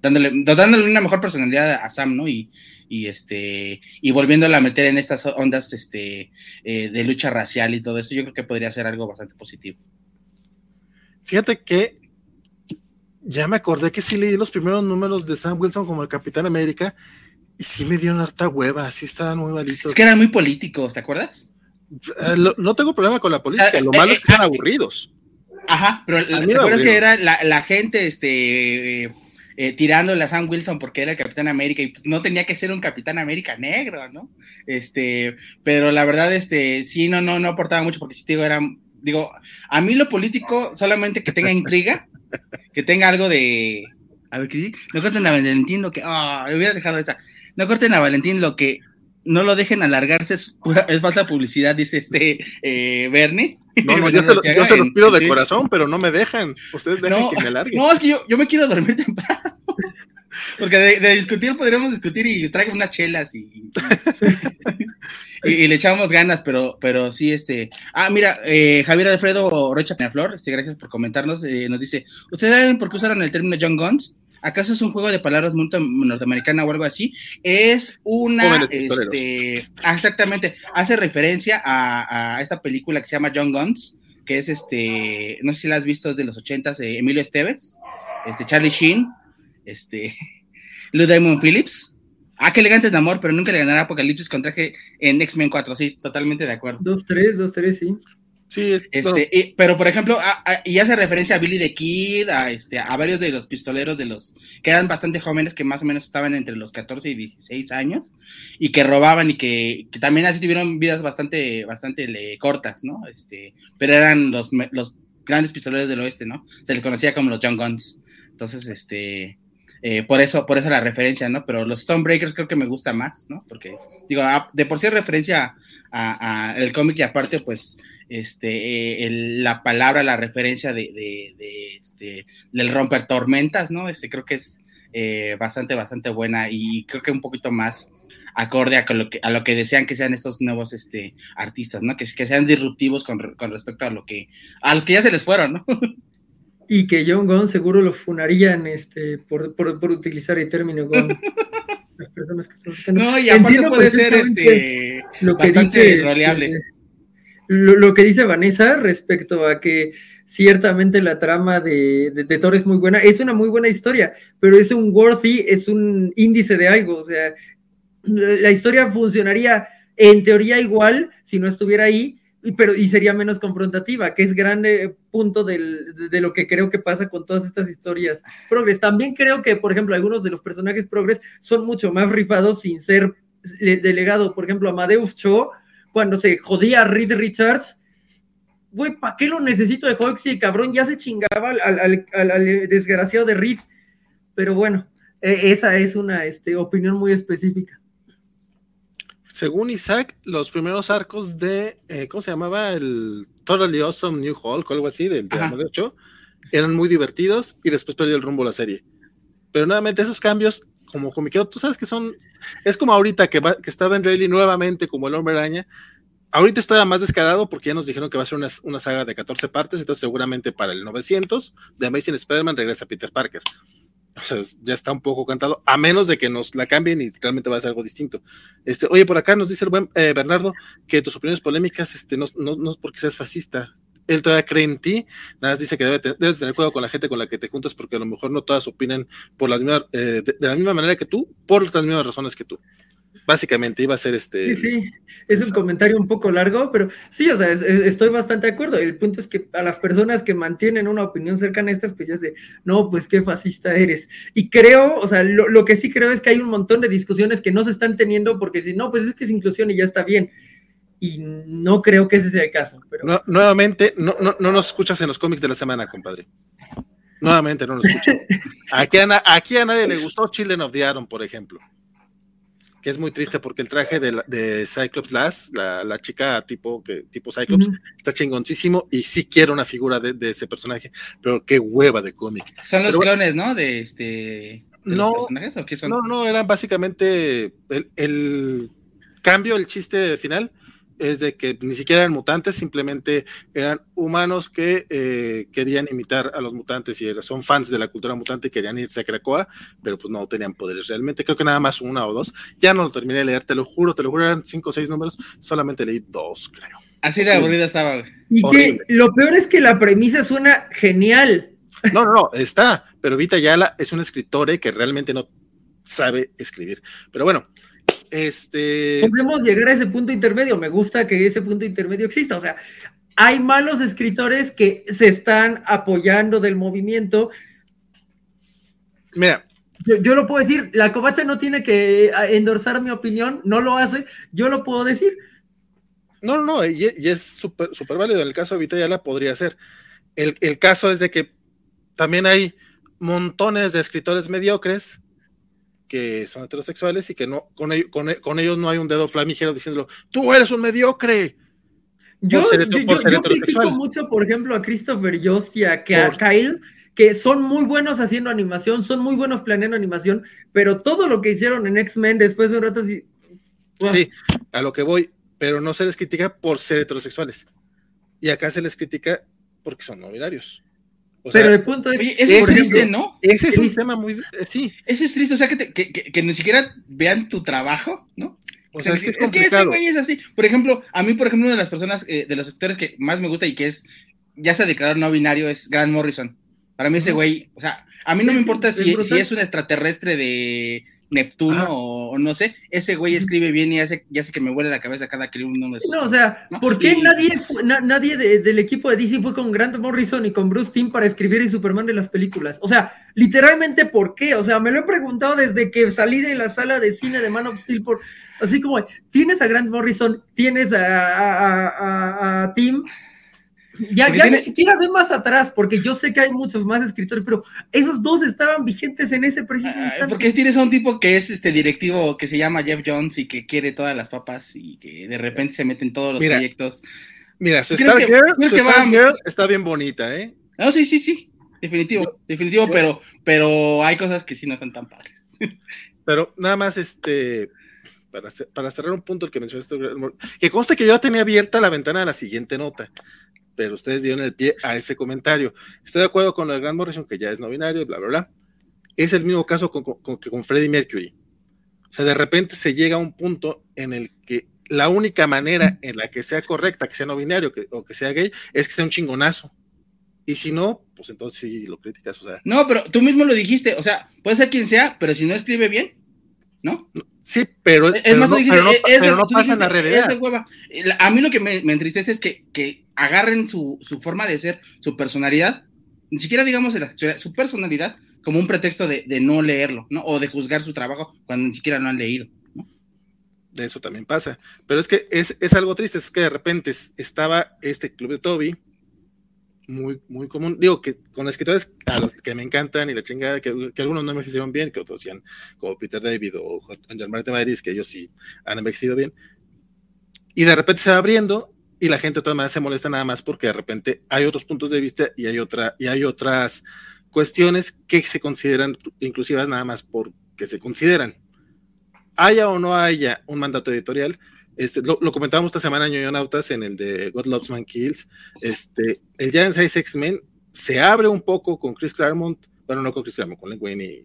Dándole, dándole una mejor personalidad a Sam, ¿no? Y, y este y volviéndola a meter en estas ondas este eh, de lucha racial y todo eso, yo creo que podría ser algo bastante positivo. Fíjate que ya me acordé que sí leí los primeros números de Sam Wilson como el Capitán América y sí me dieron harta hueva, así estaban muy malitos. Es que eran muy políticos, ¿te acuerdas? Eh, no tengo problema con la política, lo malo es que están aburridos. Ajá, pero ¿te acuerdas que era la, gente este, eh, eh, tirándole a Sam Wilson porque era el Capitán América y pues, no tenía que ser un Capitán América negro, ¿no? Este, pero la verdad, este, sí, no, no, no aportaba mucho porque si te digo, era, digo, a mí lo político solamente que tenga intriga, que tenga algo de, a ver, ¿qué No corten a Valentín lo que, ah, oh, hubiera dejado esa, no corten a Valentín lo que no lo dejen alargarse, es, es falsa publicidad, dice este eh, Bernie. No, no, yo, se, los pido de corazón, pero no me dejan. Ustedes dejen que me alarguen. No, es que yo, yo me quiero dormir temprano. Porque de, discutir podríamos discutir y traigo unas chelas y, y, le echamos ganas, pero, pero sí, este. Ah, mira, eh, Javier Alfredo Rocha Peñaflor, este, gracias por comentarnos. Eh, nos dice: ¿Ustedes saben por qué usaron el término John Guns? ¿Acaso es un juego de palabras muy norteamericana o algo así? Es una. Este, ah, exactamente. Hace referencia a, esta película que se llama John Guns, que es este. No sé si la has visto, de los ochentas, de Emilio Esteves, este, Charlie Sheen, este. Lou Diamond Phillips. Ah, qué elegante de amor, pero nunca le ganará Apocalipsis con traje en X-Men 4, sí, totalmente de acuerdo. Dos, tres, dos, tres, sí. Sí, este, pero por ejemplo, y hace referencia a Billy the Kid, a, este, a varios de los pistoleros de los que eran bastante jóvenes, que más o menos estaban entre los 14 y 16 años, y que robaban y que, también así tuvieron vidas bastante, bastante cortas, ¿no? Este, pero eran los, los grandes pistoleros del oeste, ¿no? Se les conocía como los John Guns. Entonces, este, eh, por eso, por eso la referencia, ¿no? Pero los Stonebreakers creo que me gusta más, ¿no? Porque, digo, de por sí es referencia a, el cómic y aparte, pues, este, eh, la palabra, la referencia de, de, este, del romper tormentas, ¿no? Este, creo que es eh, bastante, bastante buena y creo que un poquito más acorde a lo que, a lo que desean que sean estos nuevos este, artistas, ¿no? Que, que sean disruptivos con, con, respecto a lo que, a los que ya se les fueron, ¿no? Y que John Gunn seguro lo funarían este, por, por, por utilizar el término Gunn. Las personas que están buscando. No, y aparte puede ser este, lo que dice, este, lo, que dice Vanessa respecto a que ciertamente la trama de, de, Thor es muy buena, es una muy buena historia, pero es un worthy, es un índice de algo, o sea, la historia funcionaría en teoría igual si no estuviera ahí, pero, y sería menos confrontativa, que es grande punto del, de, lo que creo que pasa con todas estas historias progres. También creo que, por ejemplo, algunos de los personajes progres son mucho más rifados sin ser delegado. Por ejemplo, Amadeus Cho, cuando se jodía a Reed Richards, güey, ¿para qué lo necesito de Hulk si el cabrón ya se chingaba al, al, desgraciado de Reed? Pero bueno, e, esa es una este, opinión muy específica según Isaac, los primeros arcos de, eh, ¿cómo se llamaba? El Totally Awesome New Hulk o algo así, del de 8, eran muy divertidos y después perdió el rumbo la serie. Pero nuevamente esos cambios, como comiquero, tú sabes que son, es como ahorita que, que estaba en Rayleigh nuevamente como el hombre araña, ahorita está más descarado porque ya nos dijeron que va a ser una, una, saga de 14 partes, entonces seguramente para el 900 de Amazing Spider-Man regresa Peter Parker o sea, ya está un poco cantado, a menos de que nos la cambien y realmente va a ser algo distinto. Este, oye, por acá nos dice el buen eh, Bernardo que tus opiniones polémicas este, no, no, es porque seas fascista. Él todavía cree en ti, nada más dice que debes tener cuidado con la gente con la que te juntas porque a lo mejor no todas opinan por las mismas, eh, de, la misma manera que tú, por las mismas razones que tú básicamente iba a ser este. Sí, sí, es un comentario un poco largo, pero sí, o sea, estoy bastante de acuerdo. El punto es que a las personas que mantienen una opinión cercana a estas, pues ya de, no, pues qué fascista eres. Y creo, o sea, lo, que sí creo es que hay un montón de discusiones que no se están teniendo porque si no, pues es que es inclusión y ya está bien. Y no creo que ese sea el caso. Pero... nuevamente, no, no, no nos escuchas en los cómics de la semana, compadre. Nuevamente no nos escuchas. Aquí a, aquí a nadie le gustó Children of the Atom, por ejemplo. que es muy triste porque el traje de, de Cyclops Lass, la, la, chica tipo, que, tipo Cyclops, uh -huh. está chingoncísimo y sí quiero una figura de, de, ese personaje, pero qué hueva de cómic. Son los pero, clones, ¿no? De este... De no, personajes, ¿o qué son? no, no, eran básicamente el, el cambio, el chiste final es de que ni siquiera eran mutantes, simplemente eran humanos que eh, querían imitar a los mutantes y son fans de la cultura mutante y querían irse a Krakoa, pero pues no tenían poderes realmente. Creo que nada más una o dos. Ya no lo terminé de leer, te lo juro, te lo juro, eran cinco o seis números, solamente leí dos, creo. Así de aburrida estaba. Y que lo peor es que la premisa suena genial. No, no, no, está, pero Vita Ayala es un escritor eh, que realmente no sabe escribir. Pero bueno, este. Podemos llegar a ese punto intermedio. Me gusta que ese punto intermedio exista. O sea, hay malos escritores que se están apoyando del movimiento. Mira. Yo, yo lo puedo decir, la covacha no tiene que endorsar mi opinión, no lo hace, yo lo puedo decir. No, no, no, y, y es súper super válido. En el caso de Vitayala podría ser. El, el caso es de que también hay montones de escritores mediocres que son heterosexuales y que no con, ellos, con, con ellos no hay un dedo flamígero diciéndolo, tú eres un mediocre. Yo, ser, yo, yo, yo critico mucho, por ejemplo, a Christopher Jost y a, a Kyle, que son muy buenos haciendo animación, son muy buenos planeando animación, pero todo lo que hicieron en X-Men después de un rato sí. Sí, a lo que voy, pero no se les critica por ser heterosexuales. Y acá se les critica porque son no binarios. O sea, pero el punto es, oye, ese es triste, ¿no? Ese es un tema muy, eh, sí. Ese es triste, o sea, que, te, que, que, que, ni siquiera vean tu trabajo, ¿no? O sea, es que, es, es que este güey es así. Por ejemplo, a mí, por ejemplo, una de las personas, eh, de los actores que más me gusta y que es, ya se declaró no binario, es Grant Morrison. Para mí ese güey, o sea, a mí no me importa si, si es un extraterrestre de Neptuno o, o, no sé, ese güey escribe bien y hace, ya sé que me huele la cabeza cada que leo un nombre. No, o sea, ¿no? ¿por qué y, nadie, na, nadie de, del equipo de DC fue con Grant Morrison y con Bruce Timm para escribir el Superman de las películas? O sea, literalmente, ¿por qué? O sea, me lo he preguntado desde que salí de la sala de cine de Man of Steel, por, así como, tienes a Grant Morrison, tienes a, a, a, a Tim, ya, ya tiene... ni siquiera ve más atrás, porque yo sé que hay muchos más escritores, pero esos dos estaban vigentes en ese preciso instante. Porque tienes a un tipo que es este directivo que se llama Jeff Jones y que quiere todas las papas y que de repente se mete en todos los mira, proyectos. Mira, su Star, Girl, su Star Girl está bien bonita, ¿eh? No, sí, sí, sí. Definitivo, definitivo, yo, pero, pero hay cosas que sí no están tan padres. Pero nada más, este, para, para cerrar un punto el que mencionaste, que consta que yo ya tenía abierta la ventana de la siguiente nota pero ustedes dieron el pie a este comentario. Estoy de acuerdo con el Gran Morrison, que ya es no binario, bla, bla, bla. Es el mismo caso con, con, con Freddie Mercury. O sea, de repente se llega a un punto en el que la única manera en la que sea correcta, que sea no binario que, o que sea gay, es que sea un chingonazo. Y si no, pues entonces sí lo criticas. O sea. No, pero tú mismo lo dijiste. O sea, puede ser quien sea, pero si no escribe bien, ¿no? Sí, pero, es pero más, no, dijiste, pero no, es, pero no tú pasa en la realidad. es de hueva. A mí lo que me, me entristece es que, que agarren su, su, forma de ser, su personalidad, ni siquiera digamos su personalidad como un pretexto de, de, no leerlo, ¿no? O de juzgar su trabajo cuando ni siquiera lo han leído, ¿no? De eso también pasa. Pero es que es, es algo triste, es que de repente estaba este club de Toby, muy, muy común. Digo que con escritores a los que me encantan y la chingada, que, que algunos no envejecieron bien, que otros sean como Peter David o Angel Martin Madrid, que ellos sí han envejecido bien. Y de repente se va abriendo y la gente de todas maneras se molesta nada más porque de repente hay otros puntos de vista y hay, otra, y hay otras cuestiones que se consideran inclusivas nada más porque se consideran. Haya o no haya un mandato editorial, este, lo, lo, comentábamos esta semana en Ñoñonautas en el de God Loves Man Kills. Este, el Giant Size X-Men se abre un poco con Chris Claremont, bueno, no con Chris Claremont, con Len Wayne y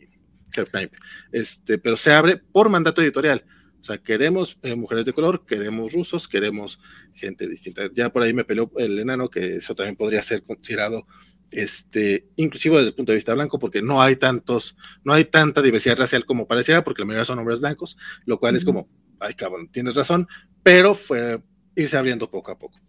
Kirk Knipe, este, pero se abre por mandato editorial. O sea, queremos eh, mujeres de color, queremos rusos, queremos gente distinta. Ya por ahí me peleó el enano, que eso también podría ser considerado este, inclusivo desde el punto de vista blanco, porque no hay tantos, no hay tanta diversidad racial como pareciera, porque la mayoría son hombres blancos, lo cual es como, ay cabrón, tienes razón, pero fue irse abriendo poco a poco.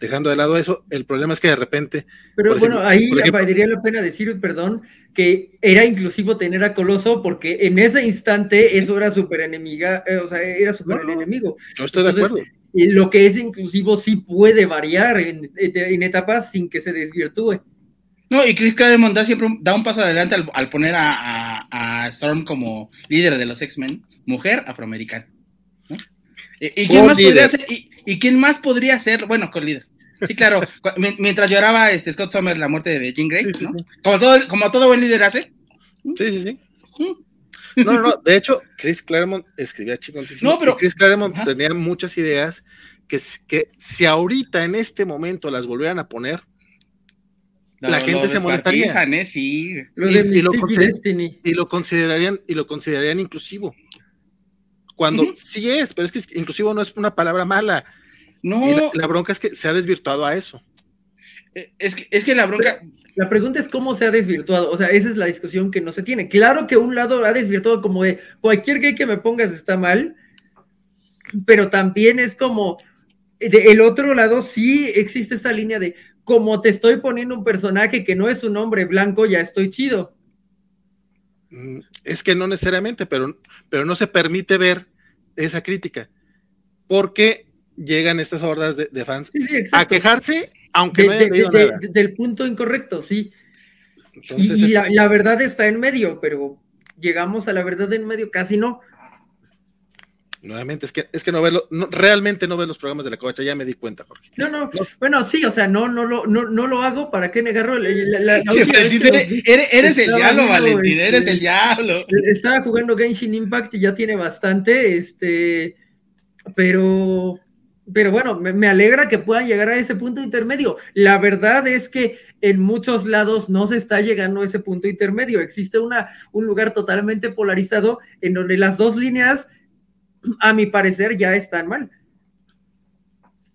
Dejando de lado eso, el problema es que de repente. Pero bueno, ejemplo, ahí ejemplo, valdría la pena decir, perdón, que era inclusivo tener a Coloso, porque en ese instante eso era súper enemiga, eh, o sea, era súper no, enemigo. Yo estoy Entonces, de acuerdo. Lo que es inclusivo sí puede variar en, en etapas sin que se desvirtúe. No, y Chris Claremont da siempre un, da un paso adelante al, poner a, Storm como líder de los X-Men, mujer afroamericana. ¿Y, quién más podría ser, y, quién más podría ser, bueno, con líder? Sí, claro, mientras lloraba este Scott Summers la muerte de Jean Grey, ¿no? Como todo, como todo buen líder hace. Sí, sí, sí. No, no, no. De hecho, Chris Claremont escribía chingoncísimo. No, pero. Chris Claremont tenía muchas ideas que, que si ahorita en este momento las volvieran a poner, la gente se molestaría. ¿eh? Sí. y, lo considerarían, y lo considerarían inclusivo. Cuando sí es, pero es que inclusivo no es una palabra mala. No. La, bronca es que se ha desvirtuado a eso. Eh, es que, es que la bronca. la pregunta es cómo se ha desvirtuado. O sea, esa es la discusión que no se tiene. Claro que un lado ha desvirtuado como de cualquier gay que me pongas está mal, pero también es como. el otro lado sí existe esta línea de como te estoy poniendo un personaje que no es un hombre blanco, ya estoy chido. Mm, es que no necesariamente, pero, pero no se permite ver esa crítica, porque llegan estas hordas de, fans a quejarse, aunque no hayan leído nada. Del punto incorrecto, sí. y, la, verdad está en medio, pero llegamos a la verdad en medio, casi no. Nuevamente, es que, es que no verlo, realmente no ves los programas de la covacha, ya me di cuenta, Jorge. No, no, bueno, sí, o sea, no, no, lo, no, no lo hago, ¿para qué negarlo? eres, el diablo, Valentín, eres el este, diablo. Estaba jugando Genshin Impact y ya tiene bastante, este, pero, pero bueno, me, me alegra que puedan llegar a ese punto intermedio. La verdad es que en muchos lados no se está llegando a ese punto intermedio. Existe una, un lugar totalmente polarizado en donde las dos líneas a mi parecer ya están mal.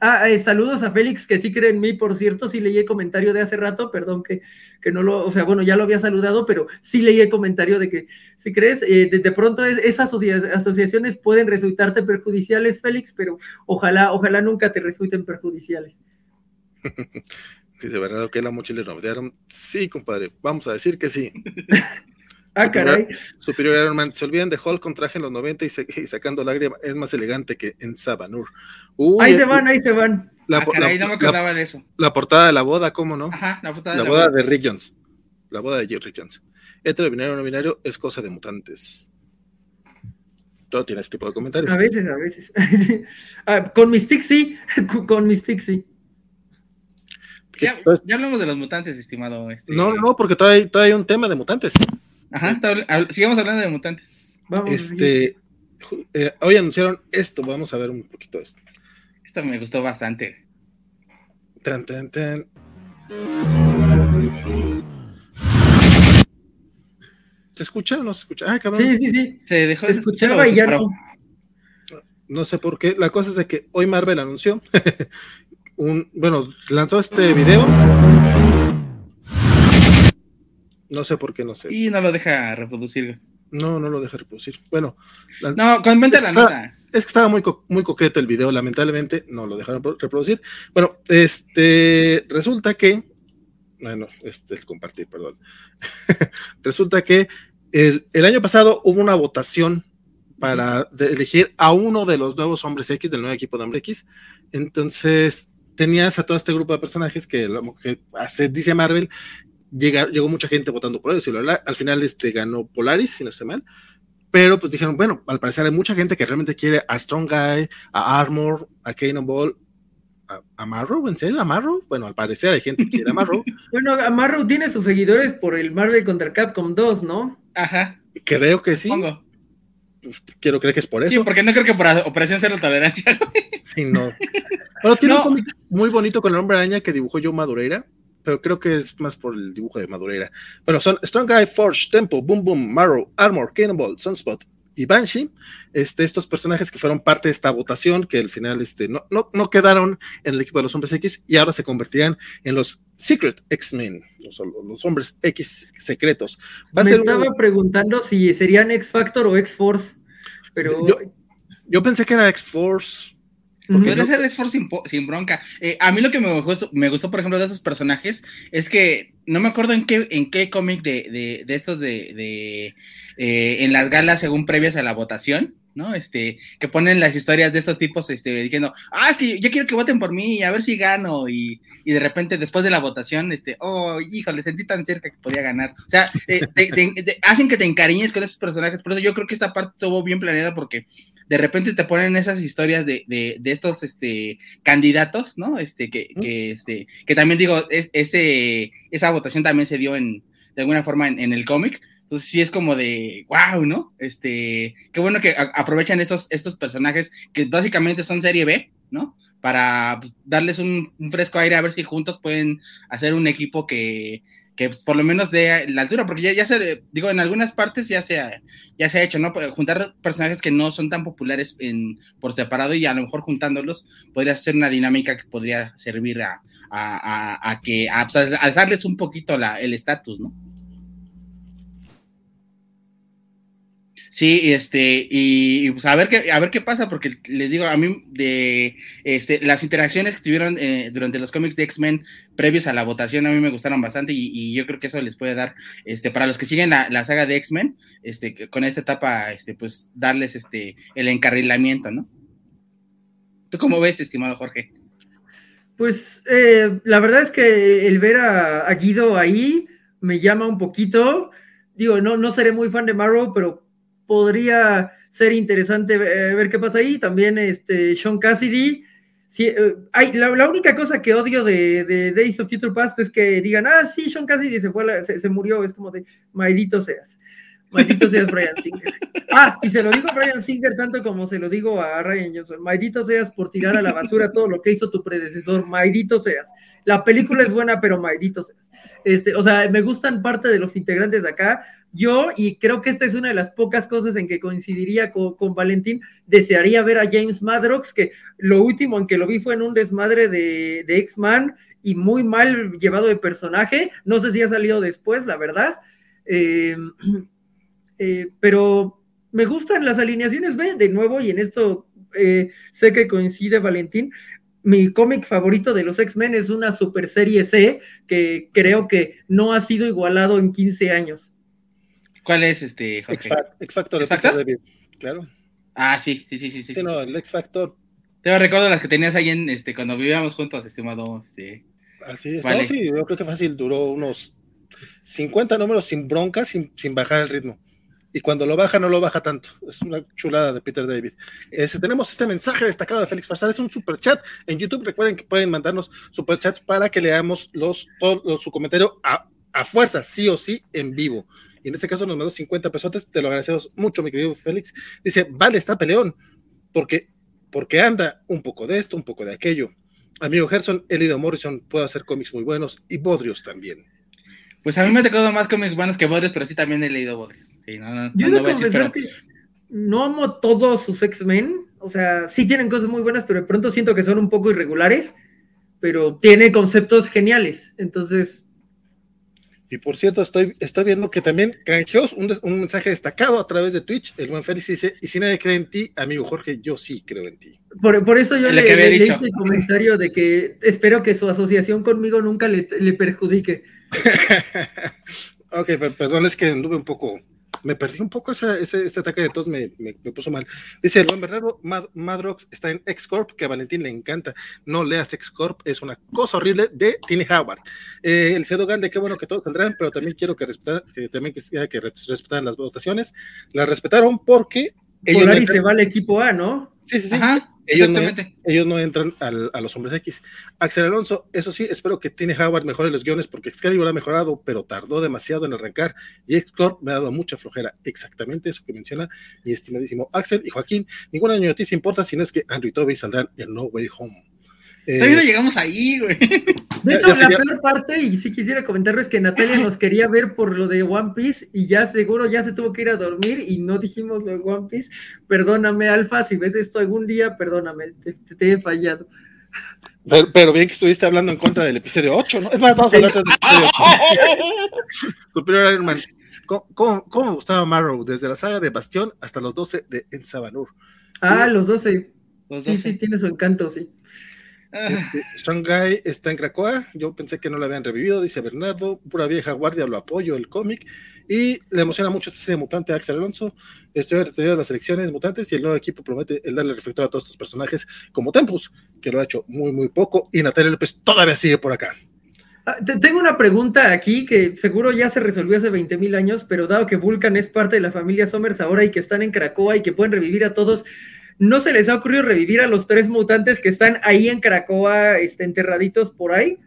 Ah, eh, saludos a Félix, que sí cree en mí, por cierto, sí leí el comentario de hace rato, perdón que, que no lo, o sea, bueno, ya lo había saludado, pero sí leí el comentario de que, si crees, eh, de, pronto esas asociaciones pueden resultarte perjudiciales, Félix, pero ojalá, ojalá nunca te resulten perjudiciales. de verdad que la mochila. Sí, compadre, vamos a decir que sí. Ah, caray. Superior Iron Man. Se olvidan de Hulk con traje en los 90 y, sacando lágrimas. Es más elegante que en Sabanur. ahí se van, ahí se van. La, ah, caray, no me acordaba de eso. La portada de la boda, ¿cómo no? Ajá, la portada la de la boda, de Rick Jones. La boda de Rick Jones. Hetero binario no binario es cosa de mutantes. Todo tiene este tipo de comentarios. A veces, a veces. Ah, con mis tics sí, con mis tics sí. Ya, ya, hablamos de los mutantes, estimado. Este... No, no, porque todavía, todavía hay un tema de mutantes. Ajá, sigamos hablando de mutantes. este, eh, hoy anunciaron esto, vamos a ver un poquito de esto. Esto me gustó bastante. Tan, tan, tan. ¿Se escucha o no se escucha? Sí, sí, sí. Se dejó de escuchar y ya no. No sé por qué. La cosa es de que hoy Marvel anunció un, bueno, lanzó este video no sé por qué, no sé. Y no lo deja reproducir. No, no lo deja reproducir. Bueno. no, comenta la nota. Es que estaba muy, muy coqueto el video, lamentablemente no lo dejaron reproducir. Bueno, este, resulta que, bueno, este es compartir, perdón. resulta que el, el, año pasado hubo una votación para elegir a uno de los nuevos hombres X, del nuevo equipo de hombres X. Entonces, tenías a todo este grupo de personajes que, que dice Marvel, llegó mucha gente votando por ellos y al final este, ganó Polaris, si no estoy mal. Pero pues dijeron, bueno, al parecer hay mucha gente que realmente quiere a Strong Guy, a Armor, a Cannonball, a, a Marrow, ¿en serio? ¿A Marrow? Bueno, al parecer hay gente que quiere a Marrow. bueno, a Marrow tiene sus seguidores por el Marvel contra Capcom 2, ¿no? Ajá. Creo que sí. Pues, quiero creer que es por eso. Sí, porque no creo que por Operación Cero Tolerancia. sí, no. Bueno, tiene un cómic muy bonito con el hombre araña que dibujó Joe Madureira pero creo que es más por el dibujo de Madureira. Bueno, son Strong Guy, Forge, Tempo, Boom Boom, Marrow, Armor, Cannonball, Sunspot y Banshee, este, estos personajes que fueron parte de esta votación, que al final este, no, no, no quedaron en el equipo de los hombres X y ahora se convertirían en los Secret X-Men, los, hombres X secretos. Me estaba preguntando si serían X-Factor o X-Force, pero... Yo, yo pensé que era X-Force, Podría ser X-Force sin, bronca. Eh, a mí lo que me gustó, me gustó, por ejemplo, de esos personajes es que no me acuerdo en qué, en qué cómic de, de, de, estos de, de eh, en las galas según previas a la votación, ¿no? Este, que ponen las historias de estos tipos, este, diciendo, ah, es que yo quiero que voten por mí, a ver si gano, y, y de repente después de la votación, este, oh, híjole, sentí tan cerca que podía ganar. O sea, eh, hacen que te encariñes con esos personajes, por eso yo creo que esta parte estuvo bien planeada porque de repente te ponen esas historias de, de, de estos este, candidatos, ¿no? Este, que, que, este, que también digo, es, ese, esa votación también se dio en, de alguna forma en, en el cómic, entonces sí es como de, wow, ¿no? Este, qué bueno que aprovechan estos, estos personajes que básicamente son serie B, ¿no? Para pues, darles un, fresco aire a ver si juntos pueden hacer un equipo que, que pues, por lo menos dé la altura, porque ya, ya se, digo, en algunas partes ya se, ha, ya se ha hecho, ¿no? Juntar personajes que no son tan populares en, por separado y a lo mejor juntándolos podría ser una dinámica que podría servir a, a, a, que, a, pues, alzarles un poquito la, el estatus, ¿no? Sí, este, y, pues a ver qué, a ver qué pasa, porque les digo, a mí de este, las interacciones que tuvieron eh, durante los cómics de X-Men previos a la votación, a mí me gustaron bastante, y, yo creo que eso les puede dar, este, para los que siguen la, saga de X-Men, este, con esta etapa, este, pues darles este el encarrilamiento, ¿no? ¿Tú cómo ves, estimado Jorge? Pues eh, la verdad es que el ver a, a Guido ahí me llama un poquito. Digo, no, no seré muy fan de Marrow, pero podría ser interesante eh, ver qué pasa ahí. También este Sean Cassidy. Eh, hay, la, única cosa que odio de, Days of Future Past es que digan, ah, sí, Sean Cassidy se, fue se, murió. Es como de, maldito seas. Maldito seas Brian Singer. Ah, y se lo digo a Brian Singer tanto como se lo digo a Ryan Johnson. Maldito seas por tirar a la basura todo lo que hizo tu predecesor. Maldito seas. La película es buena, pero maldito. Este, o sea, me gustan parte de los integrantes de acá. Yo, y creo que esta es una de las pocas cosas en que coincidiría con, Valentín, desearía ver a James Madrox, que lo último en que lo vi fue en un desmadre de, de X-Man y muy mal llevado de personaje. No sé si ha salido después, la verdad. Eh, eh, pero me gustan las alineaciones B, de nuevo, y en esto eh, sé que coincide Valentín mi cómic favorito de los X-Men es una super serie C que creo que no ha sido igualado en 15 años. ¿Cuál es este? X, Factor. claro. Ah, sí, sí, sí, sí. Sí, no, el X Factor. Te recuerdo las que tenías ahí en, este, cuando vivíamos juntos, estimado. Este... Así es. sí, yo creo que fácil, duró unos 50 números sin bronca, sin, sin bajar el ritmo y cuando lo baja no lo baja tanto. Es una chulada de Peter David. Este, tenemos este mensaje destacado de Félix Farsal, es un super chat en YouTube. Recuerden que pueden mandarnos super chats para que leamos los, todo, su comentario a, a, fuerza, sí o sí, en vivo. Y en este caso nos mandó 50 pesos, te lo agradecemos mucho, mi querido Félix. Dice, vale, está peleón, porque, porque anda un poco de esto, un poco de aquello. Amigo Gerson, Elido Morrison puede hacer cómics muy buenos y Bodrios también. Pues a mí me ha tocado más cómics buenos que Bodrios, pero sí también he leído Bodrios. no, Yo no, que no amo todos sus X-Men. O sea, sí tienen cosas muy buenas, pero de pronto siento que son un poco irregulares. Pero tiene conceptos geniales. Entonces. Y por cierto, estoy, estoy viendo que también canjeó un, un mensaje destacado a través de Twitch. El buen Félix dice: Y si nadie cree en ti, amigo Jorge, yo sí creo en ti. Por, por eso yo le, le, hice el comentario de que espero que su asociación conmigo nunca le, le perjudique. ok, perdón, es que anduve un poco, me perdí un poco ese, ese, ataque de tos, me, me, puso mal. Dice el buen Bernardo, Madrox está en X-Corp, que a Valentín le encanta. No leas X-Corp, es una cosa horrible de Tiny Howard. Eh, el Cedo Gande, qué bueno que todos saldrán, pero también quiero que respetar, que también quisiera que respetaran las votaciones. Las respetaron porque ellos no se va al equipo A, ¿no? Sí, sí, sí. Ellos no, ellos no, entran a los hombres X. Axel Alonso, eso sí, espero que tiene Howard mejore los guiones porque Excalibur ha mejorado, pero tardó demasiado en arrancar y X-Corp me ha dado mucha flojera. Exactamente eso que menciona mi estimadísimo Axel y Joaquín. Ninguna noticia importa si no es que Andrew y Toby saldrán en No Way Home. Todavía no llegamos ahí, güey. De hecho, la peor parte, y sí quisiera comentarlo, es que Natalia nos quería ver por lo de One Piece y ya seguro ya se tuvo que ir a dormir y no dijimos lo de One Piece. Perdóname, Alfa, si ves esto algún día, perdóname, te, he fallado. Pero, bien que estuviste hablando en contra del episodio 8, ¿no? Es más, vamos a hablar del episodio 8. Superior Iron Man. ¿Cómo, ¿Cómo, me gustaba Marrow? Desde la saga de Bastión hasta los 12 de En Sabanur. Ah, los 12. Los 12. Sí, sí, tiene su encanto, sí. Este, Strong Guy está en Cracoa. Yo pensé que no lo habían revivido, dice Bernardo. Pura vieja guardia, lo apoyo, el cómic. Y le emociona mucho esta serie mutante a Axel Alonso. Estoy entretenido de las elecciones mutantes y el nuevo equipo promete el darle reflector a todos estos personajes como Tempus, que lo ha hecho muy, muy poco. Y Natalia López todavía sigue por acá. Ah, tengo una pregunta aquí que seguro ya se resolvió hace 20 mil años, pero dado que Vulcan es parte de la familia Somers ahora y que están en Cracoa y que pueden revivir a todos, ¿no se les ha ocurrido revivir a los tres mutantes que están ahí en Cracoa, este, enterraditos por ahí?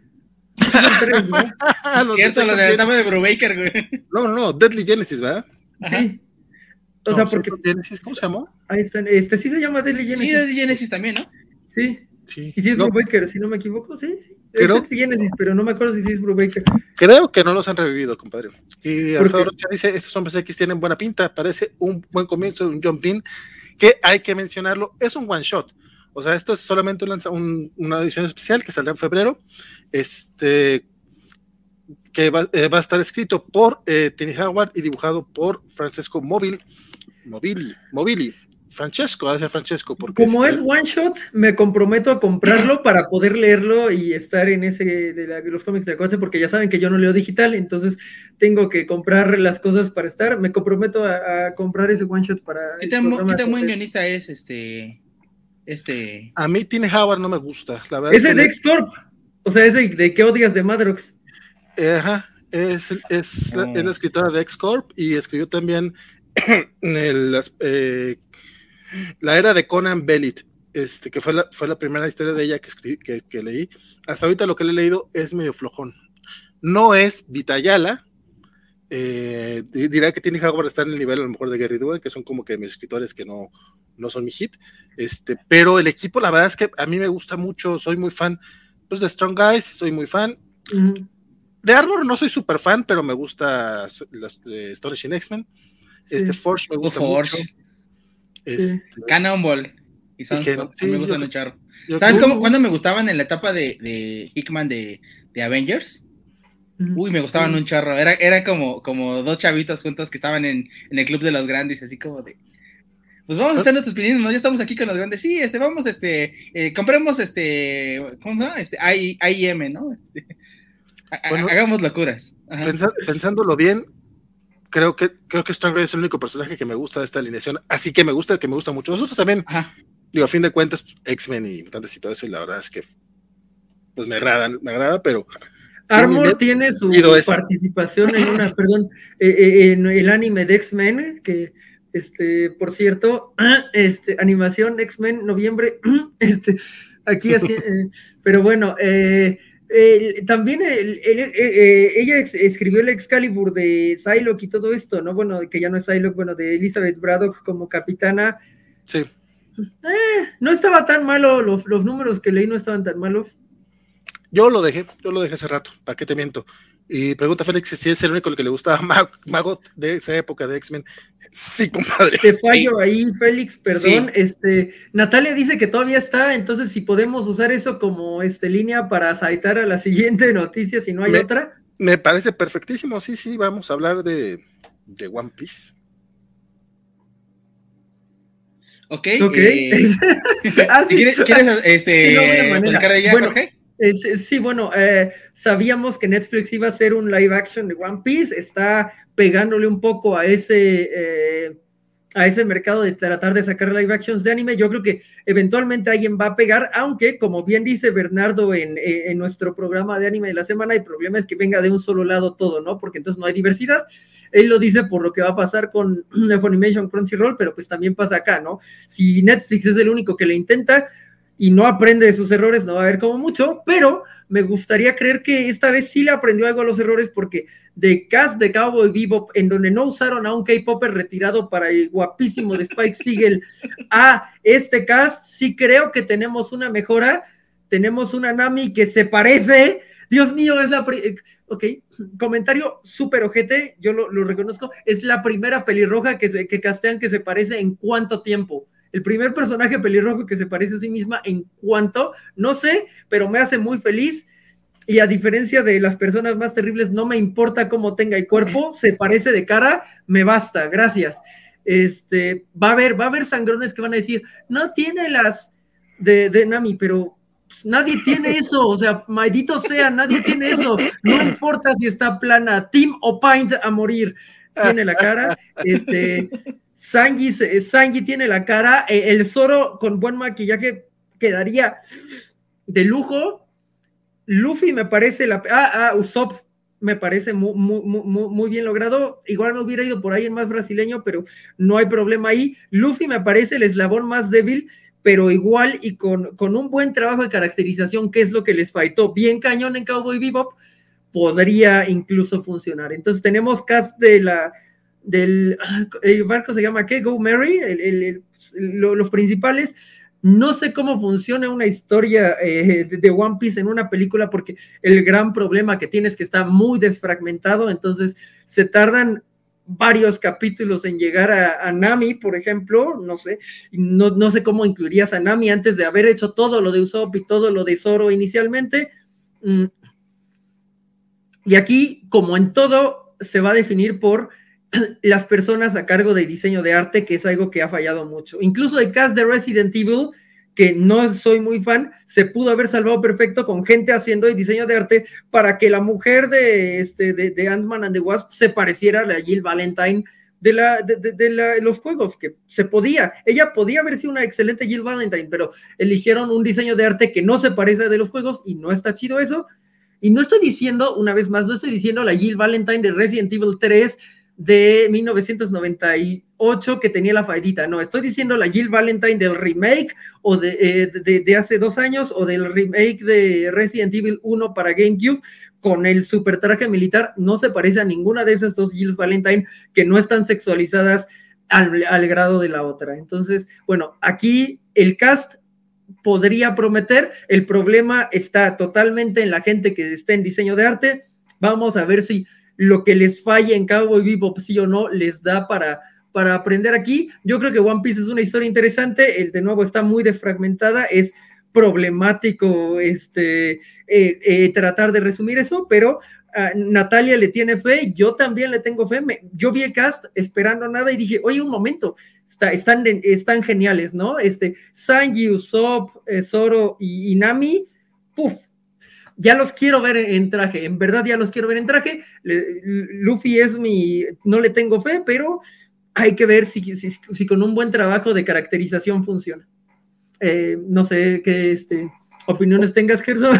Tres, ¿no? Cierto, lo de la etapa de Brubaker, güey. No, no, Deadly Genesis, ¿verdad? Sí. O No, sea, porque Genesis, ¿cómo se llamó? ahí están, este sí se llama Deadly Sí, Genesis. de Genesis también, ¿no? Sí, Sí. y si es No, Brubaker, si no me equivoco, sí. Creo- Es Deadly Genesis, pero no me acuerdo si sí es Brubaker. Creo que no los han revivido, compadre. Y ¿Por Alfredo? Rocha dice, estos hombres X tienen buena pinta, parece un buen comienzo de un jump in, que hay que mencionarlo, es un one shot. O sea, esto es solamente un una edición especial que saldrá en febrero, este, que va, eh, va a estar escrito por eh, Tiny Howard y dibujado por Francesco Móvil, Mobili, Mobili, Francesco, ha de ser Francesco, porque Como este, es one shot, me comprometo a comprarlo para poder leerlo y estar en ese de, la- de los cómics de Acuance, porque ya saben que yo no leo digital, entonces tengo que comprar las cosas para estar. Me comprometo a, a comprar ese one shot para. ¿Qué el tan, qué buen guionista es este? Este. a mí Tiny Howard no me gusta, la verdad Es es de que le- Dex Corp. O sea, es de, de qué odias de Madrox. Eh, Ajá, es, es, la, Oh. es la escritora de X-Corp y escribió también el- las, eh, la era de Conan Bellit, este, que fue la, fue la primera historia de ella que, escribí, que, que leí. Hasta ahorita lo que le he leído es medio flojón. No es Vitayala. Eh, di- dirá que tiene Howard está en el nivel a lo mejor de Gary Dugan, que son como que mis escritores que no, no son mi hit. Este, pero el equipo, la verdad es que a mí me gusta mucho, soy muy fan pues, de Strong Guys, soy muy fan. De Arbor no soy súper fan, pero me gusta las de Astonishing X-Men. Este Sí. Forge me gusta Forge. mucho. Este, Cannonball. Y son, Y que- son- sí, me gustan yo- un charro. ¿Sabes cómo, cuándo me gustaban en la etapa de, de Hickman de, de Avengers? Uy, me gustaban Sí. un charro. Era, era como, como dos chavitos juntos que estaban en, en el club de los grandes, así como de. Pues vamos a hacer nuestros pininos, ¿no? Ya estamos aquí con los grandes. Sí, este, vamos, este, eh, compremos este, ¿cómo se llama? Este, I- IM, ¿no? Este, Bueno. hagamos locuras. Pensándolo bien, creo que creo que Strong Guy es el único personaje que me gusta de esta alineación. Así que me gusta, que me gusta mucho. Nosotros también, Ajá. digo, a fin de cuentas, X-Men y mutantes y todo eso, y la verdad es que pues me agradan, me agrada, pero Armor tiene su participación en una, perdón, eh, eh, en el anime de X-Men, que, este, por cierto, este, animación X-Men, noviembre, este, aquí así, eh, pero bueno, eh, eh, también el- el- eh, eh, ella escribió el Excalibur de Psylocke y todo esto, ¿no? Bueno, que ya no es Psylocke, bueno, de Elizabeth Braddock como capitana. sí. No estaba tan malo, los, los números que leí no estaban tan malos. Yo lo dejé, yo lo dejé hace rato, ¿para qué te miento? Y pregunta Félix si es el único que le gustaba Mag- Magot de esa época de X-Men. Sí, compadre. Te fallo ahí, Félix, perdón. Este, Natalia dice que todavía está, entonces si podemos usar eso como este línea para saltar a la siguiente noticia, si no hay Me- otra. Me parece perfectísimo, sí, sí, vamos a hablar de, de One Piece. Ok. Ok. eh, Ah, sí. ¿Quieres, quieres, este, no, manera. de ella, Bueno, Jorge? Es- sí, bueno, eh, sabíamos que Netflix iba a hacer un live action de One Piece, está pegándole un poco a ese, eh, a ese mercado de tratar de sacar live actions de anime. Yo creo que eventualmente alguien va a pegar, aunque, como bien dice Bernardo en, eh, en nuestro programa de anime de la semana, el problema es que venga de un solo lado todo, ¿no? Porque entonces no hay diversidad. Él lo dice por lo que va a pasar con Funimation Crunchyroll, pero pues también pasa acá, ¿no? Si Netflix es el único que le intenta, y no aprende de sus errores, no va a haber como mucho, pero me gustaría creer que esta vez sí le aprendió algo a los errores porque de cast de Cowboy Bebop, en donde no usaron a un K-Popper retirado para el guapísimo de Spike Siegel a este cast, sí creo que tenemos una mejora, tenemos una Nami que se parece, Dios mío, es la... Ok, comentario súper ojete, yo lo, lo reconozco, es la primera pelirroja que, se, que castean que se parece en cuánto tiempo. El primer personaje pelirrojo que se parece a sí misma en cuanto, no sé, pero me hace muy feliz. Y a diferencia de las personas más terribles, no me importa cómo tenga el cuerpo, se parece de cara, me basta, gracias. Este, va a haber, va a haber sangrones que van a decir, no tiene las de, de Nami, pero nadie tiene eso, o sea, maldito sea, nadie tiene eso. No importa si está plana, Team o Paint a morir. Tiene la cara, este, Sanji, Sanji tiene la cara, eh, el Zoro con buen maquillaje quedaría de lujo. Luffy me parece la. Ah, ah, Usopp me parece muy, bien logrado. Igual me hubiera ido por ahí en más brasileño, pero no hay problema ahí. Luffy me parece el eslabón más débil, pero igual y con, con un buen trabajo de caracterización, que es lo que les faltó bien cañón en Cowboy Bebop, podría incluso funcionar. Entonces tenemos cast de la del el barco se llama ¿qué? Go Mary, los principales no sé cómo funciona una historia eh, de One Piece en una película porque el gran problema que tiene es que está muy desfragmentado, entonces se tardan varios capítulos en llegar a, Nami, por ejemplo, no sé, no, no, sé cómo incluirías a Nami antes de haber hecho todo lo de Usopp y todo lo de Zoro inicialmente. Mm. Y aquí, como en todo, se va a definir por las personas a cargo de diseño de arte, que es algo que ha fallado mucho. Incluso el cast de Resident Evil, que no soy muy fan, se pudo haber salvado perfecto con gente haciendo el diseño de arte para que la mujer de, este, de, Ant-Man and the Wasp se pareciera a la Jill Valentine de, la, de, los juegos, que se podía. Ella podía haber sido una excelente Jill Valentine, pero eligieron un diseño de arte que no se parece de los juegos y no está chido eso. Y no estoy diciendo, una vez más, no estoy diciendo la Jill Valentine de Resident Evil 3 de 1998 que tenía la faidita. No, estoy diciendo la Jill Valentine del remake o eh, de, de, hace dos años o del remake de Resident Evil 1 para GameCube con el super traje militar. No se parece a ninguna de esas dos Jill Valentine que no están sexualizadas al, al grado de la otra. Entonces, bueno, aquí el cast podría prometer. El problema está totalmente en la gente que está en diseño de arte. Vamos a ver si lo que les falla en Cowboy Bebop, sí o no, les da para, para aprender aquí. Yo creo que One Piece es una historia interesante, el de nuevo está muy desfragmentada, es problemático este, eh, eh, tratar de resumir eso, pero uh, Natalia le tiene fe, yo también le tengo fe. Me, yo vi el cast esperando nada y dije, oye, un momento, está, están, están geniales, ¿no? Este, Sanji, Usopp, eh, Zoro y, y Nami, puf, ya los quiero ver en traje, en verdad ya los quiero ver en traje. Luffy es mi, no le tengo fe, pero hay que ver si, si, con un buen trabajo de caracterización funciona. Eh, no sé qué este, opiniones tengas, Gerson.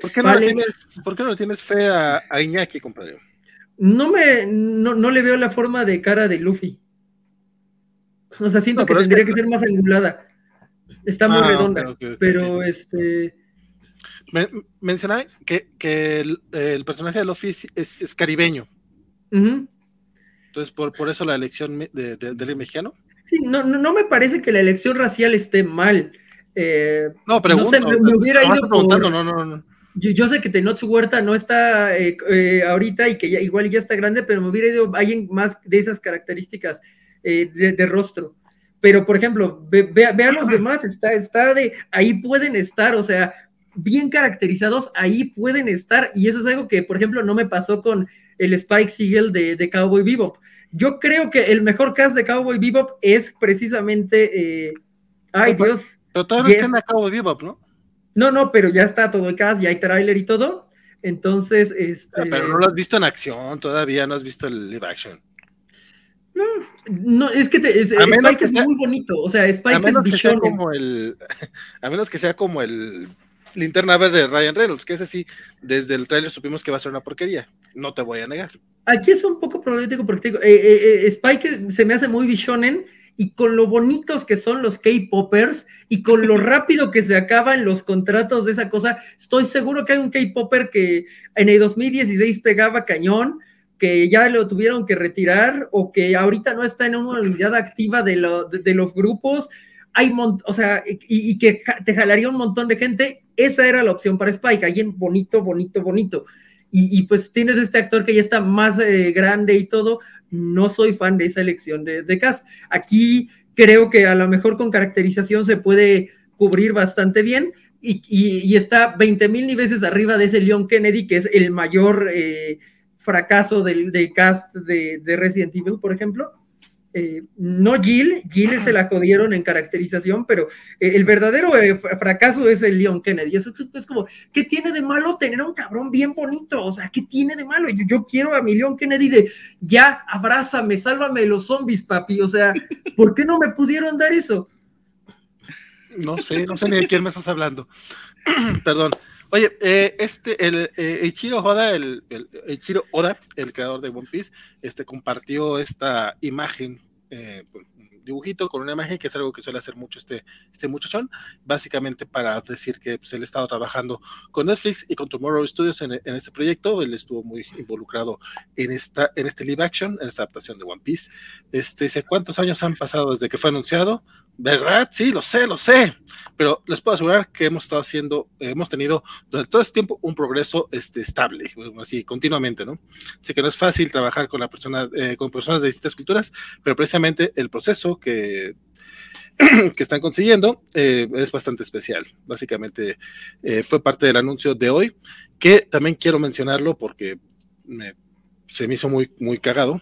¿Por qué, no tienes, ¿Por qué no le tienes fe a, Iñaki, compadre? No me, no, le veo la forma de cara de Luffy. O sea, siento que tendría que... ser más angulada. Está muy ah, redonda. pero este me, mencionaba que, el, personaje de Luffy es, caribeño. Entonces, por, por eso la elección de, del mexicano. Sí, no, no, me parece que la elección racial esté mal. Eh, no, pregunto. No me, hubiera ido preguntando, no, no, no. Yo, sé que Tenoch Huerta no está eh, eh, ahorita y que ya, igual ya está grande, pero me hubiera ido alguien más de esas características de, rostro. Pero, por ejemplo, vean ve, los demás, está, está de, ahí pueden estar, o sea, bien caracterizados, ahí pueden estar. Y eso es algo que, por ejemplo, no me pasó con el Spike Siegel de, Cowboy Bebop. Yo creo que el mejor cast de Cowboy Bebop es precisamente. Eh, ay, Dios. Pero todavía no está en Cowboy Bebop, ¿no? No, no, pero ya está todo el cast, ya hay trailer y todo. Entonces, este. Ah, pero no lo has visto en acción, todavía no has visto el live action. No, no, es que Spike es muy bonito, o sea, Spike es que sea como el, A menos que sea como el Linterna Verde de Ryan Reynolds, que ese sí, desde el trailer supimos que va a ser una porquería. No te voy a negar. Aquí es un poco problemático porque digo, eh, eh, eh, Spike se me hace muy bishonen y con lo bonitos que son los K-Poppers y con lo rápido que se acaban los contratos de esa cosa, estoy seguro que hay un K-Popper que en el 2016 pegaba cañón, que ya lo tuvieron que retirar o que ahorita no está en una unidad activa de, de los grupos hay, o sea, y, que te jalaría un montón de gente, esa era la opción para Spike, alguien bonito, bonito, bonito. Y, pues tienes este actor que ya está más eh, grande y todo, no soy fan de esa elección de, de cast. Aquí creo que a lo mejor con caracterización se puede cubrir bastante bien y, está 20 mil veces arriba de ese Leon Kennedy, que es el mayor eh, fracaso del, cast de, de, Resident Evil, por ejemplo. Eh, no Jill, Jill se la jodieron en caracterización, pero eh, el verdadero eh, fracaso es el Leon Kennedy. Eso es, como, ¿qué tiene de malo tener a un cabrón bien bonito? O sea, ¿qué tiene de malo? Yo, yo quiero a mi Leon Kennedy de, ya, abrázame, sálvame de los zombies, papi. O sea, ¿por qué no me pudieron dar eso? No sé, no sé ni de quién me estás hablando. Perdón. Oye, este, el Ichiro Oda, el, el Ichiro Oda, el creador de One Piece, este compartió esta imagen eh, pues, dibujito con una imagen, que es algo que suele hacer mucho este, este muchachón, básicamente para decir que pues, él estado trabajando con Netflix y con Tomorrow Studios en, este proyecto, él estuvo muy involucrado en, esta, en este live action, en esta adaptación de One Piece. Este, ¿Cuántos años han pasado desde que fue anunciado? ¿Verdad? Sí, lo sé, lo sé. Pero les puedo asegurar que hemos estado haciendo, hemos tenido durante todo este tiempo un progreso este, estable, así continuamente, ¿no? Así que no es fácil trabajar con, la persona, eh, con personas de distintas culturas, pero precisamente el proceso que, que están consiguiendo eh, es bastante especial. Básicamente eh, fue parte del anuncio de hoy, que también quiero mencionarlo porque se me hizo muy, muy cagado.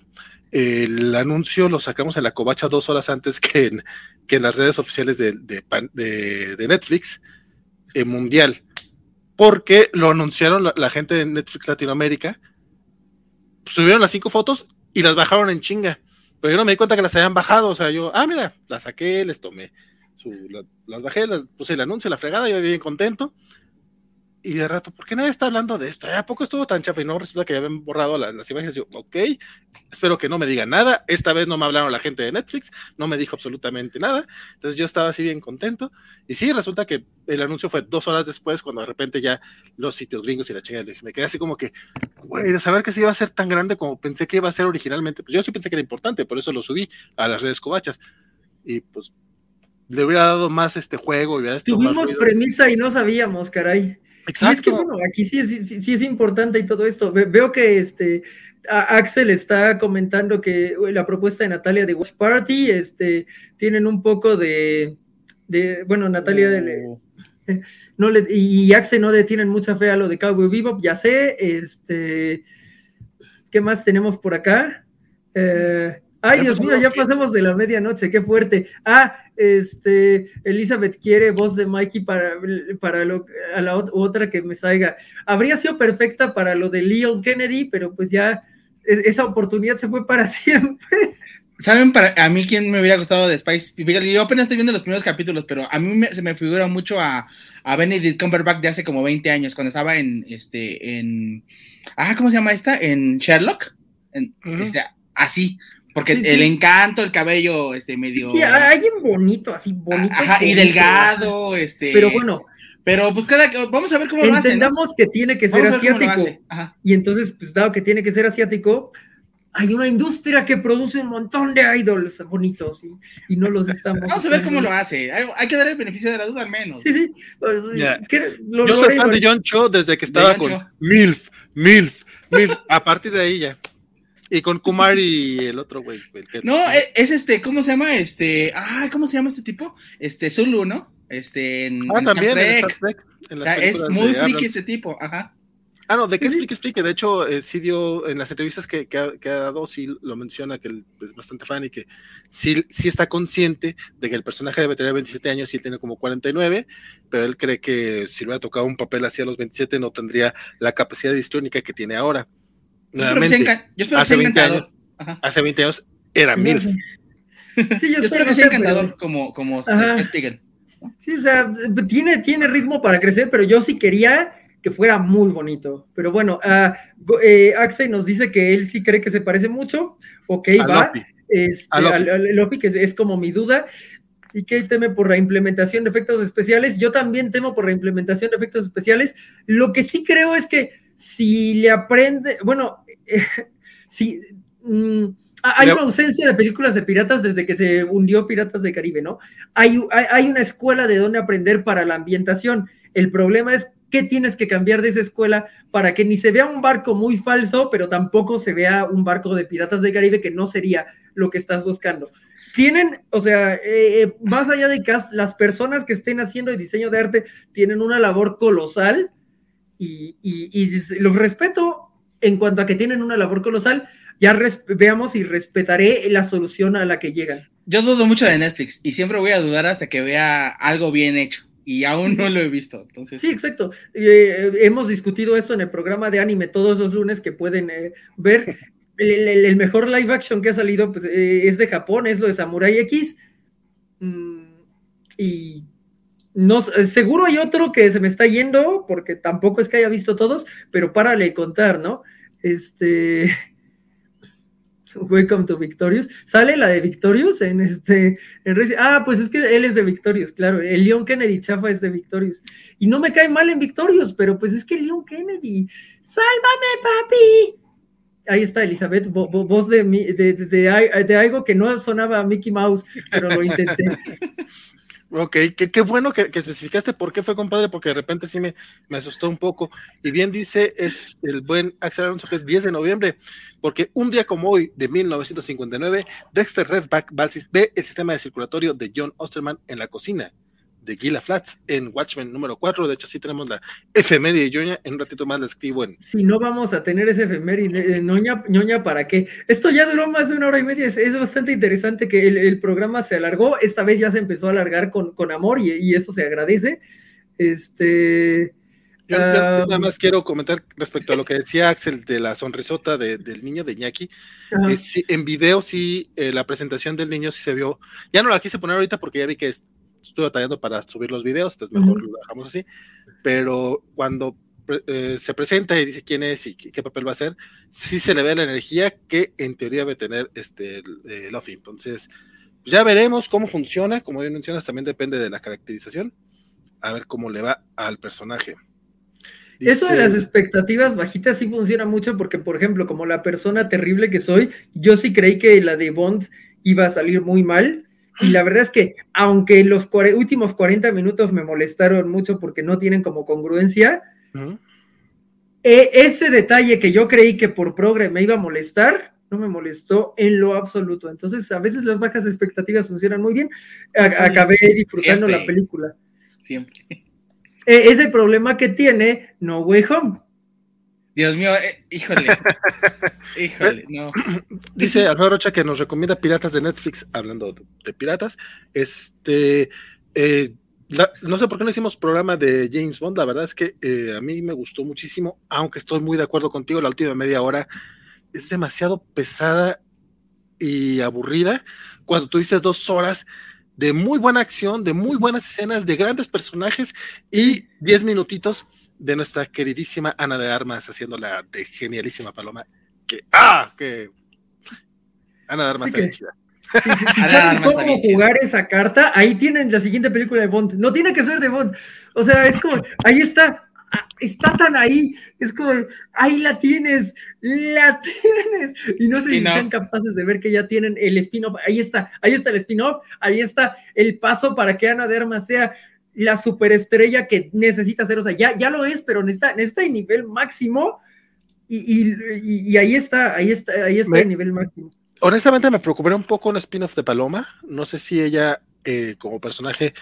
El anuncio lo sacamos en la covacha dos horas antes que en, que en las redes oficiales de, de, Netflix eh, mundial, porque lo anunciaron la, gente de Netflix Latinoamérica, subieron las cinco fotos y las bajaron en chinga, pero yo no me di cuenta que las habían bajado, o sea, yo, ah, mira, las saqué, les tomé, las bajé, las, puse el anuncio, la fregada, yo bien contento, y de rato, ¿por qué nadie está hablando de esto? ¿A poco estuvo tan chafa y no resulta que ya habían borrado las, imágenes? Yo, ok, espero que no me digan nada. Esta vez no me hablaron la gente de Netflix, no me dijo absolutamente nada. Entonces yo estaba así bien contento. Y sí, resulta que el anuncio fue dos horas después, cuando de repente ya los sitios gringos y la chingada, me quedé así como que, güey, de saber que se iba a ser tan grande como pensé que iba a ser originalmente. Pues yo sí pensé que era importante, por eso lo subí a las redes covachas. Y pues le hubiera dado más este juego. Y Tuvimos premisa y no sabíamos, caray. Exacto. es que bueno, aquí sí es, sí, es importante y todo esto. Veo que este Axel está comentando que la propuesta de Natalia de Watch Party, este, tienen un poco de, bueno, Natalia oh. no le, y Axel no le tienen mucha fe a lo de Cowboy Bebop, ya sé, este, ¿qué más tenemos por acá? Eh, Ay, Dios mío, ya pasamos de la medianoche, qué fuerte. Ah, este, Elizabeth quiere voz de Mikey para, para lo, a la otra que me salga. Habría sido perfecta para lo de Leon Kennedy, pero pues ya esa oportunidad se fue para siempre. ¿Saben para a mí quién me hubiera gustado de Spice? Yo apenas estoy viendo los primeros capítulos, pero a mí se me figura mucho a, a Benedict Cumberbatch de hace como 20 años, cuando estaba en, este, en, ah, ¿cómo se llama esta? En Sherlock. este, así, porque el encanto, el cabello, este, medio. Sí, alguien bonito, así bonito. Ajá, y delgado, este. Pero bueno. Pero pues cada. Vamos a ver cómo lo hace. Entendamos que tiene que ser asiático. Y entonces, pues dado que tiene que ser asiático, hay una industria que produce un montón de idols bonitos y, no los estamos. Vamos a ver cómo lo hace. Hay, que dar el beneficio de la duda al menos. Sí, sí. Pues, Yo soy fan de John Cho desde que estaba con MILF, MILF, MILF. a partir de ahí ya. Y con Kumar y el otro güey. No, e, es, este, ¿cómo se llama? Este, ah, ¿cómo se llama este tipo? Este, Zulu, ¿no? Este, en, ah, también, es muy friki ese tipo, ajá. Ah, no, de qué friki, friki. De hecho, eh, sí dio, en las entrevistas que, que, ha, dado, sí lo menciona que él es bastante fan y que sí, sí está consciente de que el personaje debe tener 27 años y él tiene como 49, pero él cree que si hubiera tocado un papel así a los 27 no tendría la capacidad histriónica que tiene ahora. Nuevamente, hace, 20 años, hace 20 años era mil. Sí, yo, espero que sea encantador como, como Spiegel. Sí, o sea, tiene, tiene ritmo para crecer, pero yo sí quería que fuera muy bonito. Pero bueno, uh, eh, Axel nos dice que él sí cree que se parece mucho. Ok, va. Este, Lofi. que es, como mi duda. Y que él teme por la implementación de efectos especiales. Yo también temo por la implementación de efectos especiales. Lo que sí creo es que si le aprende, bueno, sí, mm, hay una ausencia de películas de piratas desde que se hundió Piratas de Caribe, ¿no? Hay, hay, una escuela de dónde aprender para la ambientación. El problema es qué tienes que cambiar de esa escuela para que ni se vea un barco muy falso, pero tampoco se vea un barco de Piratas de Caribe que no sería lo que estás buscando. Tienen, o sea, eh, eh, más allá de que las personas que estén haciendo el diseño de arte tienen una labor colosal y, y los respeto, en cuanto a que tienen una labor colosal, ya veamos y respetaré la solución a la que llegan. Yo dudo mucho de Netflix y siempre voy a dudar hasta que vea algo bien hecho y aún no lo he visto. Entonces... Sí, exacto. Eh, hemos discutido eso en el programa de anime todos los lunes que pueden eh, ver. El, mejor live action que ha salido pues, eh, es de Japón, es lo de Samurai X. Mm, y no, seguro hay otro que se me está yendo, porque tampoco es que haya visto todos, pero párale contar, ¿no? Este. Welcome to Victorious. Sale la de Victorious en este. ah, pues es que él es de Victorious, claro. El Leon Kennedy chafa es de Victorious. Y no me cae mal en Victorious, pero pues es que Leon Kennedy. ¡Sálvame, papi! Ahí está Elizabeth, voz de, de, de, de, algo que no sonaba a Mickey Mouse, pero lo intenté. Ok, qué, bueno que, especificaste por qué fue compadre, porque de repente sí me, me asustó un poco. Y bien dice es el buen Axel Alonso que es 10 de noviembre, porque un día como hoy, de 1959, Dexter Redback ve el sistema de circulatorio de John Osterman en la cocina de Gila Flats en Watchmen número 4. De hecho, sí tenemos la efeméride de En un ratito más la escribo en. Si no vamos a tener ese efeméride, ñoña, ñoña, ¿para qué? Esto ya duró más de una hora y media. Es, bastante interesante que el, programa se alargó. Esta vez ya se empezó a alargar con, con amor y, eso se agradece. Este. Yo, ah, nada más quiero comentar respecto a lo que decía Axel de la sonrisota del niño de Iñaki. en video sí, eh, la presentación del niño sí se vio. Ya no la quise poner ahorita porque ya vi que estoy batallando para subir los videos, entonces mejor lo dejamos así. Pero cuando eh, se presenta y dice quién es y qué, papel va a hacer, sí se le ve la energía que en teoría debe tener este eh, Luffy. Entonces, pues ya veremos cómo funciona. Como bien mencionas, también depende de la caracterización. A ver cómo le va al personaje. Eso de las expectativas bajitas sí funciona mucho porque, por ejemplo, como la persona terrible que soy, yo sí creí que la de Bond iba a salir muy mal y la verdad es que, aunque los últimos 40 minutos me molestaron mucho porque no tienen como congruencia, e ese detalle que yo creí que por progre me iba a molestar, no me molestó en lo absoluto. Entonces, a veces las bajas expectativas funcionan muy bien. acabé disfrutando la película. Siempre. E es el problema que tiene No Way Home. Dios mío, eh, híjole. híjole, no. Dice Alfredo Rocha que nos recomienda Piratas de Netflix, hablando de, piratas. Este, eh, no sé por qué no hicimos programa de James Bond, la verdad es que eh, a mí me gustó muchísimo, aunque estoy muy de acuerdo contigo, la última media hora es demasiado pesada y aburrida. Cuando tuviste dos horas de muy buena acción, de muy buenas escenas, de grandes personajes y diez minutitos de nuestra queridísima Ana de Armas haciéndola de genialísima Paloma. Que, ¡ah! Que Ana de Armas está chida. cómo jugar esa carta, ahí tienen la siguiente película de Bond. No tiene que ser de Bond. O sea, es como, ahí está, ah, está tan ahí, es como, ahí la tienes, la tienes. Y no sé si sean capaces de ver que ya tienen el spin-off, ahí está, ahí está el spin-off, ahí está el paso para que Ana de Armas sea la superestrella que necesita ser, o sea, ya, ya lo es, pero necesita, necesita el nivel máximo y, ahí está, ahí está, ahí está el nivel máximo. Honestamente me preocuparía un poco un spin-off de Paloma, no sé si ella eh, como personaje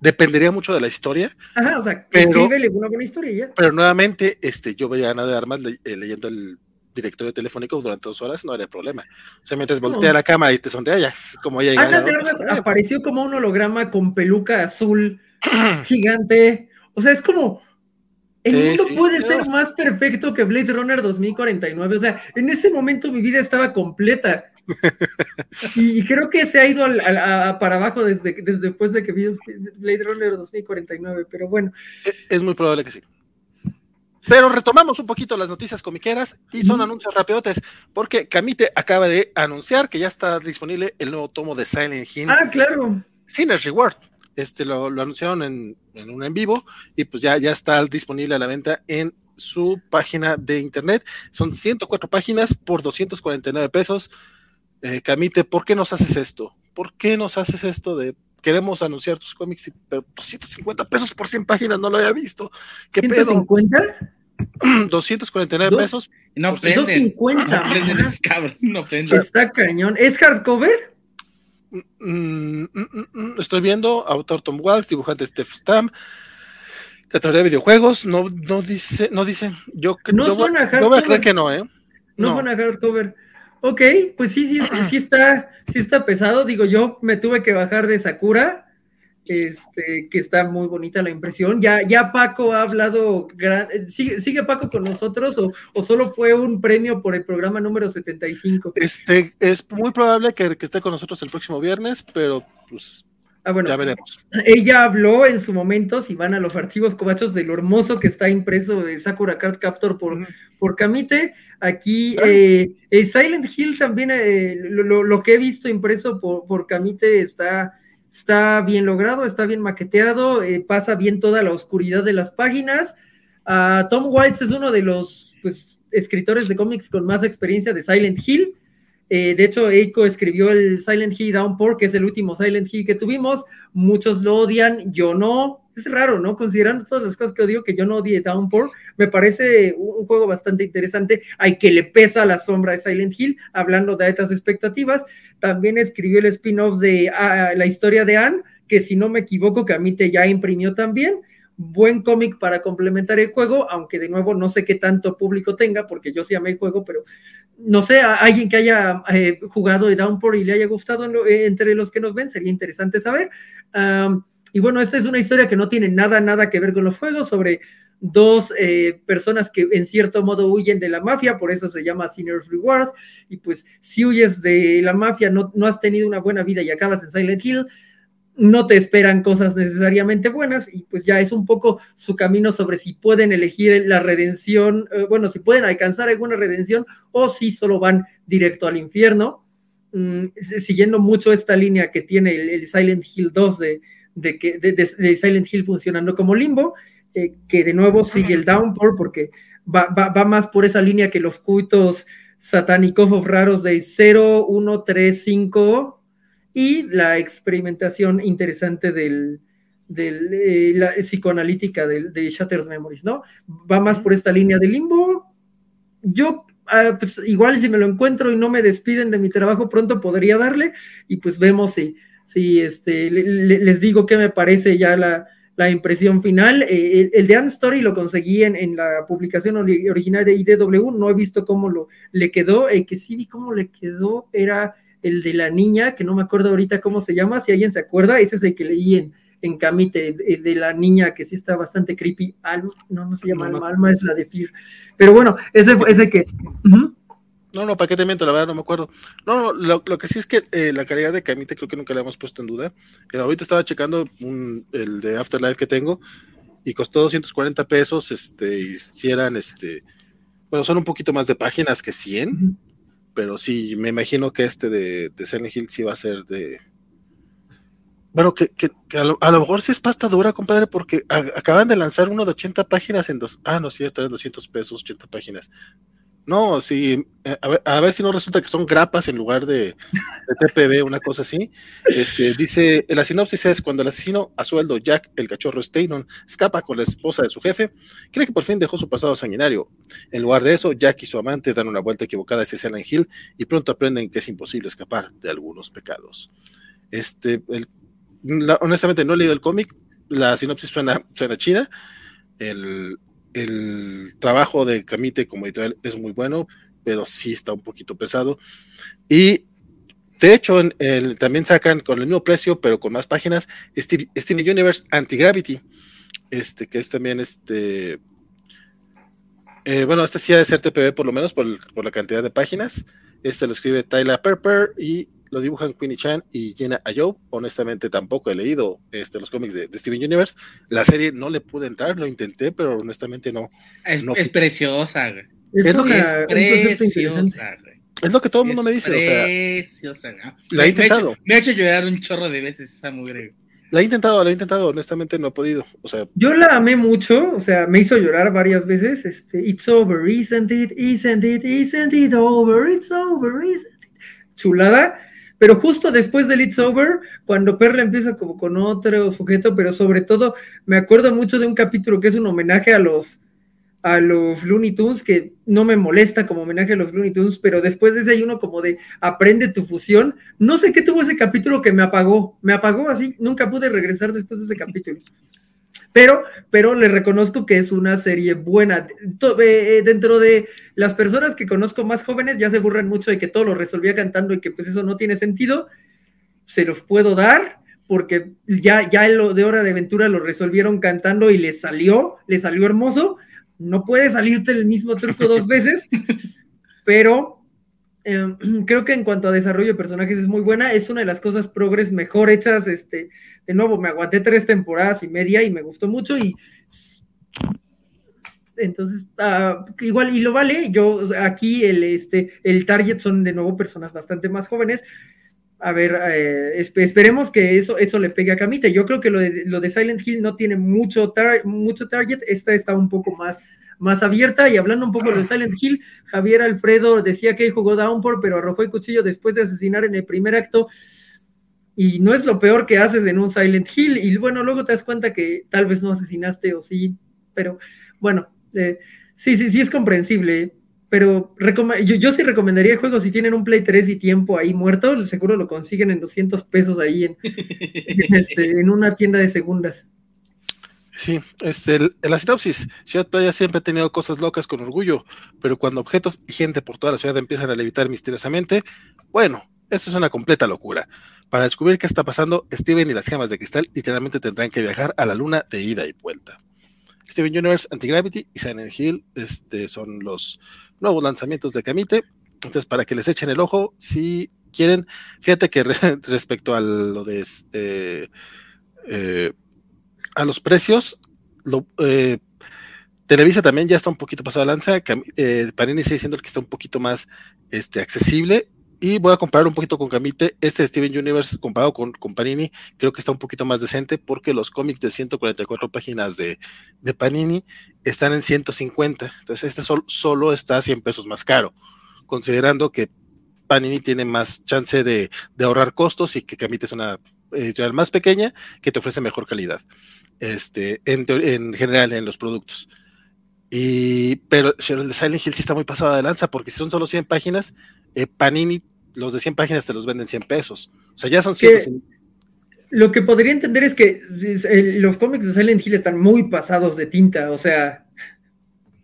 dependería mucho de la historia. Ajá, o sea, pero, una buena historia ya. Pero nuevamente, este, yo veía a Ana de Armas eh, leyendo el directorio telefónico durante dos horas, no habría problema. O sea, mientras voltea la cámara y te sonría, ya, como ella Ana de Armas apareció como un holograma con peluca azul gigante. O sea, es como. El mundo puede ser más perfecto que Blade Runner 2049. O sea, en ese momento mi vida estaba completa. y creo que se ha ido para abajo desde, desde después de que vi Blade Runner 2049. Pero bueno. E, es muy probable que sí. Pero retomamos un poquito las noticias comiqueras y son anuncios rapidotes, porque Camite acaba de anunciar que ya está disponible el nuevo tomo de Silent Hill. Ah, claro. Cine Reward este lo, anunciaron en, un en vivo y pues ya, ya está disponible a la venta en su página de internet. Son 104 páginas por 249 pesos. Eh, Camite, ¿por qué nos haces esto? ¿Por qué nos haces esto de queremos anunciar tus cómics, pero 250 pesos por 100 páginas no lo había visto? ¿Qué pedo? ¿150? 249 pesos. No, 250. No, Está cañón. ¿Es hardcover? Mm, mm, mm, estoy viendo, autor Tom Walsh, dibujante Steph Stam. Categoría de videojuegos, no, no dice, no dice. Yo, No yo, voy- yo voy a creer que no, ¿eh? No, No. fue una hardcover. Ok, pues sí, sí, sí está, sí está pesado. Digo, yo me tuve que bajar de Sakura, este, que está muy bonita la impresión. Ya, ya Paco ha hablado, gran- ¿sigue, sigue Paco con nosotros o, o solo fue un premio por el programa número 75? Este, es muy probable que, que esté con nosotros el próximo viernes, pero pues Ah, bueno, ya veremos. ella habló en su momento, si van a los archivos cobachos, de lo hermoso que está impreso de Sakura Card Captor por, Ujú. por Kamite. Aquí Claro. eh, eh, Silent Hill también, eh, lo, lo- lo que he visto impreso por, por Kamite está, está bien logrado, está bien maqueteado, eh, pasa bien toda la oscuridad de las páginas. Ah, Tom White es uno de los pues, escritores de cómics con más experiencia de Silent Hill. Eh, de hecho, Eiko escribió el Silent Hill Downpour, que es el último Silent Hill que tuvimos. Muchos lo odian, yo no. Es raro, ¿no? Considerando todas las cosas que odio, que yo no odie Downpour, me parece un, un juego bastante interesante. Hay que le pesa la sombra de Silent Hill, hablando de altas expectativas. También escribió el spin-off de ah, la historia de Anne, que si no me equivoco, Camite ya imprimió también. Buen cómic para complementar el juego, aunque de nuevo no sé qué tanto público tenga, porque yo sí amé el juego, pero no sé, a alguien que haya eh, jugado de Downpour y le haya gustado en lo- eh, entre los que nos ven, sería interesante saber. Am, y bueno, esta es una historia que no tiene nada, nada que ver con los juegos, sobre dos eh, personas que en cierto modo huyen de la mafia, por eso se llama Sinner's Reward, y pues si huyes de la mafia, no, no has tenido una buena vida y acabas en Silent Hill, no te esperan cosas necesariamente buenas y pues ya es un poco su camino sobre si pueden elegir la redención, eh, bueno, si pueden alcanzar alguna redención o si solo van directo al infierno, Mm, siguiendo mucho esta línea que tiene el, el Silent Hill 2 de, de, que, de, de- de Silent Hill funcionando como limbo, eh, que de nuevo sigue el Downpour porque va, va, va más por esa línea que los cultos satánicos o raros de 0, 1, 3, 5 y la experimentación interesante del, del, eh, la psicoanalítica del- de, Shattered Memories, ¿no? Va más por esta línea de limbo. Yo, ah, pues igual si me lo encuentro y no me despiden de mi trabajo pronto podría darle y pues vemos si, si este, le- le- les digo qué me parece ya la, la impresión final. Eh, el, el de Anne Story lo conseguí en, en la publicación ori- original de IDW, no he visto cómo lo, le quedó. El que sí vi cómo le quedó era el de la niña, que no me acuerdo ahorita cómo se llama, si alguien se acuerda, ese es el que leí en, en Camite, el de la niña que sí está bastante creepy. Alma, no, no se llama No, no. Alma, Alma es la de Fear. Pero bueno, ese, ese que... No, no, ¿para qué te miento? La verdad no me acuerdo. No, no, lo, lo que sí es que eh, la calidad de Camite creo que nunca la hemos puesto en duda. Eh, ahorita estaba checando un- el de Afterlife que tengo y costó 240 pesos, este, y si eran, este, bueno, son un poquito más de páginas que 100, Ujú. pero sí, me imagino que este de, de Silent Hill sí va a ser de... Bueno, que, que- que a, lo, a lo mejor sí es pasta dura, compadre, porque a- acaban de lanzar uno de 80 páginas en dos... Ah, no, sí, traen 200 pesos, 80 páginas. No, sí, eh, a ver, a ver si no resulta que son grapas en lugar de, de TPB, una cosa así. Este, dice, la sinopsis es cuando el asesino a sueldo Jack, el cachorro Staynon, escapa con la esposa de su jefe, cree que por fin dejó su pasado sanguinario. En lugar de eso, Jack y su amante dan una vuelta equivocada hacia Silent Hill y pronto aprenden que es imposible escapar de algunos pecados. Este, el- la- honestamente no he leído el cómic, la sinopsis suena, suena chida. El, el trabajo de Camite como editorial es muy bueno, pero sí está un poquito pesado. Y de hecho, también sacan con el mismo precio, pero con más páginas, Steve, Steven Universe Anti-Gravity, este, que es también este. eh, bueno, este sí ha de ser TPB por lo menos por, por la cantidad de páginas. Este lo escribe Tyler Perper y lo dibujan Queenie Chan y Jenna Ayoub. Honestamente, tampoco he leído este, los cómics de, de Steven Universe. La serie no le pude entrar, lo intenté, pero honestamente no. Es, No es preciosa, güey. Es lo que Es preciosa, güey. Es lo que todo el mundo Es me dice. O sea, Preciosa, güey. la he Me- me ha intentado. hecho- Me ha hecho llorar un chorro de veces esa mugre. la he intentado, la he intentado. Honestamente, no he podido. O sea, Yo la amé mucho, o sea, me hizo llorar varias veces. Este, It's over, isn't it? Isn't it? Isn't it over? It's over, isn't it? Chulada. Pero justo después del It's Over, cuando Perla empieza como con otro sujeto, pero sobre todo me acuerdo mucho de un capítulo que es un homenaje a los a los Looney Tunes, que no me molesta como homenaje a los Looney Tunes, pero después de ese hay uno como de aprende tu fusión. No sé qué tuvo ese capítulo que me apagó, me apagó así, nunca pude regresar después de ese capítulo. Pero, pero le reconozco que es una serie buena. Eh, dentro de las personas que conozco más jóvenes ya se burran mucho de que todo lo resolvía cantando y que pues eso no tiene sentido. Se los puedo dar porque ya, ya lo de Hora de Aventura lo resolvieron cantando y le salió, le salió hermoso. No puede salirte el mismo truco dos veces, pero em, creo que en cuanto a desarrollo de personajes es muy buena. Es una de las cosas progres mejor hechas. Este, de nuevo, me aguanté tres temporadas y media y me gustó mucho y entonces, ah, igual, y lo vale, yo aquí el, este, el target son de nuevo personas bastante más jóvenes, a ver, eh, esperemos que eso, eso le pegue a Camita. Yo creo que lo de, lo de Silent Hill no tiene mucho, mucho target, esta está un poco más, más abierta. Y hablando un poco de Silent Hill, Javier Alfredo decía que jugó Downpour, pero arrojó el cuchillo después de asesinar en el primer acto. Y no es lo peor que haces en un Silent Hill. Y bueno, luego te das cuenta que tal vez no asesinaste o sí, pero bueno, eh, sí, sí, sí es comprensible pero yo, yo, sí recomendaría el juego si tienen un Play 3 y tiempo ahí muerto, seguro lo consiguen en 200 pesos ahí en, este, en una tienda de segundas. Sí, este, la sinopsis, Ciudad siempre ha tenido cosas locas con orgullo, pero cuando objetos y gente por toda la ciudad empiezan a levitar misteriosamente, bueno, eso es una completa locura. Para descubrir qué está pasando, Steven y las gemas de cristal literalmente tendrán que viajar a la luna de ida y vuelta. Steven Universe, Antigravity y Silent Hill este, son los nuevos lanzamientos de Camite. Entonces, para que les echen el ojo, si quieren, fíjate que respecto a lo de eh, eh, a los precios, lo, eh, Televisa también ya está un poquito pasado de lanza. Panini sigue siendo el que está un poquito más este, accesible y voy a comparar un poquito con Camite. Este Steven Universe comparado con, con, Panini, creo que está un poquito más decente porque los cómics de 144 páginas de, de Panini están en 150. Entonces, este solo está 100 pesos más caro, considerando que Panini tiene más chance de, de ahorrar costos y que Camite es una editorial más pequeña que te ofrece mejor calidad. Este, en, en general, en los productos. Y, pero el de Silent Hill sí está muy pasado de lanza porque si son solo 100 páginas, eh, Panini, los de 100 páginas te los venden 100 pesos. O sea, ya son 100. Lo que podría entender es que los cómics de Silent Hill están muy pasados de tinta, o sea,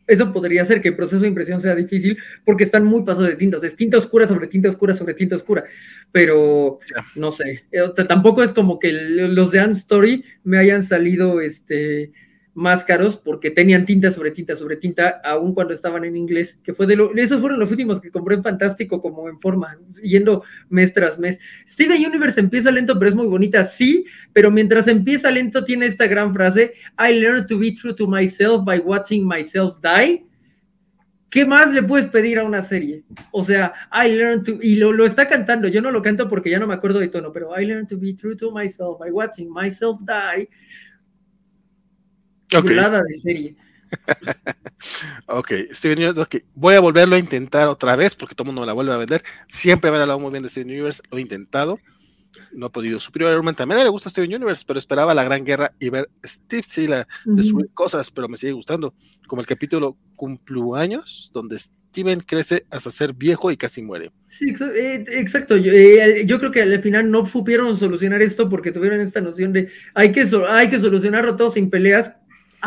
eso podría ser que el proceso de impresión sea difícil porque están muy pasados de sea, es tinta oscura sobre tinta oscura sobre tinta oscura, pero no sé, eh, tampoco es como que los de Anne Story me hayan salido, este, más caros porque tenían tinta sobre tinta sobre tinta, aún cuando estaban en inglés, que fue de lo, esos fueron los últimos que compré en Fantástico como en forma, yendo mes tras mes. Steven Universe empieza lento, pero es muy bonita, sí, pero mientras empieza lento tiene esta gran frase, I learned to be true to myself by watching myself die. ¿Qué más le puedes pedir a una serie? O sea, I learned to, y lo, lo está cantando, yo no lo canto porque ya no me acuerdo de tono, pero I learned to be true to myself by watching myself die Okay. de serie. ok, Steven Universe, voy a volverlo a intentar otra vez porque todo el mundo me la vuelve a vender. Siempre me ha hablado muy bien de Steven Universe, lo he intentado, no he podido. Superior también le gusta Steven Universe, pero esperaba la gran guerra y ver Steve Sila destruir cosas, pero me sigue gustando. Como el capítulo Cumpleaños, donde Steven crece hasta ser viejo y casi muere. Sí, exacto. Eh, yo, creo que al final no supieron solucionar esto porque tuvieron esta noción de hay que, hay que solucionarlo todo sin peleas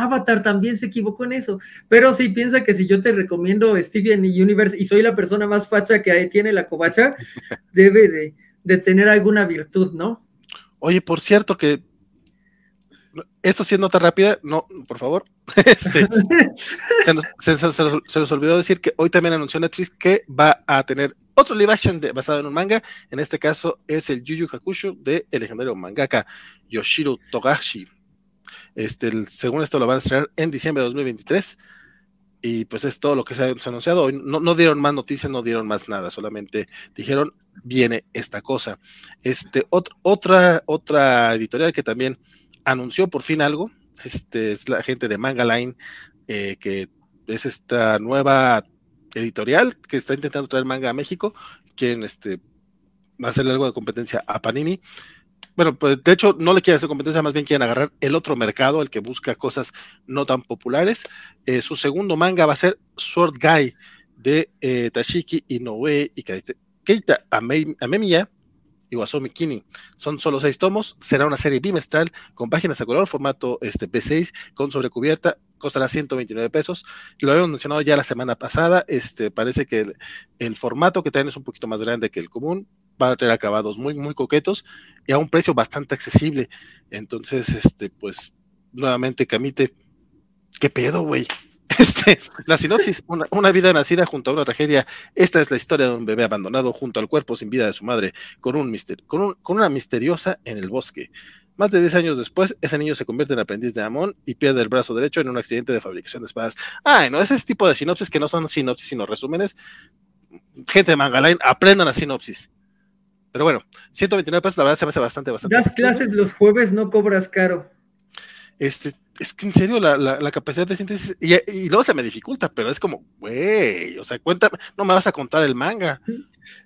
Avatar también se equivocó en eso, pero si piensa que si yo te recomiendo Steven Universe y soy la persona más facha que tiene la covacha, debe de, tener alguna virtud, ¿no? Oye, por cierto que esto sí es nota rápida, no, por favor. Este, se, nos, olvidó decir que hoy también anunció Netflix que va a tener otro live action basado en un manga. En este caso es el Yu Yu Hakusho de el legendario mangaka Yoshiro Togashi. Este, según esto lo van a estrenar en diciembre de 2023. Y pues es todo lo que se ha, anunciado. No, no, dieron más noticias, no dieron más nada, solamente dijeron viene esta cosa. Este, otra, otra editorial que también anunció por fin algo, este, es la gente de Manga Line, eh, que es esta nueva editorial que está intentando traer manga a México, quieren este, hacerle algo de competencia a Panini bueno, pues de hecho no le quieren hacer competencia, más bien quieren agarrar el otro mercado, el que busca cosas no tan populares. Eh, su segundo manga va a ser Sword Guy de eh, Tashiki Inoue y Keita Amemiya. Iwasumi Kini. Son solo seis tomos, será una serie bimestral con páginas a color, formato este, P6, con sobrecubierta, costará 129 pesos. Lo habíamos mencionado ya la semana pasada, este, parece que el, el formato que traen es un poquito más grande que el común, va a tener acabados muy, muy coquetos y a un precio bastante accesible. Entonces, este, pues, nuevamente, Camite, ¿qué pedo, güey? Este, la sinopsis, una, una, vida nacida junto a una tragedia. Esta es la historia de un bebé abandonado junto al cuerpo sin vida de su madre, con, un mister, con, un, con una misteriosa en el bosque. Más de 10 años después, ese niño se convierte en aprendiz de Amon y pierde el brazo derecho en un accidente de fabricación de espadas. Ay, no, es ese tipo de sinopsis que no son sinopsis, sino resúmenes. Gente de Mangaline, aprendan la sinopsis. Pero bueno, 129 pesos, la verdad se me hace bastante, bastante. Das clases los jueves, no cobras caro. Este, es que en serio, la, la, la capacidad de síntesis, y, y, luego se me dificulta, pero es como, güey, o sea, cuéntame, no me vas a contar el manga.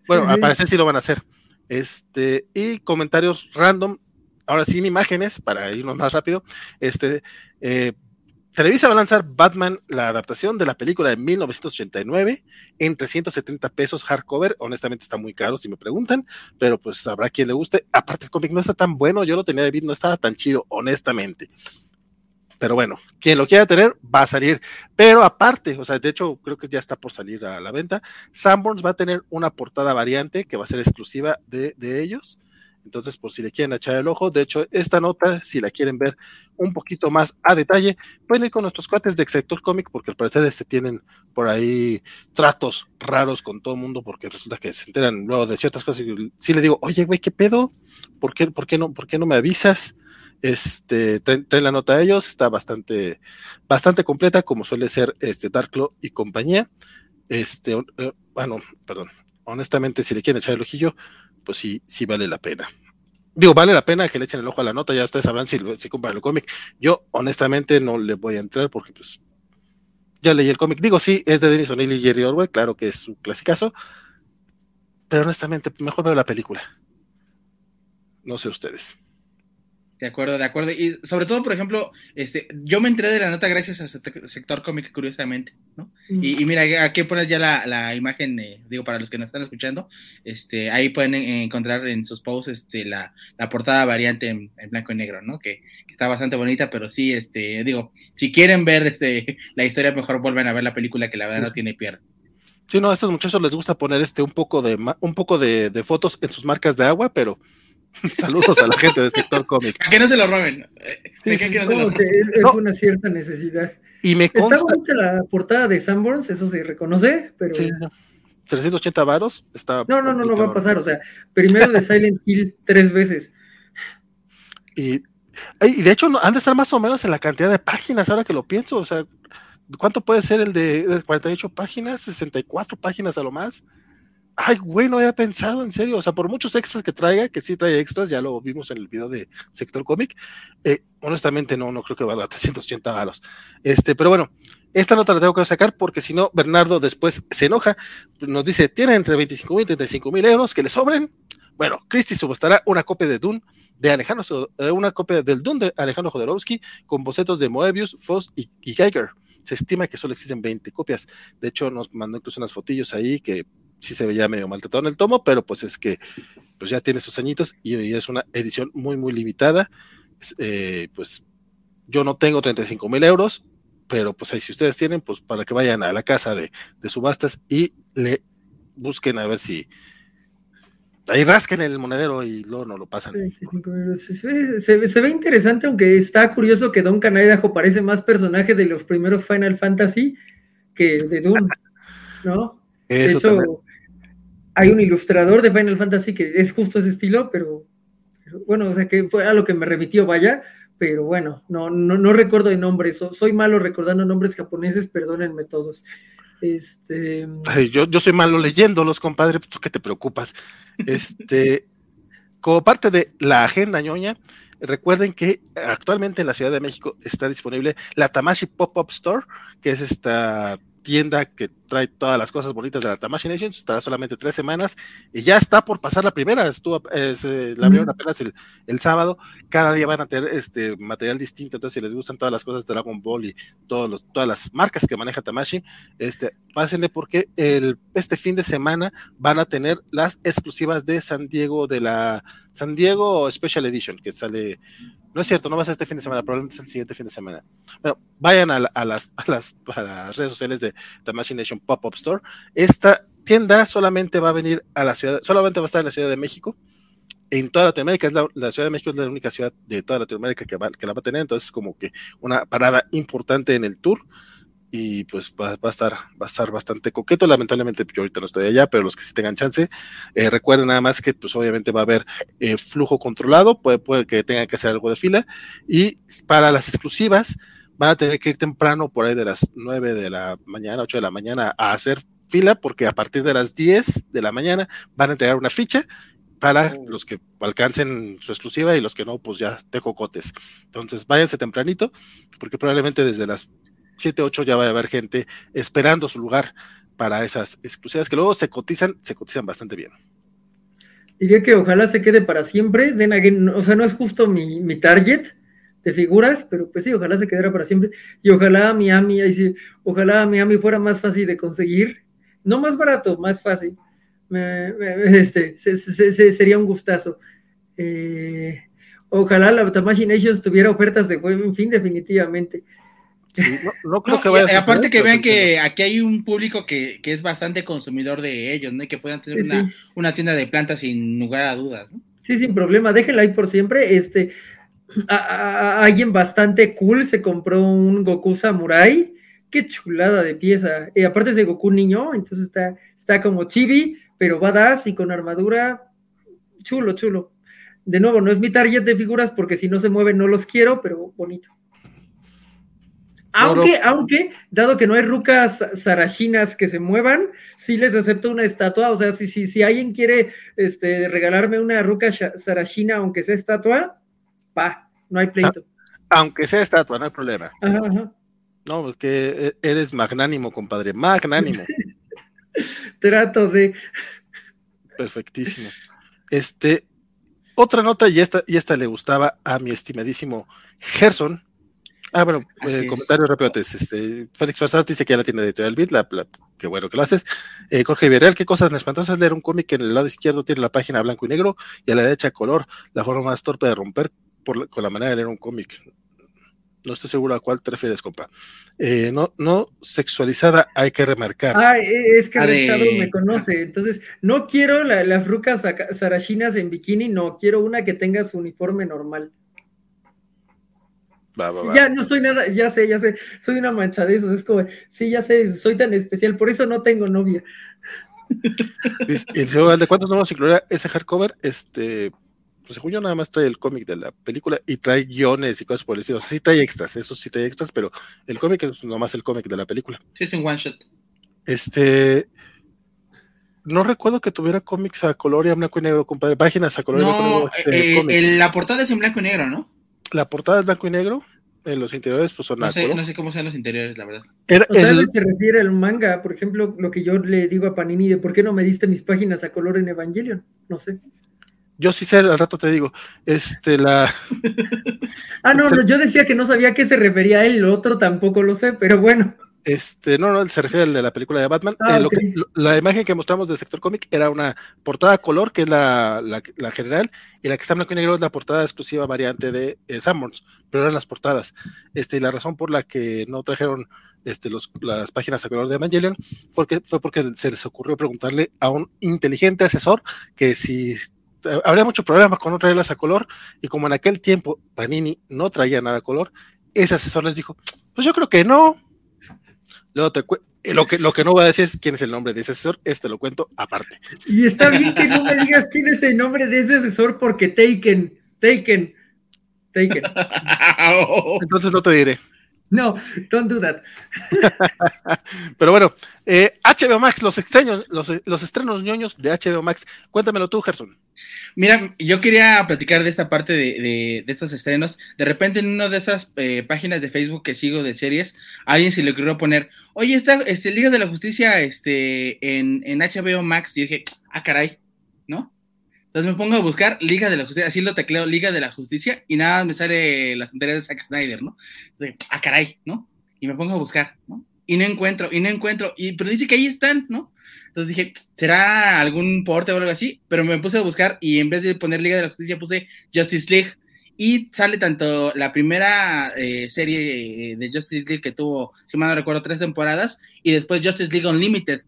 Bueno, al parecer sí lo van a hacer. Este, y comentarios random, ahora sin imágenes, para irnos más rápido. Este, eh, Televisa va a lanzar Batman, la adaptación de la película de 1989, en 370 pesos hardcover. Honestamente está muy caro si me preguntan, pero pues habrá quien le guste. Aparte, el cómic no está tan bueno, yo lo tenía de ver, no estaba tan chido, honestamente. Pero bueno, quien lo quiera tener va a salir. Pero aparte, o sea, de hecho, creo que ya está por salir a la venta. Sanborns va a tener una portada variante que va a ser exclusiva de ellos. Entonces, por si le quieren echar el ojo, de hecho, esta nota, si la quieren ver un poquito más a detalle, pueden ir con nuestros cuates de Sector Comic, porque al parecer este tienen por ahí tratos raros con todo el mundo, porque resulta que se enteran luego de ciertas cosas. Y si le digo, oye, güey, ¿qué pedo? ¿Por qué, por qué, no, ¿Por qué no me avisas? Este, traen, la nota a ellos, está bastante, bastante completa, como suele ser este Darklo y compañía. Este, eh, bueno, perdón, honestamente, si le quieren echar el ojillo, pues sí, sí vale la pena. Digo, vale la pena que le echen el ojo a la nota, ya ustedes sabrán si, si compran el cómic. Yo, honestamente, no le voy a entrar porque, pues, ya leí el cómic. Digo, sí, es de Dennis O'Neill y Jerry Orwell, claro que es su clasicazo, pero honestamente, mejor veo la película. No sé ustedes. De acuerdo, de acuerdo. Y sobre todo, por ejemplo, este, yo me enteré de la nota gracias al sector cómic, curiosamente, ¿no? Mm. Y, y, mira, aquí pones ya la, la imagen, eh, digo, para los que nos están escuchando, este, ahí pueden encontrar en sus posts este, la, la portada variante en, en, blanco y negro, ¿no? Que, que, está bastante bonita, pero sí, este, digo, si quieren ver este, la historia, mejor vuelven a ver la película, que la verdad sí. no tiene pierde. Sí, no, a estos muchachos les gusta poner este un poco de un poco de, de fotos en sus marcas de agua, pero Saludos a la gente del sector cómic. A que no se lo roben. Sí, sí, no no que es, es no. una cierta necesidad. Y me consta... Está bonita la portada de Sanborns, eso se reconoce, pero... Sí, 380 varos está... No, no, no, no va a pasar, o sea, primero de Silent Hill tres veces. Y, y de hecho han de estar más o menos en la cantidad de páginas, ahora que lo pienso, o sea, ¿cuánto puede ser el de, de 48 páginas? 64 páginas a lo más. Ay, güey, no había pensado, en serio. O sea, por muchos extras que traiga, que sí trae extras, ya lo vimos en el video de Sector Comic. Eh, honestamente, no, no creo que valga 380 varos. Este, pero bueno, esta nota la tengo que sacar porque si no, Bernardo después se enoja. Nos dice: tiene entre 25 mil y 35 mil euros que le sobren. Bueno, Christie subastará una copia de Dune de Alejandro, eh, una copia del Dune de Alejandro Jodorowsky con bocetos de Moebius, Foss y, y Geiger. Se estima que solo existen 20 copias. De hecho, nos mandó incluso unas fotillos ahí que sí se veía medio maltratado en el tomo, pero pues es que pues ya tiene sus añitos y, y es una edición muy, muy limitada. Eh, pues yo no tengo 35 mil euros, pero pues ahí si ustedes tienen, pues para que vayan a la casa de, de subastas y le busquen a ver si ahí rasquen el monedero y luego no lo pasan. Se, se, se, se, ve interesante, aunque está curioso que Don Canaidajo parece más personaje de los primeros Final Fantasy que de Dune, ¿no? Eso de hecho, también hay un ilustrador de Final Fantasy que es justo ese estilo, pero, bueno, o sea que fue a lo que me remitió, vaya, pero bueno, no, no, no recuerdo el nombre, so, soy malo recordando nombres japoneses, perdónenme todos. Este... Yo, yo soy malo leyéndolos, compadre, ¿tú qué te preocupas? Este, como parte de la agenda ñoña, recuerden que actualmente en la Ciudad de México está disponible la Tamashi Pop-Up Store, que es esta tienda que trae todas las cosas bonitas de la Tamashi Nation, estará solamente tres semanas y ya está por pasar la primera, estuvo, eh, la abrieron apenas el, el, sábado, cada día van a tener este material distinto, entonces si les gustan todas las cosas de Dragon Ball y todos los, todas las marcas que maneja Tamashi, este, pásenle porque el, este fin de semana van a tener las exclusivas de San Diego, de la San Diego Special Edition, que sale no es cierto, no va a ser este fin de semana, probablemente es el siguiente fin de semana. Bueno, vayan a, las, redes sociales de The Nation Pop-Up Store. Esta tienda solamente va a venir a la ciudad, solamente va a estar en la Ciudad de México. En toda Latinoamérica, es la, Ciudad de México es la única ciudad de toda Latinoamérica que, que la va a tener, entonces como que una parada importante en el tour y pues va, a estar va a estar bastante coqueto lamentablemente yo ahorita no estoy allá pero los que sí tengan chance eh, recuerden nada más que pues obviamente va a haber eh, flujo controlado puede, puede que tengan que hacer algo de fila y para las exclusivas van a tener que ir temprano por ahí de las 9 de la mañana 8 de la mañana a hacer fila porque a partir de las 10 de la mañana van a entregar una ficha para oh. los que alcancen su exclusiva y los que no, pues ya de cocotes. Entonces, váyanse tempranito, porque probablemente desde las 7, 8 ya va a haber gente esperando su lugar para esas exclusivas que luego se cotizan, se cotizan bastante bien. Diría que ojalá se quede para siempre. o sea, no es justo mi, mi, target de figuras, pero pues sí, ojalá se quedara para siempre. Y ojalá Miami, ahí sí, ojalá Miami fuera más fácil de conseguir. No más barato, más fácil. este, sería un gustazo. Eh, ojalá la Tamashi Nations tuviera ofertas de en fin, definitivamente no, creo que vaya a Aparte que vean que aquí hay un público que, es bastante consumidor de ellos, ¿no? Y que puedan tener una, tienda de plantas sin lugar a dudas, ¿no? Sí, sin problema, déjenla ahí por siempre. Este, alguien bastante cool se compró un Goku Samurai. Qué chulada de pieza. Y aparte es de Goku niño, entonces está, está como chibi, pero badass y con armadura. Chulo, chulo. De nuevo, no es mi target de figuras porque si no se mueven no los quiero, pero bonito. Aunque, aunque, dado que no hay rucas sarashinas que se muevan, sí les acepto una estatua. O sea, si, si, si alguien quiere este, regalarme una ruca sarashina, aunque sea estatua, pa, no hay pleito. Ah, aunque sea estatua, no hay problema. No, porque e, eres magnánimo, compadre, magnánimo. Trato de. Perfectísimo. Este, otra nota, y esta, y esta le gustaba a mi estimadísimo Gerson Ah, bueno, eh, comentario rápido. Este, Félix Farsart dice que ya la tiene Editorial Beat, la, qué bueno que lo haces. Eh, Jorge Villarreal, qué cosas espantosas leer un cómic que en el lado izquierdo tiene la página blanco y negro y a la derecha color, la forma más torpe de romper por con la manera de leer un cómic. No estoy seguro a cuál te refieres, compa. Eh, no, no sexualizada, hay que remarcar. Ah, e, es que el me conoce. Entonces, no quiero las rucas sarashinas en bikini, no, quiero una que tenga su uniforme normal. Ya no soy nada, ya sé, ya sé, soy una mancha de esos, es como, sí, ya sé, soy tan especial, por eso no tengo novia. y ¿de cuántos números incluirá ese hardcover? Este, pues según yo nada más trae el cómic de la película y trae guiones y cosas por el estilo. Sí trae extras, eso sí trae extras, pero el cómic es nomás el cómic de la película. Sí, es un one shot. Este, no recuerdo que tuviera cómics a color y a blanco y negro, compadre. Páginas a color y blanco y negro. Este, eh, la portada es en blanco y negro, ¿no? La portada es blanco y negro. En los interiores, pues son no sé, no sé cómo son los interiores, la verdad. o sea, se refiere al manga, por ejemplo, lo que yo le digo a Panini de por qué no me diste mis páginas a color en Evangelion. No sé. Yo sí sé, al rato te digo. Este, la. ah, no, no, yo decía que no sabía a qué se refería a él, lo otro tampoco lo sé, pero bueno. Este, no, no, se refiere al de la película de Batman. Ah, eh, la imagen que mostramos del sector cómic era una portada color, que es la, la, general, y la que está en blanco y negro es la portada exclusiva variante de eh, pero eran las portadas. Este, y la razón por la que no trajeron este, los, las páginas a color de Evangelion fue, fue porque se les ocurrió preguntarle a un inteligente asesor que si habría mucho problema con no traerlas a color, y como en aquel tiempo Panini no traía nada a color, ese asesor les dijo, pues yo creo que no Luego te eh, lo que, lo que no voy a decir es quién es el nombre de ese asesor, este lo cuento aparte. Y está bien que no me digas quién es el nombre de ese asesor porque Taken, Taken, Taken. Entonces no te diré. No, don't do that. Pero bueno, eh, HBO Max, los, extraños, los, los, estrenos ñoños de HBO Max. Cuéntamelo tú, Gerson. Mira, yo quería platicar de esta parte de, de, de estos estrenos. De repente, en una de esas eh, páginas de Facebook que sigo de series, alguien se le ocurrió poner, oye, está este, Liga de la Justicia este, en, en HBO Max. Y dije, ah, caray. Entonces me pongo a buscar Liga de la Justicia, así lo tecleo, Liga de la Justicia, y nada me sale las tonterías de Zack Snyder, ¿no? Entonces, ah, caray, ¿no? Y me pongo a buscar, ¿no? Y no encuentro, y no encuentro, y, pero dice que ahí están, ¿no? Entonces dije, ¿será algún porte o algo así? Pero me puse a buscar y en vez de poner Liga de la Justicia puse Justice League. Y sale tanto la primera eh, serie de Justice League que tuvo, si mal no recuerdo, tres temporadas, y después Justice League Unlimited,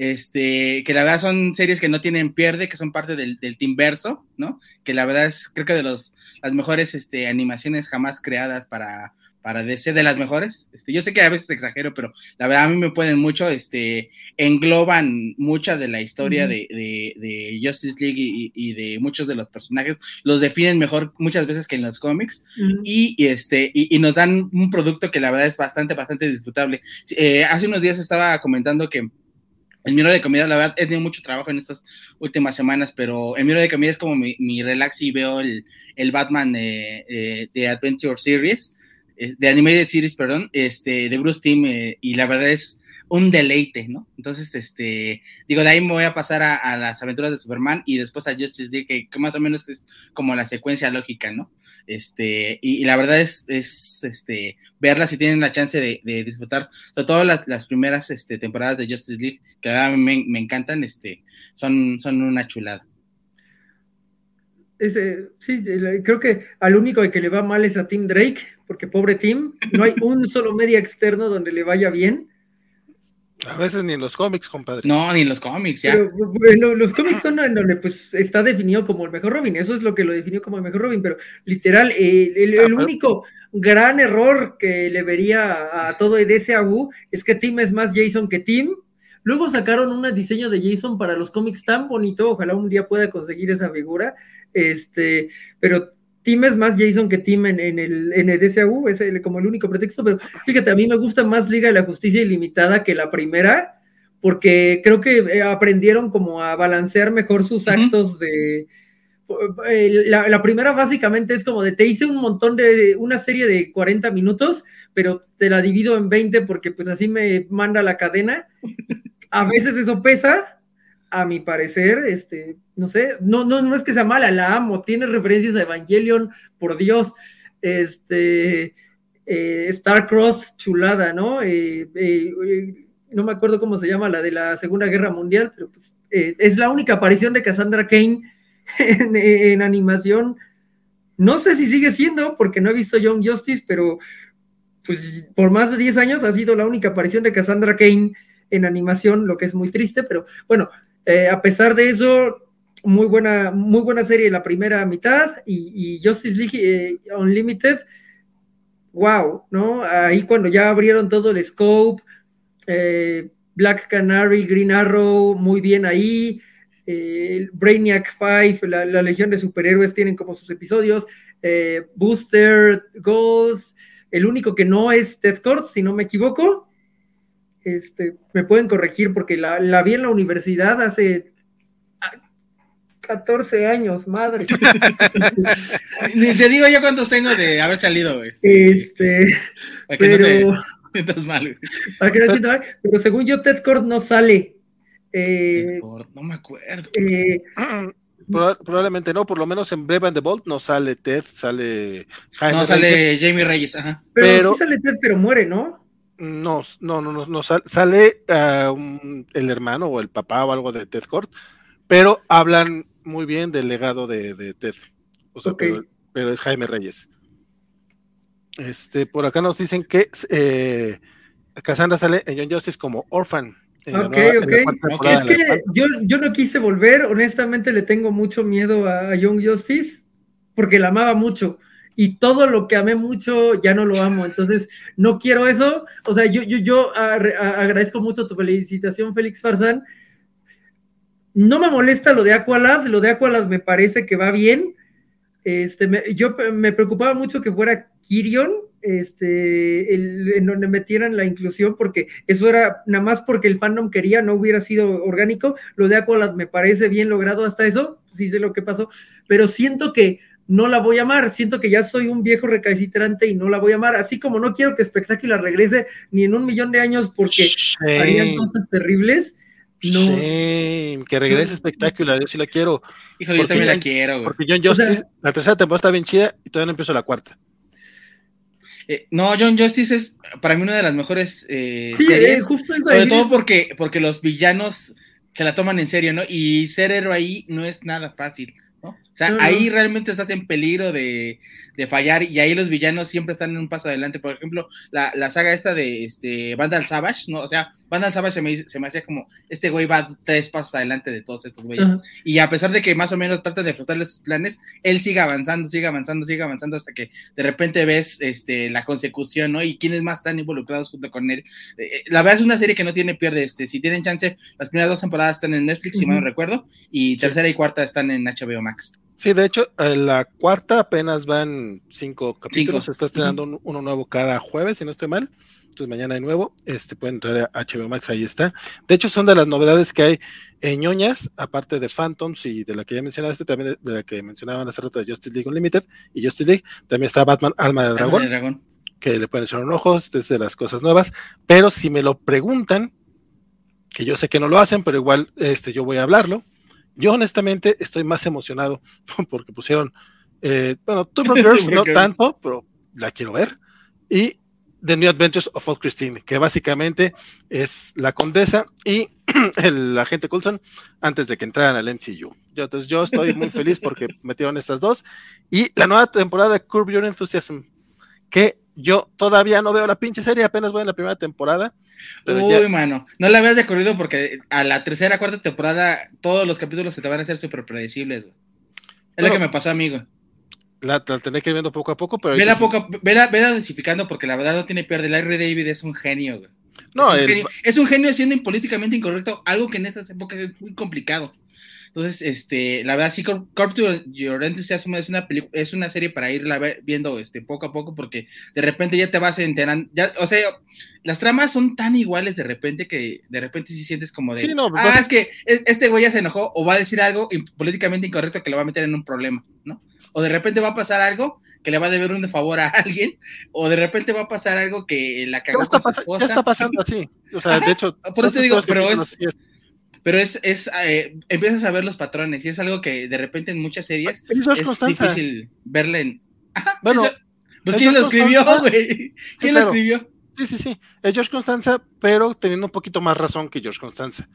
este, que la verdad son series que no tienen pierde, que son parte del, del Team Verso, ¿no? Que la verdad es, creo que de los, las mejores este, animaciones jamás creadas para, para DC, de las mejores. Este, yo sé que a veces exagero, pero la verdad a mí me pueden mucho, este, engloban mucha de la historia de, de, de, Justice League y, y, de muchos de los personajes, los definen mejor muchas veces que en los cómics, y, este, y, nos dan un producto que la verdad es bastante, bastante disfrutable. Eh, hace unos días estaba comentando que el miro de comida, la verdad, he tenido mucho trabajo en estas últimas semanas, pero el miro de comida es como mi, relax y veo el, el Batman eh, eh, de Adventure Series, eh, de Animated Series, perdón, este, de Bruce Timm, eh, y la verdad es un deleite, ¿no? Entonces, este, digo, de ahí me voy a pasar a, a las aventuras de Superman y después a Justice League, que más o menos es como la secuencia lógica, ¿no? Este, y, la verdad es, es este, verla si tienen la chance de, de disfrutar, sobre todo las, las primeras este, temporadas de Justice League, que a mí me, me, encantan, este, son, son una chulada. Ese, sí, creo que al único que le va mal es a Tim Drake, porque pobre Tim, no hay un solo media externo donde le vaya bien. A veces ni en los cómics, compadre. No, ni en los cómics, ya. Pero, bueno, los cómics son en donde pues está definido como el mejor Robin, eso es lo que lo definió como el mejor Robin, pero literal, el, el, único gran error que le vería a todo DCAU es que Tim es más Jason que Tim. Luego sacaron un diseño de Jason para los cómics tan bonito, ojalá un día pueda conseguir esa figura, este, pero Tim es más Jason que Tim en, en, el, en el DCU, es el, como el único pretexto, pero fíjate, a mí me gusta más Liga de la Justicia Ilimitada que la primera, porque creo que eh, aprendieron como a balancear mejor sus actos uh -huh. de... Eh, la, la, primera básicamente es como de te hice un montón de una serie de 40 minutos, pero te la divido en 20 porque pues así me manda la cadena. A veces eso pesa, a mi parecer, este, no sé, no, no, no es que sea mala, la amo, tiene referencias a Evangelion, por Dios, este, eh, Starcross, chulada, ¿no? Eh, eh, no me acuerdo cómo se llama, la de la Segunda Guerra Mundial, pero pues eh, es la única aparición de Cassandra Kane en, en, animación. No sé si sigue siendo, porque no he visto Young Justice, pero pues por más de 10 años ha sido la única aparición de Cassandra Kane en animación, lo que es muy triste, pero bueno, eh, a pesar de eso, muy buena, muy buena serie la primera mitad y, Justice League eh, Unlimited, wow, ¿no? Ahí cuando ya abrieron todo el scope, eh, Black Canary, Green Arrow, muy bien ahí, Brainiac 5, la, Legión de Superhéroes tienen como sus episodios, Booster, Ghost, el único que no es Ted Kord, si no me equivoco, este, me pueden corregir porque la, la, vi en la universidad hace 14 años, madre. Te digo yo cuántos tengo de haber salido. Este, este pero, no te mal. Para que no mal. Pero según yo, Ted Cord no sale. Eh, no me acuerdo. Eh, Probablemente no, por lo menos en Brave and the Bolt no sale Ted, sale Jaime No sale Reyes. Jamie Reyes, ajá. Pero, pero sí sale Ted, pero muere, ¿no? No, no, no, no, no sale uh, un, el hermano o el papá o algo de Ted Kord, pero hablan muy bien del legado de, de Ted. O sea, okay. pero, pero, es Jaime Reyes. Este, por acá nos dicen que eh, Cassandra sale en John Justice como Orphan. Ok, ok. okay. Es que yo, yo no quise volver, honestamente le tengo mucho miedo a Young Justice, porque la amaba mucho y todo lo que amé mucho ya no lo amo, entonces no quiero eso, o sea, yo, yo, yo agradezco mucho tu felicitación, Félix Farzán, no me molesta lo de Aqualad, lo de Aqualad me parece que va bien, este, me, yo me preocupaba mucho que fuera Kirion, este, en donde metieran la inclusión, porque eso era nada más porque el fandom quería, no hubiera sido orgánico. Lo de Aqualad me parece bien logrado hasta eso, sí sé lo que pasó, pero siento que no la voy a amar, siento que ya soy un viejo recalcitrante y no la voy a amar, así como no quiero que Espectacular regrese ni en un millón de años porque harían cosas terribles. No. que regrese espectacular, yo sí la quiero. Híjole, yo también la quiero, Porque John Justice, la tercera temporada está bien chida y todavía no empiezo la cuarta. Eh, no, John Justice es para mí una de las mejores eh, sí, series, justo sobre todo porque, porque los villanos se la toman en serio, ¿no? Y ser héroe ahí no es nada fácil. ¿no? O sea, ahí realmente estás en peligro de, de, fallar y ahí los villanos siempre están en un paso adelante. Por ejemplo, la, la saga esta de este, Vandal Savage, ¿no? O sea, Vandal Savage se me, se me hacía como, este güey va tres pasos adelante de todos estos güeyes. Y a pesar de que más o menos tratan de frustrarle sus planes, él sigue avanzando, sigue avanzando, sigue avanzando hasta que de repente ves este, la consecución, ¿no? Y quiénes más están involucrados junto con él. Eh, eh, la verdad es una serie que no tiene pierde. Este, si tienen chance, las primeras dos temporadas están en Netflix, si mal no recuerdo, y tercera y cuarta están en HBO Max. Sí, de hecho, eh, la cuarta apenas van cinco capítulos. Se está estrenando uno nuevo cada jueves, si no estoy mal. Entonces mañana de nuevo, este pueden entrar a HBO Max, ahí está. De hecho, son de las novedades que hay en ñoñas, aparte de Phantoms y de la que ya mencionaste, también de la que mencionaban hace rato de Justice League Unlimited y Justice League, también está Batman Alma de Dragón, que le pueden echar un ojo, es de las cosas nuevas. Pero si me lo preguntan, que yo sé que no lo hacen, pero igual este, yo voy a hablarlo. Yo honestamente estoy más emocionado porque pusieron, eh, bueno, Two Girls no tanto, pero la quiero ver. Y The New Adventures of Old Christine, que básicamente es la condesa y el agente Coulson antes de que entraran al MCU. Yo, entonces yo estoy muy feliz porque metieron estas dos. Y la nueva temporada de Curb Your Enthusiasm, que yo todavía no veo la pinche serie, apenas voy en la primera temporada. Uy, mano, no la veas de corrido porque a la tercera, cuarta temporada todos los capítulos se te van a hacer súper predecibles. Es lo que me pasó a mí, la, tendré que ir viendo poco a poco, pero. Vela, poco, vela, vela dosificando porque la verdad no tiene pierde. Larry David es un genio, güey. No, es, un genio, es un genio siendo políticamente incorrecto, algo que en estas épocas es muy complicado. Entonces, este, la verdad, sí, Corp to Your Enthusiasm es una es una serie para irla viendo este, poco a poco, porque de repente ya te vas enterando, ya, o sea, las tramas son tan iguales de repente que de repente sí sientes como de, no, pues, ah, es que e, este güey ya se enojó o va a decir algo políticamente incorrecto que lo va a meter en un problema, ¿no? O de repente va a pasar algo que le va a deber un favor a alguien, o de repente va a pasar algo que la cagó ya está, ya está pasando así, o sea, de hecho, por eso te digo, pero es, pero es, es eh, empiezas a ver los patrones y es algo que de repente en muchas series es, difícil verle en... bueno, pues ¿quién lo escribió, güey? ¿Quién lo escribió? Sí, sí, sí, es George Constanza, pero teniendo un poquito más razón que George Constanza.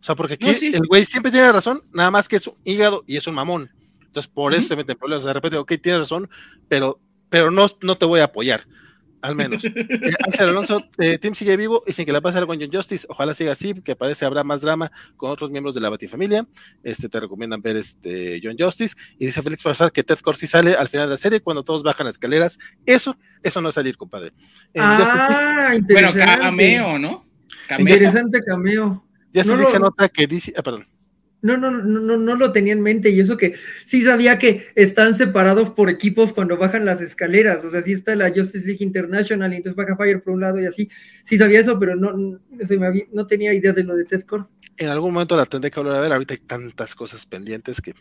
O sea, porque aquí el güey siempre tiene razón, nada más que es un hígado y es un mamón. Entonces, por eso se meten problemas. De repente, ok, tiene razón, pero, pero no, no te voy a apoyar al menos. Eh, Axel Alonso, eh, Tim sigue vivo y sin que le pase algo en John Justice, ojalá siga así, que parece habrá más drama con otros miembros de la Batifamilia. Este, te recomiendan ver este John Justice. Y dice Félix Farsar que Ted Corsi sale al final de la serie cuando todos bajan las escaleras. Eso, eso no es salir, compadre. ah, bueno, cameo, ¿no? Interesante cameo. Ya se nota que dice, ah, perdón. No, no, no, no lo tenía en mente y eso que sí sabía que están separados por equipos cuando bajan las escaleras, o sea, sí está la Justice League International y entonces baja Fire por un lado y así, sí sabía eso, pero no, no tenía idea de lo de Ted Kors. En algún momento la tendré que hablar a ver, ahorita hay tantas cosas pendientes que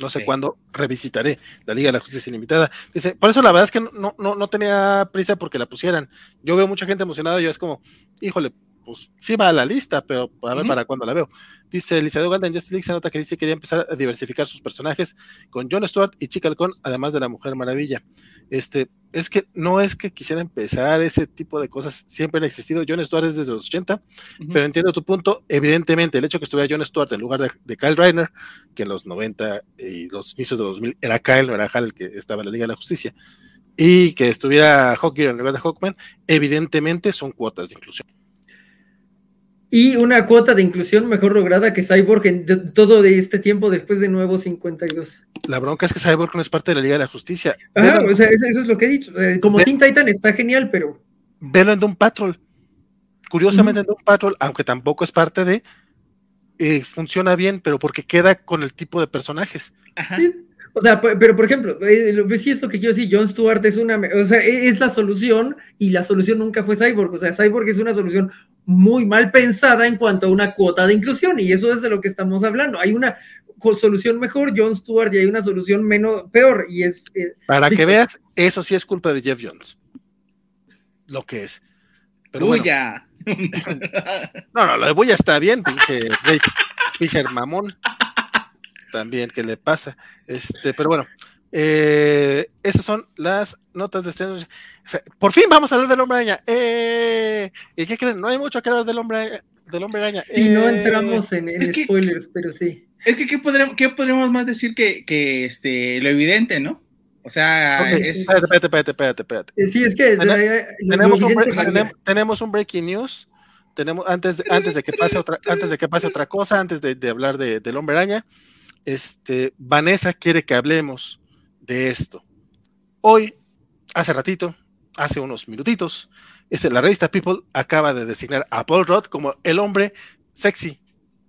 no sé cuándo revisitaré la Liga de la Justicia Ilimitada. Dice, por eso la verdad es que no, no, no tenía prisa porque la pusieran. Yo veo mucha gente emocionada y yo es como, híjole, pues sí va a la lista, pero a ver para cuándo la veo. Dice Elizabeth Uganda en Justice League se nota que dice que quería empezar a diversificar sus personajes con John Stewart y Chica Halcón, además de la Mujer Maravilla. Este, es que no es que quisiera empezar ese tipo de cosas, siempre han existido. John Stewart es desde los 80, pero entiendo tu punto. Evidentemente, el hecho que estuviera John Stewart en lugar de, Kyle Reiner, que en los 90 y los inicios de 2000 era Kyle, no era Hal el que estaba en la Liga de la Justicia, y que estuviera Hawkeye en lugar de Hawkman, evidentemente son cuotas de inclusión y una cuota de inclusión mejor lograda que Cyborg en todo de este tiempo después de Nuevo 52. La bronca es que Cyborg no es parte de la Liga de la Justicia. Ajá, o sea, eso, es lo que he dicho. Eh, como Teen Titan está genial, pero. Velo en Doom Patrol. Curiosamente en Doom Patrol, aunque tampoco es parte de. Eh, funciona bien, pero porque queda con el tipo de personajes. Ajá. O sea, pero por ejemplo, eh, sí es lo que quiero decir, John Stewart es una, o sea, e, es la solución y la solución nunca fue Cyborg, o sea, Cyborg es una solución muy mal pensada en cuanto a una cuota de inclusión y eso es de lo que estamos hablando. Hay una solución mejor, John Stewart, y hay una solución menos peor y es... Eh, Para que veas, eso sí es culpa de Jeff Jones. Lo que es. Pero no, no, lo de Buya está bien, pinche Fisher mamón. También, ¿qué le pasa? Este, pero bueno, eh, esas son las notas de estreno. por fin vamos a hablar del hombre araña. Eh, ¿Y qué creen? No hay mucho que hablar del hombre, del hombre araña. Sí, no eh, entramos en, spoilers, pero sí. Es que, ¿qué podríamos, qué podríamos más decir que, que este, lo evidente, no? O sea, es... espérate, espérate, espérate, espérate, Sí, es que tenemos, un tenemos, un breaking news. Tenemos, antes, antes de que pase otra, antes de que pase otra cosa, antes de, de hablar de, del hombre araña, este, Vanessa quiere que hablemos de esto. Hoy, hace ratito, hace unos minutitos, este, la revista People acaba de designar a Paul Rudd como el hombre sexy,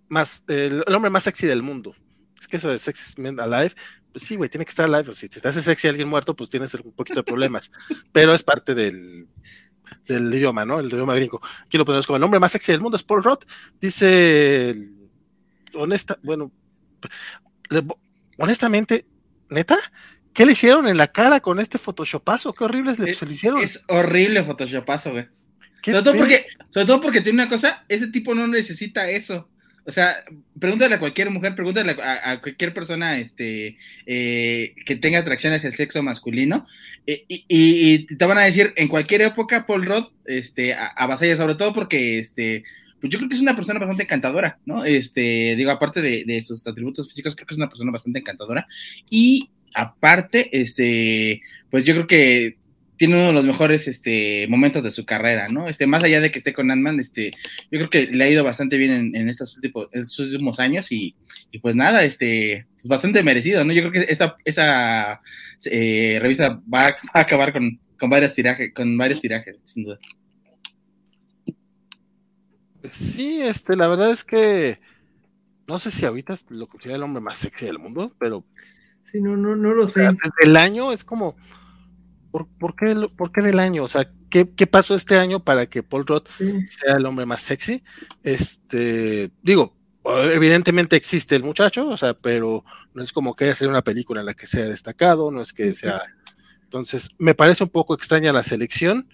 más, el, hombre más sexy del mundo. Es que eso de Sexy Men Alive, pues sí, güey, tiene que estar alive. Si te hace sexy alguien muerto, pues tienes un poquito de problemas. pero es parte del, del idioma, ¿no? El idioma gringo. Aquí lo ponemos como el hombre más sexy del mundo, es Paul Rudd. Dice, honesta, bueno, honestamente, neta, ¿qué le hicieron en la cara con este photoshopazo? Qué horrible se, le hicieron. Es horrible photoshopazo, güey. Sobre todo, porque, sobre todo porque tiene una cosa, ese tipo no necesita eso. O sea, pregúntale a cualquier mujer, pregúntale a, cualquier persona este, eh, que tenga atracción hacia el sexo masculino eh, y, te van a decir en cualquier época Paul Rudd este, a, a sobre todo porque este, pues yo creo que es una persona bastante encantadora, ¿no? Este, digo, aparte de, sus atributos físicos, creo que es una persona bastante encantadora. Y aparte, este, pues yo creo que tiene uno de los mejores este, momentos de su carrera, ¿no? Este, más allá de que esté con Ant-Man, este, yo creo que le ha ido bastante bien en, estos, últimos, años y, pues nada, este, pues bastante merecido, ¿no? Yo creo que esa, esa eh, revista va a, acabar con, con, varios tirajes, con varios tirajes, sin duda. Sí, este, la verdad es que no sé si ahorita lo considera el hombre más sexy del mundo, pero. Sí, no, no, no lo sé. desde el año es como. ¿por, por, qué, ¿Por qué del año? O sea, ¿qué, ¿qué, pasó este año para que Paul Roth sea el hombre más sexy? Este, digo, evidentemente existe el muchacho, o sea, pero no es como que haya sido una película en la que sea destacado, no es que sea. Entonces, me parece un poco extraña la selección.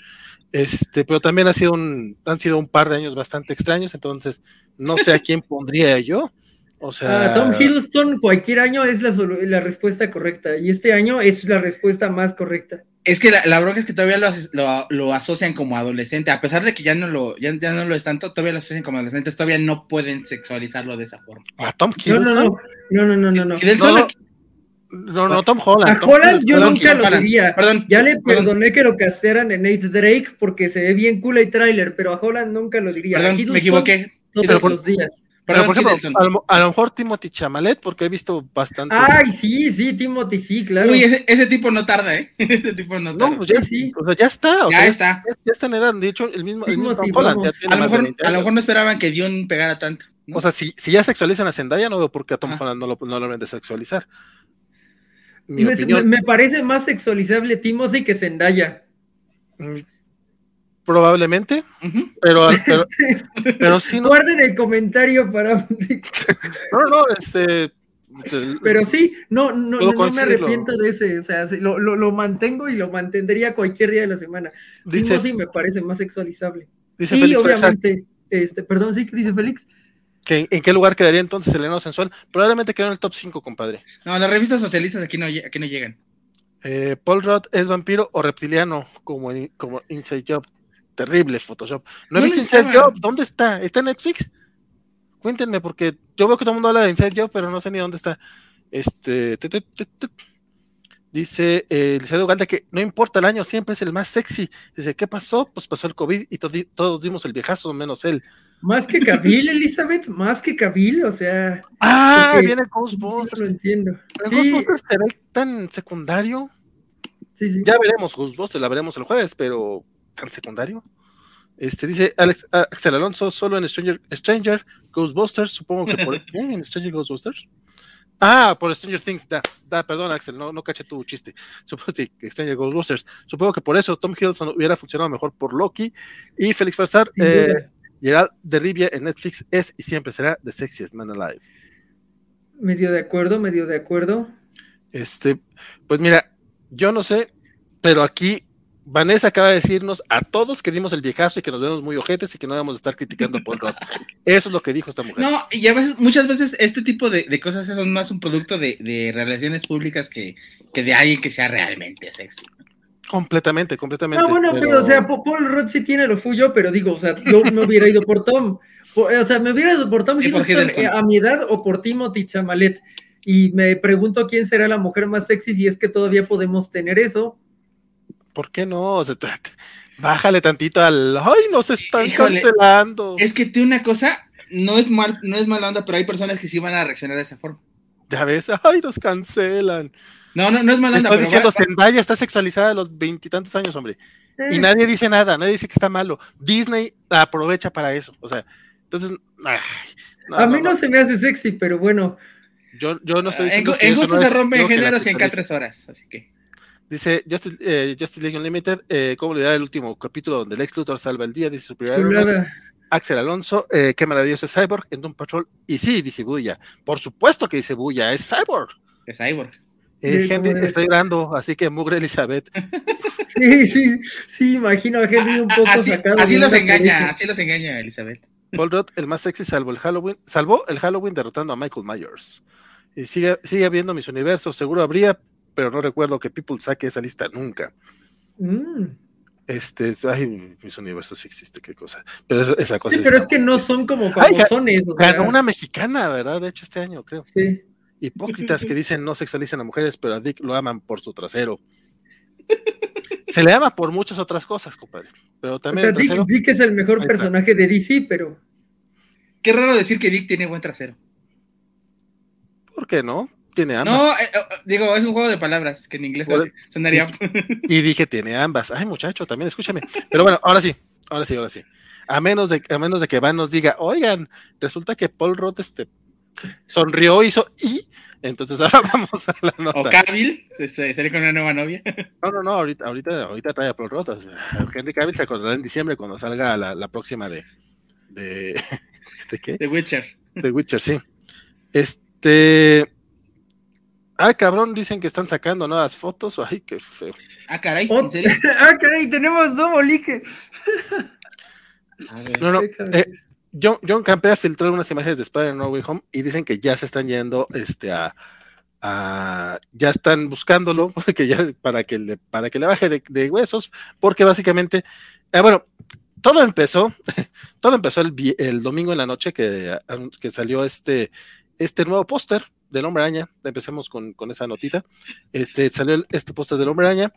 Este, pero también ha sido un, han sido un par de años bastante extraños, entonces no sé a quién pondría yo. O sea, Tom Hiddleston cualquier año es la, la, respuesta correcta y este año es la respuesta más correcta. Es que la, la bronca es que todavía lo, lo, asocian como adolescente, a pesar de que ya no lo ya, ya, no lo es tanto, todavía lo asocian como adolescente, todavía no pueden sexualizarlo de esa forma. ¿A Tom Hiddleston? No, no, no, no, no. No, no, Tom Holland. A Holland yo nunca lo diría. ya le perdoné que lo casaran en Nate Drake porque se ve bien cool el tráiler, pero a Holland nunca lo diría. Perdón, me equivoqué. Todos los días. Pero, por ejemplo, a lo, mejor Timothy Chamalet, porque he visto bastante. Ay, sí, sí, Timothy, sí, claro. Uy, ese, ese tipo no tarda, ¿eh? ese tipo no tarda. No, pues ya, sí. o sea, ya está. O ya sea, está. Ya, está en edad. De hecho, el mismo, el mismo Tom Holland ya tiene a, lo mejor, a lo mejor no esperaban que Dion pegara tanto. ¿no? O sea, si, si ya sexualizan a Zendaya, no veo por qué a Tom Holland no lo, no lo deben de sexualizar me, parece más sexualizable Timothy que Zendaya. Probablemente, pero, pero, sí. No... Guarden el comentario para. no, no, este. Pero sí, no, no, no me arrepiento de ese, o sea, lo, lo, mantengo y lo mantendría cualquier día de la semana. Dice, sí me parece más sexualizable. Dice Félix obviamente, este, perdón, sí, dice Félix. ¿En qué lugar quedaría entonces el enano sensual? Probablemente quedó en el top 5, compadre. No, las revistas socialistas aquí no, aquí no llegan. Eh, Paul Roth es vampiro o reptiliano, como, como Inside Job. Terrible Photoshop. No he visto Inside Job. ¿Dónde está? ¿Está en Netflix? Cuéntenme, porque yo veo que todo el mundo habla de Inside Job, pero no sé ni dónde está. Este. Dice eh, Liceo Galda que no importa el año, siempre es el más sexy. Dice, ¿qué pasó? Pues pasó el COVID y todos dimos el viejazo, menos él. Más que Cabil, Elizabeth, más que Cabil, o sea. Ah, viene Ghostbusters. No lo entiendo. Ghostbusters se ve tan secundario. Sí, sí. Ya veremos Ghostbusters, la veremos el jueves, pero tan secundario. Este dice Alex, Axel Alonso, solo en Stranger, Stranger Ghostbusters, supongo que por en Stranger Ghostbusters. Ah, por Stranger Things, da, da, perdón Axel, no, no caché tu chiste. Supongo sí, que Stranger Ghostbusters. Supongo que por eso Tom Hiddleston hubiera funcionado mejor por Loki y Félix Farsar, eh, Gerald de Rivia en Netflix es y siempre será The Sexiest Man Alive. Medio de acuerdo, medio de acuerdo. Este, pues mira, yo no sé, pero aquí Vanessa acaba de decirnos a todos que dimos el viejazo y que nos vemos muy ojetes y que no debemos estar criticando a Paul Rudd. Eso es lo que dijo esta mujer. No, y a veces, muchas veces este tipo de, cosas son más un producto de, relaciones públicas que, de alguien que sea realmente sexy. Completamente, completamente. No, bueno, pero, o sea, Paul Rudd sí tiene lo suyo, pero digo, o sea, yo me hubiera ido por Tom. O sea, me hubiera ido por Tom a mi edad o por Timothy Chamalet. Y me pregunto quién será la mujer más sexy si es que todavía podemos tener eso ¿Por qué no? bájale tantito al. ¡Ay, nos están cancelando! Es que tú una cosa, no es mal, no es mala onda, pero hay personas que sí van a reaccionar de esa forma. Ya ves, ¡ay, nos cancelan! No, no, no es mala onda. Estoy diciendo, Zendaya está sexualizada a los veintitantos años, hombre. Y nadie dice nada, nadie dice que está malo. Disney aprovecha para eso. O sea, entonces. a mí no, se me hace sexy, pero bueno. Yo, yo no estoy diciendo. En, en gusto se rompen géneros y en cada tres horas, así que. Dice Justice, eh, League Unlimited, eh, ¿cómo olvidar el último capítulo donde Lex Luthor salva el día? Dice su primer Axel Alonso, eh, qué maravilloso es Cyborg en Doom Patrol. Y sí, dice Buya. Por supuesto que dice Buya, es Cyborg. Es Cyborg. Eh, Henry está llorando, así que mugre Elizabeth. Sí, sí, sí, imagino a Henry un poco así, sacado. Así los engaña, así los engaña Elizabeth. Paul Rudd, el más sexy, salvo el Halloween, salvó el Halloween derrotando a Michael Myers. Y sigue, sigue habiendo mis universos, seguro habría, pero no recuerdo que People saque esa lista nunca. Mm. Este, ay, mis universos sí existe, qué cosa. Pero esa, cosa. Sí, pero es que no son como famosones. Ganó una mexicana, ¿verdad? De hecho, este año, creo. Sí. Hipócritas que dicen no sexualizan a mujeres, pero a Dick lo aman por su trasero. Se le ama por muchas otras cosas, compadre. Pero también. O sea, Dick, es el mejor personaje de DC, pero. Qué raro decir que Dick tiene buen trasero. ¿Por qué no? Tiene ambas. No, eh, eh, digo, es un juego de palabras que en inglés sonaría. Y, dije, tiene ambas. Ay, muchacho, también escúchame. Pero bueno, ahora sí, ahora sí, ahora sí. A menos de, a menos de que Van nos diga, oigan, resulta que Paul Roth este, sonrió, hizo y. Entonces ahora vamos a la nota. O Cavill, se, sale con una nueva novia. No, no, no, ahorita, ahorita, ahorita trae a Paul Roth. Henry Cavill se acordará en diciembre cuando salga la, la próxima de, de. ¿De qué? De Witcher. De Witcher, sí. Este. Ah, cabrón, dicen que están sacando nuevas fotos. Ay, qué feo. Ah, caray, ¿en serio? ah, caray, tenemos dos boliques. no, no. Eh, John, John Campea filtró unas imágenes de Spider-Man No Way Home y dicen que ya se están yendo este, a, a ya están buscándolo que ya, para, que le, para que le baje de, huesos, porque básicamente, eh, bueno, todo empezó, todo empezó el, el, domingo en la noche que, que salió este, este nuevo póster del Hombre Araña, empecemos con, esa notita, este, salió este póster del Hombre Araña,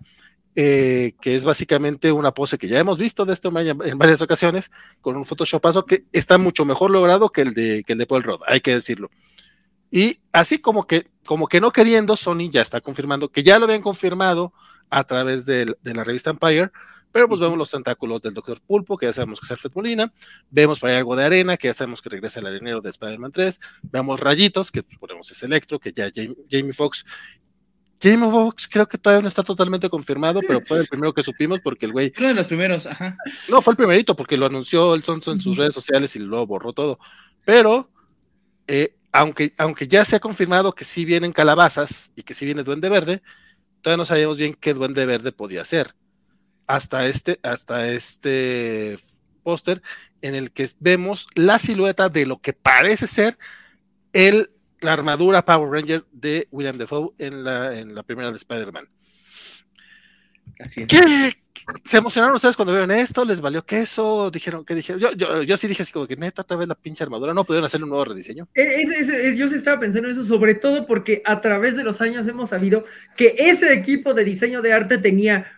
eh, que es básicamente una pose que ya hemos visto de este Hombre en varias ocasiones, con un photoshopazo que está mucho mejor logrado que el de, que el de Paul Rudd, hay que decirlo. Y así como que, como que no queriendo, Sony ya está confirmando que ya lo habían confirmado a través de, de la revista Empire, pero pues vemos los tentáculos del Doctor Pulpo, que ya sabemos que es Alfred Molina, vemos por ahí algo de arena, que ya sabemos que regresa el arenero de Spider-Man 3, vemos rayitos, que pues, ponemos es Electro, que ya Jamie, Foxx Jamie Foxx creo que todavía no está totalmente confirmado, pero fue el primero que supimos porque el güey. Uno de los primeros, ajá. No, fue el primerito porque lo anunció el Sonso en sus redes sociales y luego borró todo. Pero, eh, aunque, aunque ya se ha confirmado que sí vienen calabazas y que sí viene Duende Verde, todavía no sabíamos bien qué Duende Verde podía ser hasta este, hasta este póster en el que vemos la silueta de lo que parece ser el, la armadura Power Ranger de William Defoe en la, en la primera de Spider-Man. ¿Qué? ¿Se emocionaron ustedes cuando vieron esto? ¿Les valió queso? Dijeron que dijeron. Yo, yo, yo, sí dije así como que neta, tal vez la pinche armadura. No pudieron hacer un nuevo rediseño. E, yo sí estaba pensando en eso, sobre todo porque a través de los años hemos sabido que ese equipo de diseño de arte tenía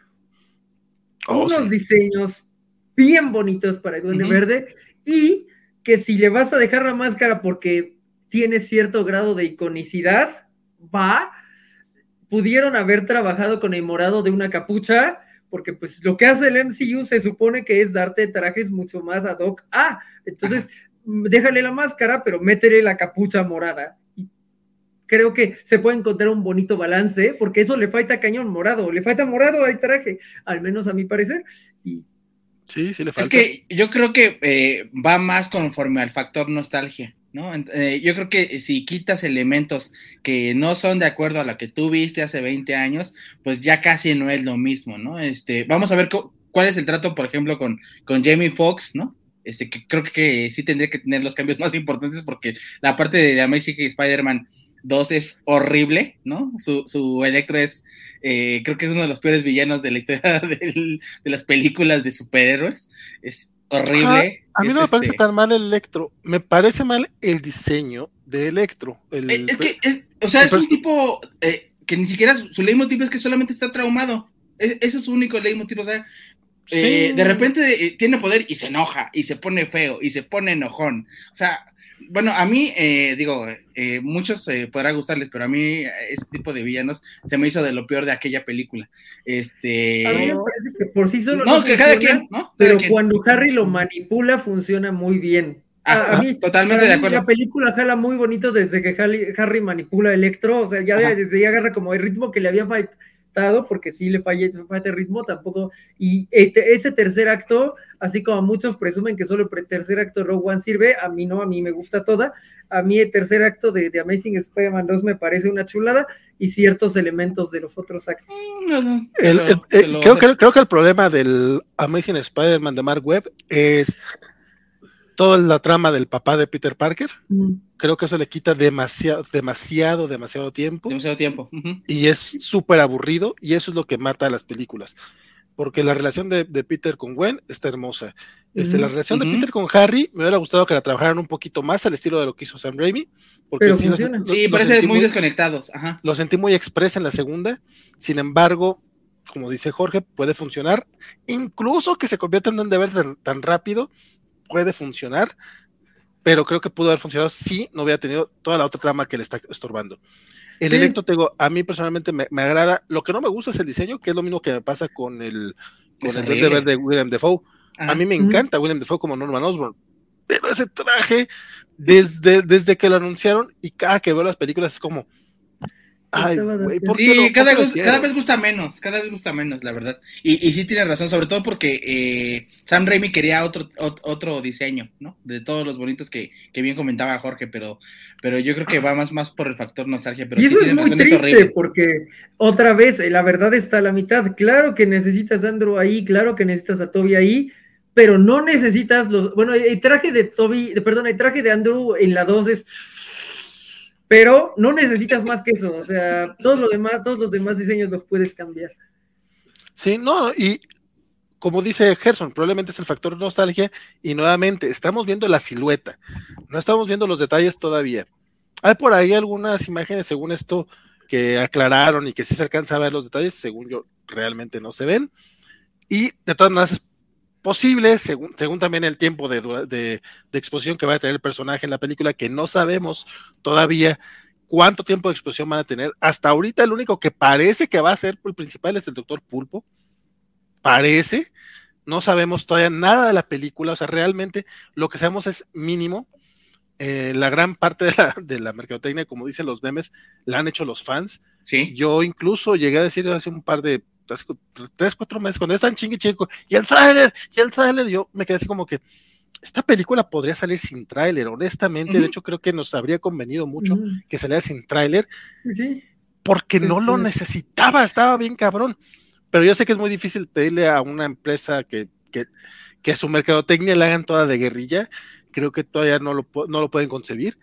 Oh, unos diseños bien bonitos para el Duende Verde y que si le vas a dejar la máscara porque tiene cierto grado de iconicidad, va, pudieron haber trabajado con el morado de una capucha, porque pues lo que hace el MCU se supone que es darte trajes mucho más ad hoc. Ah, entonces déjale la máscara, pero métele la capucha morada. Creo que se puede encontrar un bonito balance, porque eso le falta cañón morado, le falta morado al traje, al menos a mi parecer. Y... Sí, sí le falta. Es que yo creo que eh, va más conforme al factor nostalgia. ¿No? Eh, yo creo que si quitas elementos que no son de acuerdo a lo que tú viste hace 20 años, pues ya casi no es lo mismo, ¿no? Este, vamos a ver cuál es el trato, por ejemplo, con, con Jamie Foxx, ¿no? Este, que creo que sí tendría que tener los cambios más importantes porque la parte de Amazing Spider-Man 2 es horrible, ¿no? Su, su Electro es, eh, creo que es uno de los peores villanos de la historia de las películas de superhéroes. Es horrible. a mí no me parece este tan mal el Electro, me parece mal el diseño de Electro. Eh, es que, o sea, es un tipo eh, que ni siquiera su, leitmotiv es que solamente está traumado. E, ese es su único leitmotiv, o sea, eh, de repente eh, tiene poder y se enoja, y se pone feo, y se pone enojón. O sea, bueno, a mí, eh, digo, muchos podrá gustarles, pero a mí este tipo de villanos se me hizo de lo peor de aquella película. Este. A mí me parece que por sí solo. No, que cada quien, ¿no? pero cuando Harry lo manipula, funciona muy bien. Ah, a mí, totalmente de acuerdo. La película jala muy bonito desde que Harry, manipula Electro, o sea, ya desde ya agarra como el ritmo que le había porque sí le falla, el ritmo, tampoco. Y este, ese tercer acto, así como muchos presumen que solo el tercer acto de Rogue One sirve, a mí no, a mí me gusta toda. A mí el tercer acto de, Amazing Spider-Man 2 me parece una chulada y ciertos elementos de los otros actos. creo, que, creo que el problema del Amazing Spider-Man de Mark Webb es toda la trama del papá de Peter Parker. Mm. Creo que eso le quita demasiado, demasiado, demasiado tiempo. Demasiado tiempo. Y es súper aburrido y eso es lo que mata a las películas. Porque la relación de, Peter con Gwen está hermosa. Este, La relación de Peter con Harry me hubiera gustado que la trabajaran un poquito más al estilo de lo que hizo Sam Raimi. Porque sí, sí, parece muy, desconectados. Lo sentí muy expresa en la segunda. Sin embargo, como dice Jorge, puede funcionar. Incluso que se convierta en un deber tan rápido puede funcionar, pero creo que pudo haber funcionado si no hubiera tenido toda la otra trama que le está estorbando. El electro, tengo, a mí personalmente me, agrada. Lo que no me gusta es el diseño, que es lo mismo que me pasa con el, con el de Verde de William Defoe. A mí me encanta William Defoe como Norman Osborn, pero ese traje, desde, desde que lo anunciaron y cada que veo las películas es como, Ay, sí, cada, vez gusta menos, cada vez gusta menos, la verdad. Y, y sí tiene razón, sobre todo porque eh, Sam Raimi quería otro, otro diseño, ¿no? De todos los bonitos que, bien comentaba Jorge, pero, pero yo creo que va más, más por el factor nostalgia. Pero y eso es muy triste, porque otra vez, eh, la verdad está a la mitad. Claro que necesitas a Andrew ahí, claro que necesitas a Toby ahí, pero no necesitas los... Bueno, el traje de Toby, perdón, el traje de Andrew en la 2 es pero no necesitas más que eso, o sea, todo lo demás, todos los demás diseños los puedes cambiar. Sí, no, y como dice Gerson, probablemente es el factor nostalgia y nuevamente estamos viendo la silueta, no estamos viendo los detalles todavía. Hay por ahí algunas imágenes, según esto, que aclararon y que sí se alcanza a ver los detalles, según yo, realmente no se ven. Y de todas maneras posible, según, según también el tiempo de, de, exposición que va a tener el personaje en la película, que no sabemos todavía cuánto tiempo de exposición van a tener. Hasta ahorita el único que parece que va a ser el principal es el doctor Pulpo. Parece. No sabemos todavía nada de la película. O sea, realmente lo que sabemos es mínimo. Eh, la gran parte de la, de la mercadotecnia, como dicen los memes, la han hecho los fans. Sí. Yo incluso llegué a decir hace un par de tres, cuatro meses, cuando están chingue chico, y el tráiler, y el tráiler, yo me quedé así como que esta película podría salir sin tráiler, honestamente, de hecho creo que nos habría convenido mucho que saliera sin tráiler, porque no lo necesitaba, estaba bien cabrón, pero yo sé que es muy difícil pedirle a una empresa que, que, que a su mercadotecnia le hagan toda de guerrilla, creo que todavía no lo, no lo pueden concebir,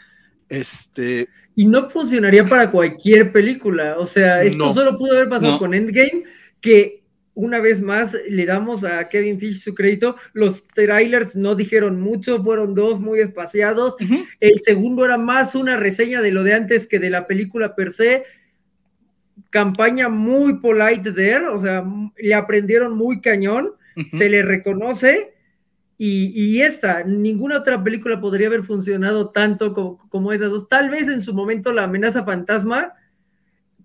este... Y no funcionaría para cualquier película, o sea, esto solo pudo haber pasado con Endgame, que una vez más le damos a Kevin Fish su crédito. Los trailers no dijeron mucho, fueron dos muy espaciados. El segundo era más una reseña de lo de antes que de la película per se. Campaña muy polite there, o sea, le aprendieron muy cañón, se le reconoce. Y, esta, ninguna otra película podría haber funcionado tanto como, como esas dos. Tal vez en su momento la amenaza fantasma,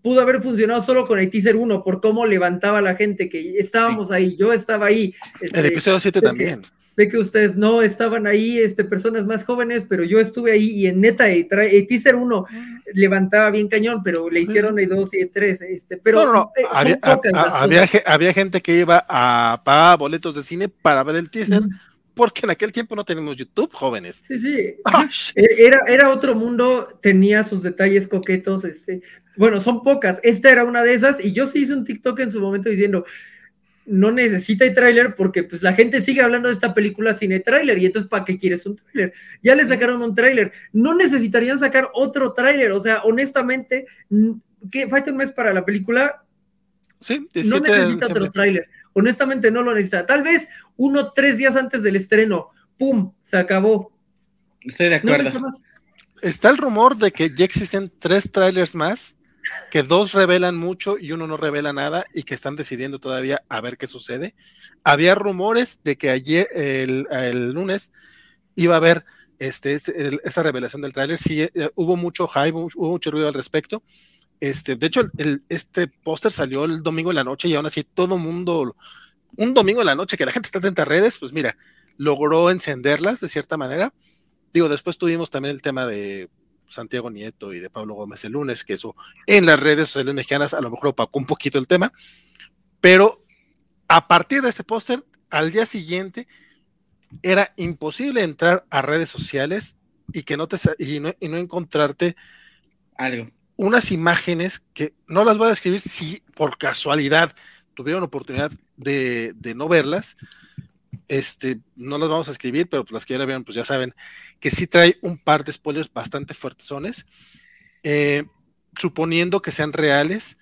pudo haber funcionado solo con el teaser 1 por cómo levantaba la gente, que estábamos ahí, yo estaba ahí. el este, episodio 7 también. ve que ustedes no estaban ahí, este, personas más jóvenes, pero yo estuve ahí y en neta, el teaser 1 levantaba bien cañón, pero le hicieron el 2 y el 3, este, pero no, no, había, había, gente que iba a pagar boletos de cine para ver el teaser. Porque en aquel tiempo no tenemos YouTube, jóvenes. Sí, sí. Ah, e, era, era otro mundo, tenía sus detalles coquetos, este, bueno, son pocas. Esta era una de esas, y yo sí hice un TikTok en su momento diciendo, no necesita el tráiler porque pues la gente sigue hablando de esta película sin el tráiler y entonces ¿para qué quieres un tráiler? Ya le sacaron un tráiler, no necesitarían sacar otro tráiler, o sea, honestamente, ¿qué falta un mes para la película? Sí, no necesita otro tráiler, honestamente no lo necesita. Tal vez uno tres días antes del estreno, ¡pum! Se acabó. Estoy de acuerdo. Está el rumor de que ya existen tres trailers más que dos revelan mucho y uno no revela nada y que están decidiendo todavía a ver qué sucede. Había rumores de que ayer, el, lunes, iba a haber este, este esta revelación del tráiler. Sí, eh, hubo mucho hype, hubo mucho ruido al respecto. Este, de hecho, este póster salió el domingo en la noche y aún así todo mundo, un domingo en la noche que la gente está atenta a redes, pues mira, logró encenderlas de cierta manera. Digo, después tuvimos también el tema de Santiago Nieto y de Pablo Gómez el lunes, que eso en las redes sociales mexicanas a lo mejor opacó un poquito el tema, pero a partir de este póster, al día siguiente, era imposible entrar a redes sociales y que no te y no, encontrarte algo. Unas imágenes que no las voy a describir si por casualidad tuvieron oportunidad de, de no verlas, este, no las vamos a escribir, pero pues las que ya la vieron, pues ya saben que sí trae un par de spoilers bastante fuertes. Eh, suponiendo que sean reales.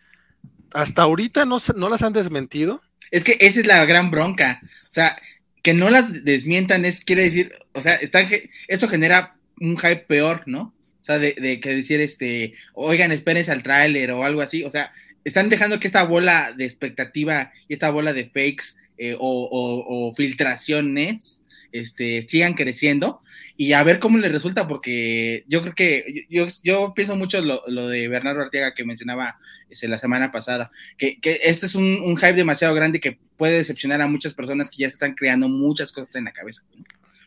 Hasta ahorita no, no las han desmentido. Es que esa es la gran bronca. O sea, que no las desmientan es, quiere decir, o sea, están, esto genera un hype peor, ¿no? De, de que decir, este, oigan, espérense al tráiler o algo así. O sea, están dejando que esta bola de expectativa y esta bola de fakes eh, o, filtraciones este, sigan creciendo y a ver cómo le resulta, porque yo creo que yo, yo pienso mucho lo, lo, de Bernardo Arteaga que mencionaba este, la semana pasada, que, que este es un, hype demasiado grande que puede decepcionar a muchas personas que ya están creando muchas cosas en la cabeza,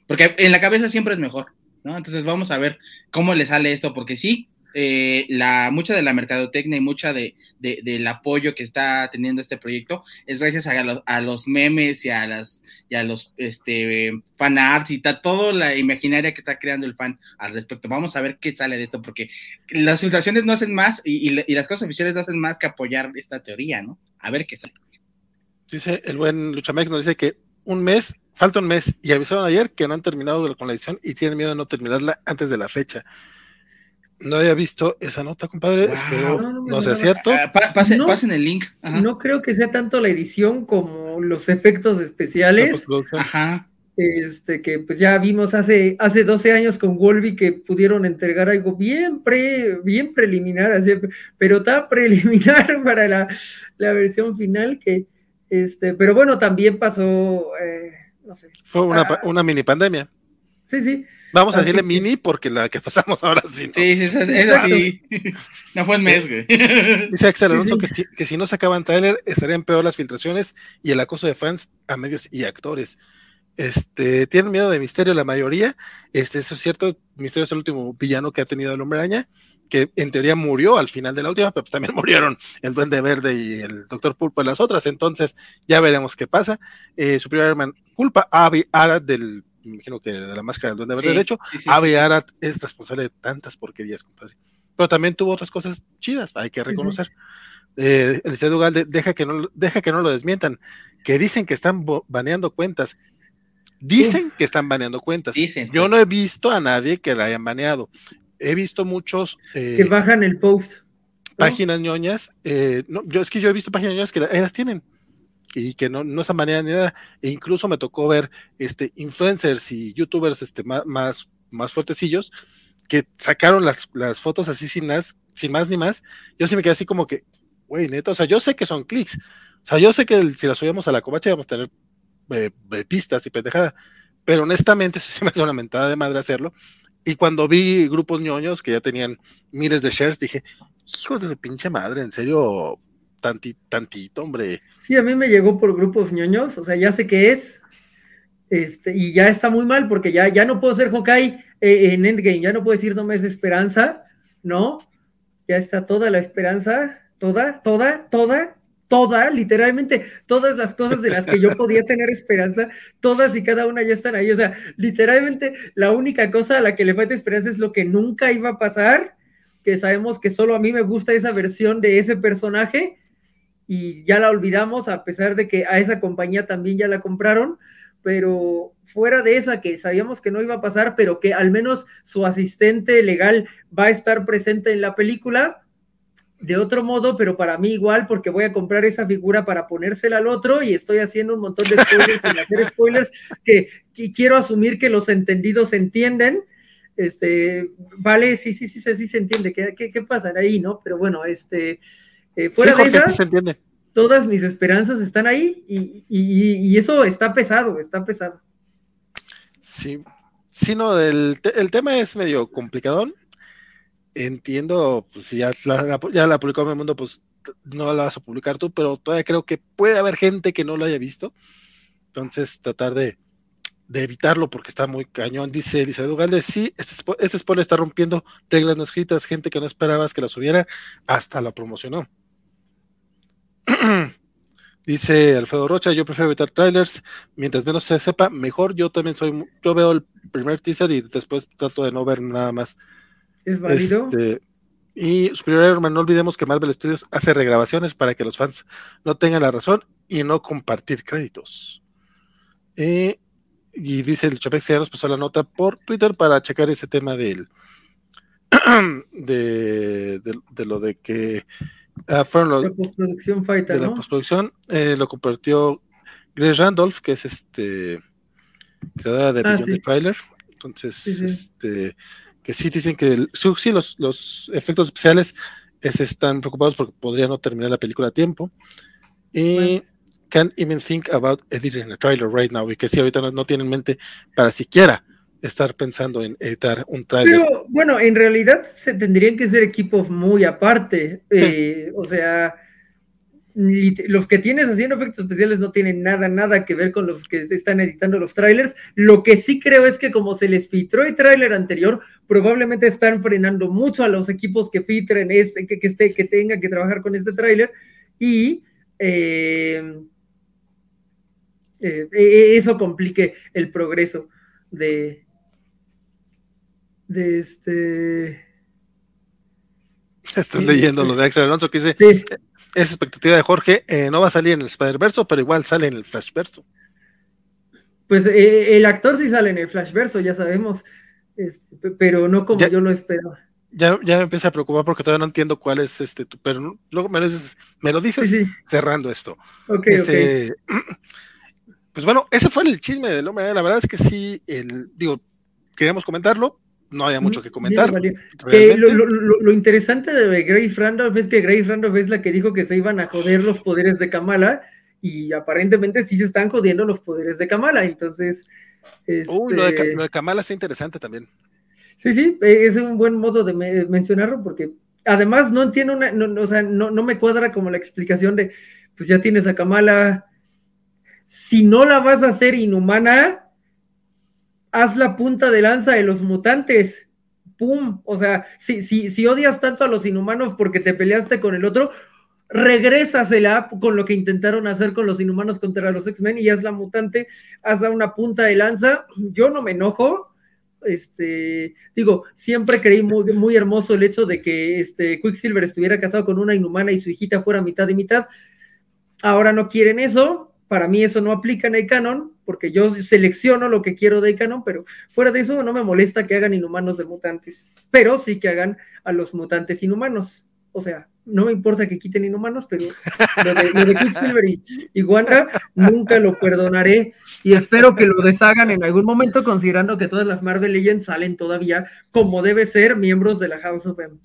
porque en la cabeza siempre es mejor, ¿no? Entonces vamos a ver cómo le sale esto, porque sí, eh, la, mucha de la mercadotecnia y mucha de, del apoyo que está teniendo este proyecto es gracias a los, a los memes y a las y a los este, fan arts y toda la imaginaria que está creando el fan al respecto. Vamos a ver qué sale de esto, porque las situaciones no hacen más y, las cosas oficiales no hacen más que apoyar esta teoría, ¿no? A ver qué sale. Dice el buen Luchamex, nos dice que un mes, falta un mes, y avisaron ayer que no han terminado con la edición y tienen miedo de no terminarla antes de la fecha no había visto esa nota, compadre. Espero no, sea cierto. Ah, pasen, el link. No creo que sea tanto la edición como los efectos especiales. Ajá. Este, que pues ya vimos hace, hace 12 años con Wolby que pudieron entregar algo bien pre, bien preliminar, así, pero tan preliminar para la, versión final que, este, pero bueno, también pasó, eh, no sé. Fue una, ah. una mini pandemia. Sí, sí. Vamos a decirle mini porque la que pasamos ahora sí. Sí, sí, es así. No fue el mes, güey. Dice Axel Alonso que, si, que si no sacaban trailer estarían peor las filtraciones y el acoso de fans a medios y actores. Este, tienen miedo de Misterio la mayoría. Este, eso es cierto. Misterio es el último villano que ha tenido el Hombre Araña, que en teoría murió al final de la última, pero también murieron el Duende Verde y el Doctor Pulpo en las otras. Entonces, ya veremos qué pasa. Eh, su primer hermano culpa a Abby Arad del me imagino que de la máscara del duende verde. de hecho, sí, Arat es responsable de tantas porquerías, compadre. Pero también tuvo otras cosas chidas, hay que reconocer. Eh, el señor Ugalde deja que, no, deja que no lo desmientan, que dicen que están baneando cuentas. Dicen que están baneando cuentas. Yo no he visto a nadie que la hayan baneado. He visto muchos. Eh, que bajan el post. Páginas ñoñas. Eh, no, yo es que yo he visto páginas ñoñas que las tienen y que no, no esa manera ni nada. E incluso me tocó ver este, influencers y youtubers este, más, más, más fuertecillos que sacaron las, las fotos así sin más, sin más ni más. Yo sí me quedé así como que, güey, neta, o sea, yo sé que son clics. O sea, yo sé que si las subíamos a la covacha íbamos a tener eh, eh, pistas y pendejada. Pero honestamente, eso sí me hace una mentada de madre hacerlo. Y cuando vi grupos ñoños que ya tenían miles de shares, dije, hijos de su pinche madre, en serio, tantito, tantito, hombre. Sí, a mí me llegó por grupos ñoños, o sea, ya sé qué es. Este, y ya está muy mal porque ya, ya no puedo ser Hawkeye eh, en Endgame, ya no puedo decir no me es esperanza, ¿no? Ya está toda la esperanza, toda, toda, toda, toda, literalmente, todas las cosas de las que yo podía tener esperanza, todas y cada una ya están ahí. O sea, literalmente la única cosa a la que le falta esperanza es lo que nunca iba a pasar, que sabemos que solo a mí me gusta esa versión de ese personaje y ya la olvidamos a pesar de que a esa compañía también ya la compraron, pero fuera de esa que sabíamos que no iba a pasar, pero que al menos su asistente legal va a estar presente en la película, de otro modo, pero para mí igual, porque voy a comprar esa figura para ponérsela al otro y estoy haciendo un montón de spoilers sin hacer spoilers que, quiero asumir que los entendidos entienden. Este, vale, sí, sí, sí, sí, se entiende. ¿Qué, qué, qué pasa ahí, no? Pero bueno, este, eh, fuera de eso, se entiende. todas mis esperanzas están ahí y, y, eso está pesado, está pesado. Sí, sí, no, el, el tema es medio complicadón entiendo, pues si ya la, ya la el mundo, pues no la vas a publicar tú, pero todavía creo que puede haber gente que no lo haya visto. Entonces, tratar de, de evitarlo porque está muy cañón, dice Elizabeth Ugalde. Sí, este, este spoiler está rompiendo reglas no escritas, gente que no esperabas que la subiera, hasta la promocionó. dice Alfredo Rocha, yo prefiero evitar trailers, mientras menos se sepa, mejor. Yo también soy, yo veo el primer teaser y después trato de no ver nada más. ¿Es válido? Este, y Superior no olvidemos que Marvel Studios hace regrabaciones para que los fans no tengan la razón y no compartir créditos. Eh, y dice el Chapex ya nos pasó la nota por Twitter para checar ese tema del de, de, lo de que uh, fueron la postproducción de la postproducción eh, lo compartió Grace Randolph que es este creadora de ah, Beyond Trailer entonces este que sí dicen que sí, los, los efectos especiales están preocupados porque podría no terminar la película a tiempo. Y can't even think about editing a trailer right now. Y que sí, ahorita no, tienen en mente para siquiera estar pensando en editar un trailer. Pero bueno, en realidad se tendrían que ser equipos muy aparte. Eh, o sea, los que tienes haciendo efectos especiales no tienen nada, nada que ver con los que están editando los trailers. Lo que sí creo es que como se les filtró el trailer anterior, probablemente están frenando mucho a los equipos que filtren este, que, que, esté, que tengan que trabajar con este trailer y eh, eh, e, eso complique el progreso de, de este... Estás leyendo lo de Axel Alonso que dice, es expectativa de Jorge, eh, no va a salir en el Spider-Verse, pero igual sale en el Flashverse. Pues eh, el actor sí sale en el Flashverse, ya sabemos, este, pero no como yo lo esperaba. Ya, ya me empieza a preocupar porque todavía no entiendo cuál es este, pero luego me lo dices, me lo dices cerrando esto. Este, pues bueno, ese fue el chisme del hombre. La verdad es que sí, el, digo, queríamos comentarlo, no había mucho que comentar. lo, interesante de Grace Randolph es que Grace Randolph es la que dijo que se iban a joder los poderes de Kamala y aparentemente sí se están jodiendo los poderes de Kamala, entonces... Uy, lo de, este Kamala está interesante también. Sí, sí, e, es un buen modo de mencionarlo porque además no entiendo una, no, o sea, no, no me cuadra como la explicación de, pues ya tienes a Kamala, si no la vas a hacer inhumana, haz la punta de lanza de los mutantes. ¡Pum! O sea, si, si, si odias tanto a los inhumanos porque te peleaste con el otro, regrésasela con lo que intentaron hacer con los inhumanos contra los X-Men y haz la mutante, haz una punta de lanza. Yo no me enojo. Este, digo, siempre creí muy, muy hermoso el hecho de que este Quicksilver estuviera casado con una inhumana y su hijita fuera mitad y mitad. Ahora no quieren eso. Para mí eso no aplica en el canon porque yo selecciono lo que quiero de canon, pero fuera de eso no me molesta que hagan inhumanos de mutantes, pero sí que hagan a los mutantes inhumanos. O sea, no me importa que quiten inhumanos, pero lo de, Quicksilver y, Wanda nunca lo perdonaré y espero que lo deshagan en algún momento, considerando que todas las Marvel Legends salen todavía como debe ser miembros de la House of M.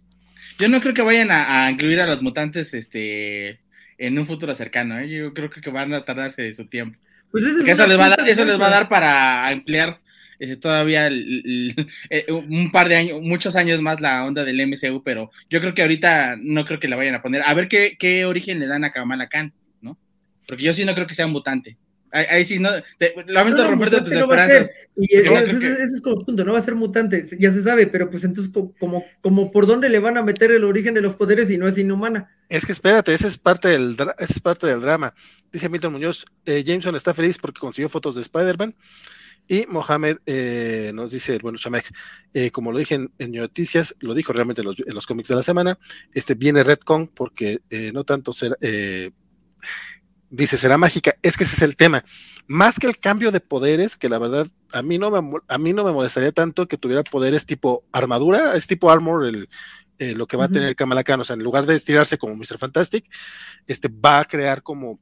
Yo no creo que vayan a, incluir a los mutantes este, en un futuro cercano, ¿eh? yo creo que van a tardarse de su tiempo. Pues eso les, va a dar, eso les va a dar para emplear ese, todavía eh, un par de años, muchos años más la onda del MCU, pero yo creo que ahorita no creo que la vayan a poner. A ver qué, qué origen le dan a Kamala Khan, ¿no? Porque yo sí no creo que sea un mutante. Ahí, sí, no. lamento romperte tus esperanzas. y ese, es como punto, no va a ser mutante, ya se sabe, pero pues entonces, como, como por dónde le van a meter el origen de los poderes y no es inhumana. Es que espérate, ese es parte del, ese es parte del drama. Dice Milton Muñoz, eh, Jameson está feliz porque consiguió fotos de Spider-Man. Y Mohamed eh, nos dice, bueno, Chamex, eh, como lo dije en, noticias, lo dijo realmente en los, en los, cómics de la semana, este viene Redcon porque no tanto será, dice, será mágica. Es que ese es el tema. Más que el cambio de poderes, que la verdad a mí no me, a mí no me molestaría tanto que tuviera poderes tipo armadura, es tipo armor el, eh, lo que va a tener Kamala Khan. O sea, en lugar de estirarse como Mr. Fantastic, este va a crear como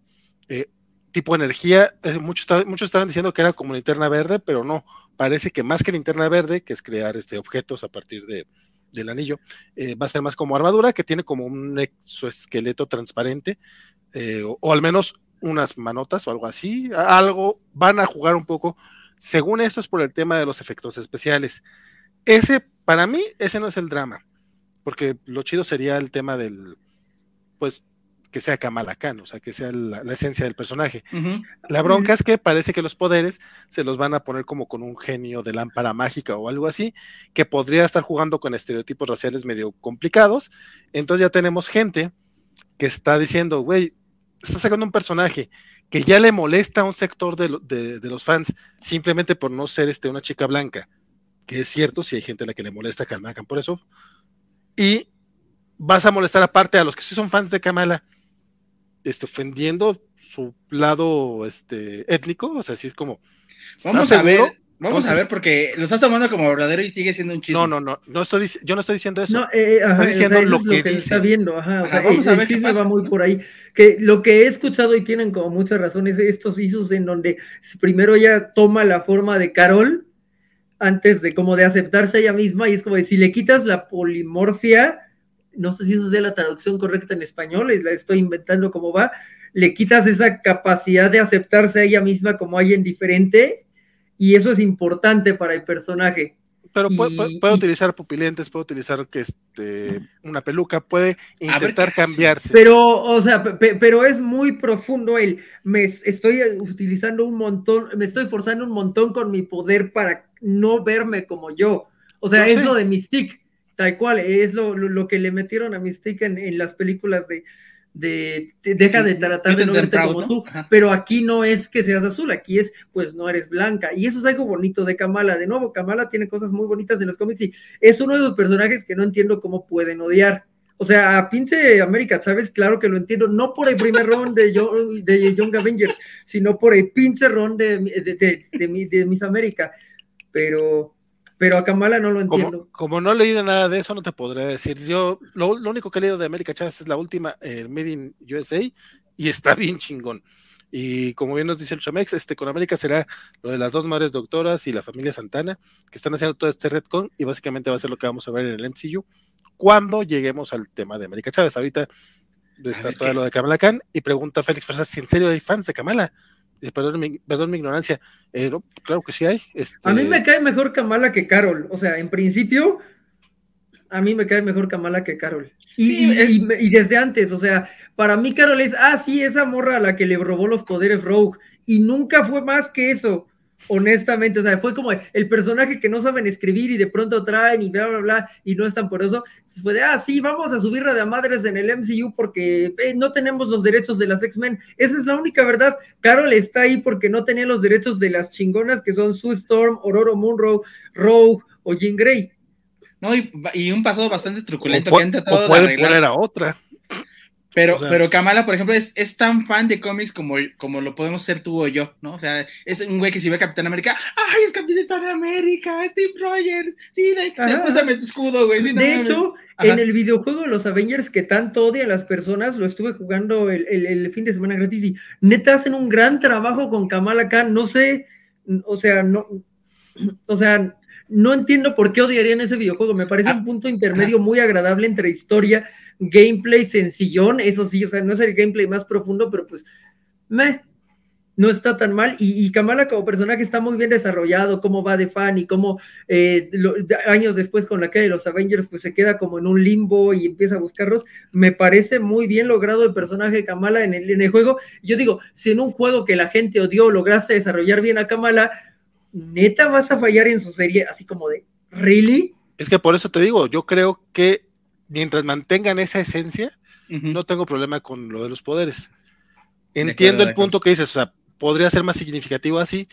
eh, tipo energía. Eh, muchos, muchos estaban diciendo que era como linterna verde, pero no. Parece que más que linterna verde, que es crear este, objetos a partir de, del anillo, va a ser más como armadura, que tiene como un exoesqueleto transparente eh, o, al menos unas manotas o algo así, algo, van a jugar un poco. Según esto es por el tema de los efectos especiales. Ese, para mí, ese no es el drama, porque lo chido sería el tema del, pues, que sea Kamala Khan, o sea, que sea la, esencia del personaje. La bronca es que parece que los poderes se los van a poner como con un genio de lámpara mágica o algo así, que podría estar jugando con estereotipos raciales medio complicados. Entonces ya tenemos gente que está diciendo, güey, está sacando un personaje que ya le molesta a un sector de, los fans simplemente por no ser este, una chica blanca, que es cierto, si hay gente a la que le molesta a Kamala por eso, y vas a molestar aparte a los que sí son fans de Kamala, este, ofendiendo su lado este, étnico, o sea, así es como... Vamos a ver, Vamos a ver, porque lo estás tomando como verdadero y sigue siendo un chisme. No, no, no, no estoy, yo no estoy diciendo eso. No, eh, estoy diciendo lo, que, está viendo. Ajá, o sea, vamos a ver el chisme va muy por ahí. Que lo que he escuchado y tienen como muchas razones estos isos en donde primero ella toma la forma de Carol antes de como de aceptarse ella misma y es como de si le quitas la polimorfia, no sé si esa sea la traducción correcta en español, la estoy inventando como va, le quitas esa capacidad de aceptarse a ella misma como alguien diferente y eso es importante para el personaje. Pero puede, utilizar pupilentes, puede utilizar que este, una peluca, puede intentar cambiarse. Pero, o sea, pero es muy profundo el, me estoy utilizando un montón, me estoy forzando un montón con mi poder para no verme como yo. O sea, es lo de Mystique, tal cual, es lo, lo, que le metieron a Mystique en, en las películas de, de deja de tratar de no verte como tú, pero aquí no es que seas azul, aquí es pues no eres blanca, y eso es algo bonito de Kamala, de nuevo, Kamala tiene cosas muy bonitas en los cómics y es uno de los personajes que no entiendo cómo pueden odiar. O sea, a pinche América ¿sabes? claro que lo entiendo, no por el primer ron de, de Young Avengers, sino por el pinche ron de, de, de, de Miss América, pero pero a Kamala no lo entiendo. Como, no he leído nada de eso, no te podré decir. Yo lo, único que he leído de América Chávez es la última, eh, Made in USA, y está bien chingón. Y como bien nos dice el Chamex, este con América será lo de las dos madres doctoras y la familia Santana, que están haciendo todo este retcon, y básicamente va a ser lo que vamos a ver en el MCU cuando lleguemos al tema de América Chávez. Ahorita está todo lo de Kamala Khan, y pregunta Félix Fresas si en serio hay fans de Kamala. Eh, perdón mi, perdón mi ignorancia, eh, claro que sí hay. Este... A mí me cae mejor Kamala que Carol, o sea, en principio, a mí me cae mejor Kamala que Carol. Y, y, desde antes, o sea, para mí Carol es, ah, sí, esa morra a la que le robó los poderes Rogue, y nunca fue más que eso honestamente, o sea, fue como el personaje que no saben escribir y de pronto traen y bla, bla, bla, y no están por eso. Fue de, ah, sí, vamos a subirla de a madres en el MCU porque eh, no tenemos los derechos de las X-Men. Esa es la única verdad. Carol está ahí porque no tenía los derechos de las chingonas que son Sue Storm, Aurora Munro, Rogue o Jean Grey. No, y, un pasado bastante truculento que han tratado de arreglar. a otra. Pero, pero Kamala, por ejemplo, es, es, tan fan de cómics como, como lo podemos ser tú o yo, ¿no? O sea, es un güey que si ve a Capitán América, ¡ay, es Capitán América! ¡Steve Rogers! Sí, después de, tu escudo, güey. de hecho, en el videojuego de los Avengers que tanto odia a las personas, lo estuve jugando el, el, el, fin de semana gratis y neta hacen un gran trabajo con Kamala Khan. No sé, o sea, no, o sea, no entiendo por qué odiarían ese videojuego. Me parece un ah, punto intermedio muy agradable entre historia, gameplay sencillón. Eso sí, o sea, no es el gameplay más profundo, pero pues, me. no está tan mal. Y, Kamala como personaje está muy bien desarrollado, cómo va de fan y cómo eh, años después con la caída de los Avengers, pues se queda como en un limbo y empieza a buscarlos. Me parece muy bien logrado el personaje de Kamala en el, en el juego. Yo digo, si en un juego que la gente odió lograste desarrollar bien a Kamala, neta vas a fallar en su serie, así como de, ¿really? Es que por eso te digo, yo creo que mientras mantengan esa esencia, no tengo problema con lo de los poderes. Entiendo el punto que dices, o sea, podría ser más significativo así,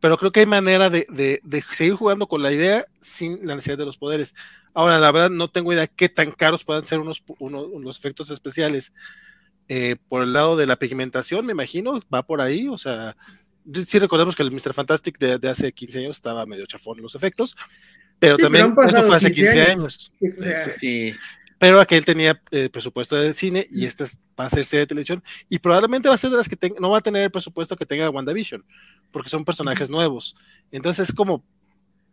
pero creo que hay manera de, seguir jugando con la idea sin la necesidad de los poderes. Ahora, la verdad, no tengo idea qué tan caros puedan ser unos, los efectos especiales. Eh, por el lado de la pigmentación, me imagino, va por ahí, o sea, sí recordemos que el Mr. Fantastic de, hace 15 años estaba medio chafón los efectos, pero también esto fue hace 15 años. Pero aquel tenía eh, presupuesto de cine y esta va a ser serie de televisión y probablemente va a ser de las que no va a tener el presupuesto que tenga WandaVision, porque son personajes nuevos. Entonces es como,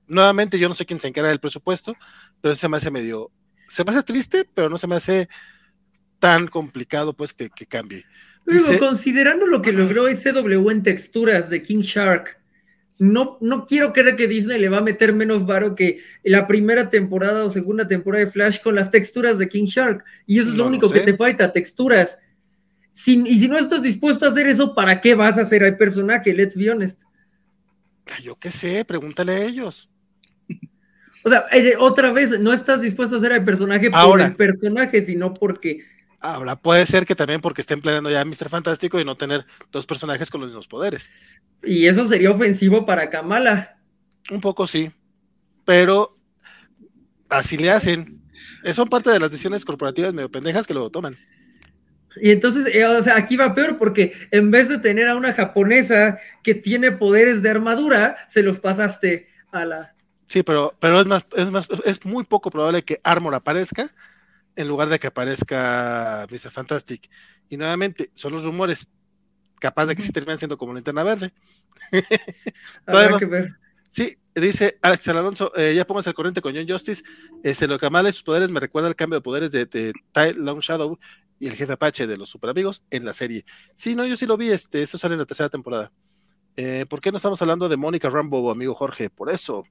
nuevamente yo no sé quién se encarga del presupuesto, pero se me hace medio, se me hace triste, pero no se me hace tan complicado pues que, cambie. considerando lo que logró SW en texturas de King Shark, no, no quiero creer que Disney le va a meter menos varo que la primera temporada o segunda temporada de Flash con las texturas de King Shark. Y eso es lo único que te falta, texturas. y si no estás dispuesto a hacer eso, ¿para qué vas a hacer al personaje? Let's be honest. Yo qué sé, pregúntale a ellos. O sea, eh, otra vez, no estás dispuesto a hacer al personaje por el personaje, sino porque. Ahora, puede ser que también porque estén planeando ya Mr. Fantástico y no tener dos personajes con los mismos poderes. Y eso sería ofensivo para Kamala. Un poco sí, pero así le hacen. Son parte de las decisiones corporativas medio pendejas que luego toman. Y entonces, eh, o sea, aquí va peor porque en vez de tener a una japonesa que tiene poderes de armadura, se los pasaste a la. Sí, pero, pero es más, es más, es muy poco probable que Armor aparezca en lugar de que aparezca Mr. Fantastic. Y nuevamente, son los rumores, capaz de que sí terminen siendo como linterna verde. Habrá que ver. Sí, dice Alex Alonso, eh, ya pongas el corriente con John Justice, eh, se lo Kamala y sus poderes me recuerda el cambio de poderes de, de Long Shadow y el jefe Apache de los super amigos en la serie. Sí, no, yo sí lo vi, este, eso sale en la tercera temporada. Eh, ¿Por qué no estamos hablando de Mónica Rambo, amigo Jorge? Por eso.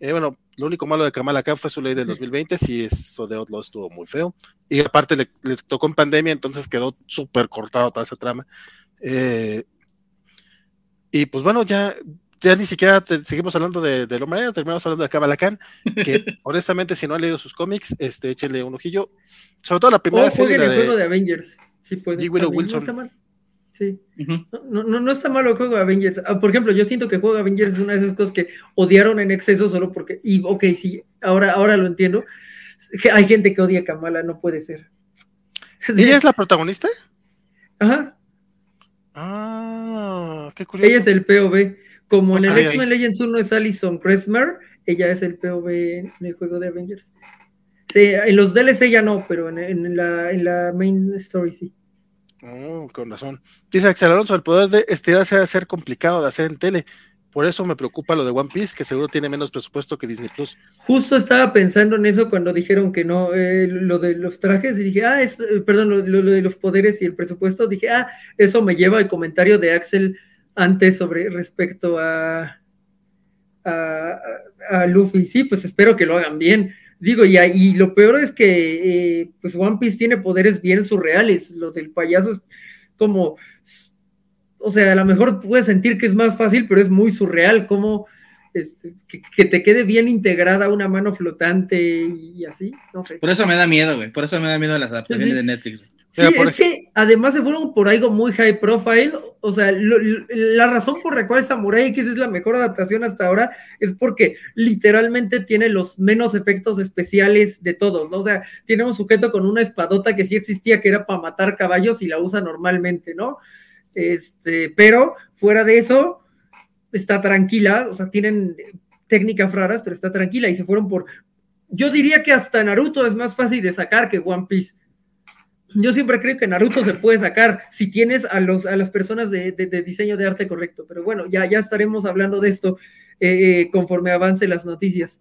Eh, bueno, lo único malo de Kamala acá fue su ley del 2020, sí, eso de Outlaw estuvo muy feo. Y aparte le, le tocó en pandemia, entonces quedó súper cortado toda esa trama. Eh, y pues bueno, ya, ya ni siquiera seguimos hablando de, de Hombre terminamos hablando de Kamala Khan, que honestamente si no han leído sus cómics, este, échenle un ojillo. Sobre todo la primera o serie. el juego de Avengers. Sí, puede. Wilson. No está mal. Sí. no, no, no, está malo el juego de Avengers. Ah, por ejemplo, yo siento que el juego de Avengers es una de esas cosas que odiaron en exceso solo porque. Y ok, sí, ahora, ahora lo entiendo. Hay gente que odia a Kamala, no puede ser. ¿Ella es la protagonista? Ajá. Ah, qué curioso. Ella es el POV. Como en el X-Men Legends 1 es Alison Kresmer, ella es el POV en el juego de Avengers. Sí, en los DLC ya no, pero en, la, en la main story sí. Oh, con razón. Dice Axel Alonso, el poder de estirarse a ser complicado de hacer en tele. Por eso me preocupa lo de One Piece, que seguro tiene menos presupuesto que Disney Plus. Justo estaba pensando en eso cuando dijeron que no, eh, lo de los trajes, y dije, ah, eh, perdón, lo, de los poderes y el presupuesto, dije, ah, eso me lleva al comentario de Axel antes sobre respecto a, a, Luffy. Sí, pues espero que lo hagan bien. Digo, y, y lo peor es que eh, pues One Piece tiene poderes bien surreales. Lo del payaso es como o sea, a lo mejor puedes sentir que es más fácil, pero es muy surreal cómo este, que, te quede bien integrada una mano flotante y así, no sé. Por eso me da miedo, güey, por eso me da miedo las adaptaciones de Netflix. Sí, es que además se fueron por algo muy high profile, o sea, la razón por la cual Samurai X es la mejor adaptación hasta ahora es porque literalmente tiene los menos efectos especiales de todos, ¿no? O sea, tiene un sujeto con una espadota que sí existía que era para matar caballos y la usa normalmente, ¿no? Este, pero fuera de eso, está tranquila, o sea, tienen técnicas raras, pero está tranquila y se fueron por. Yo diría que hasta Naruto es más fácil de sacar que One Piece. Yo siempre creo que Naruto se puede sacar si tienes a, los, a las personas de, diseño de arte correcto. Pero bueno, ya, ya estaremos hablando de esto eh, eh, conforme avance las noticias.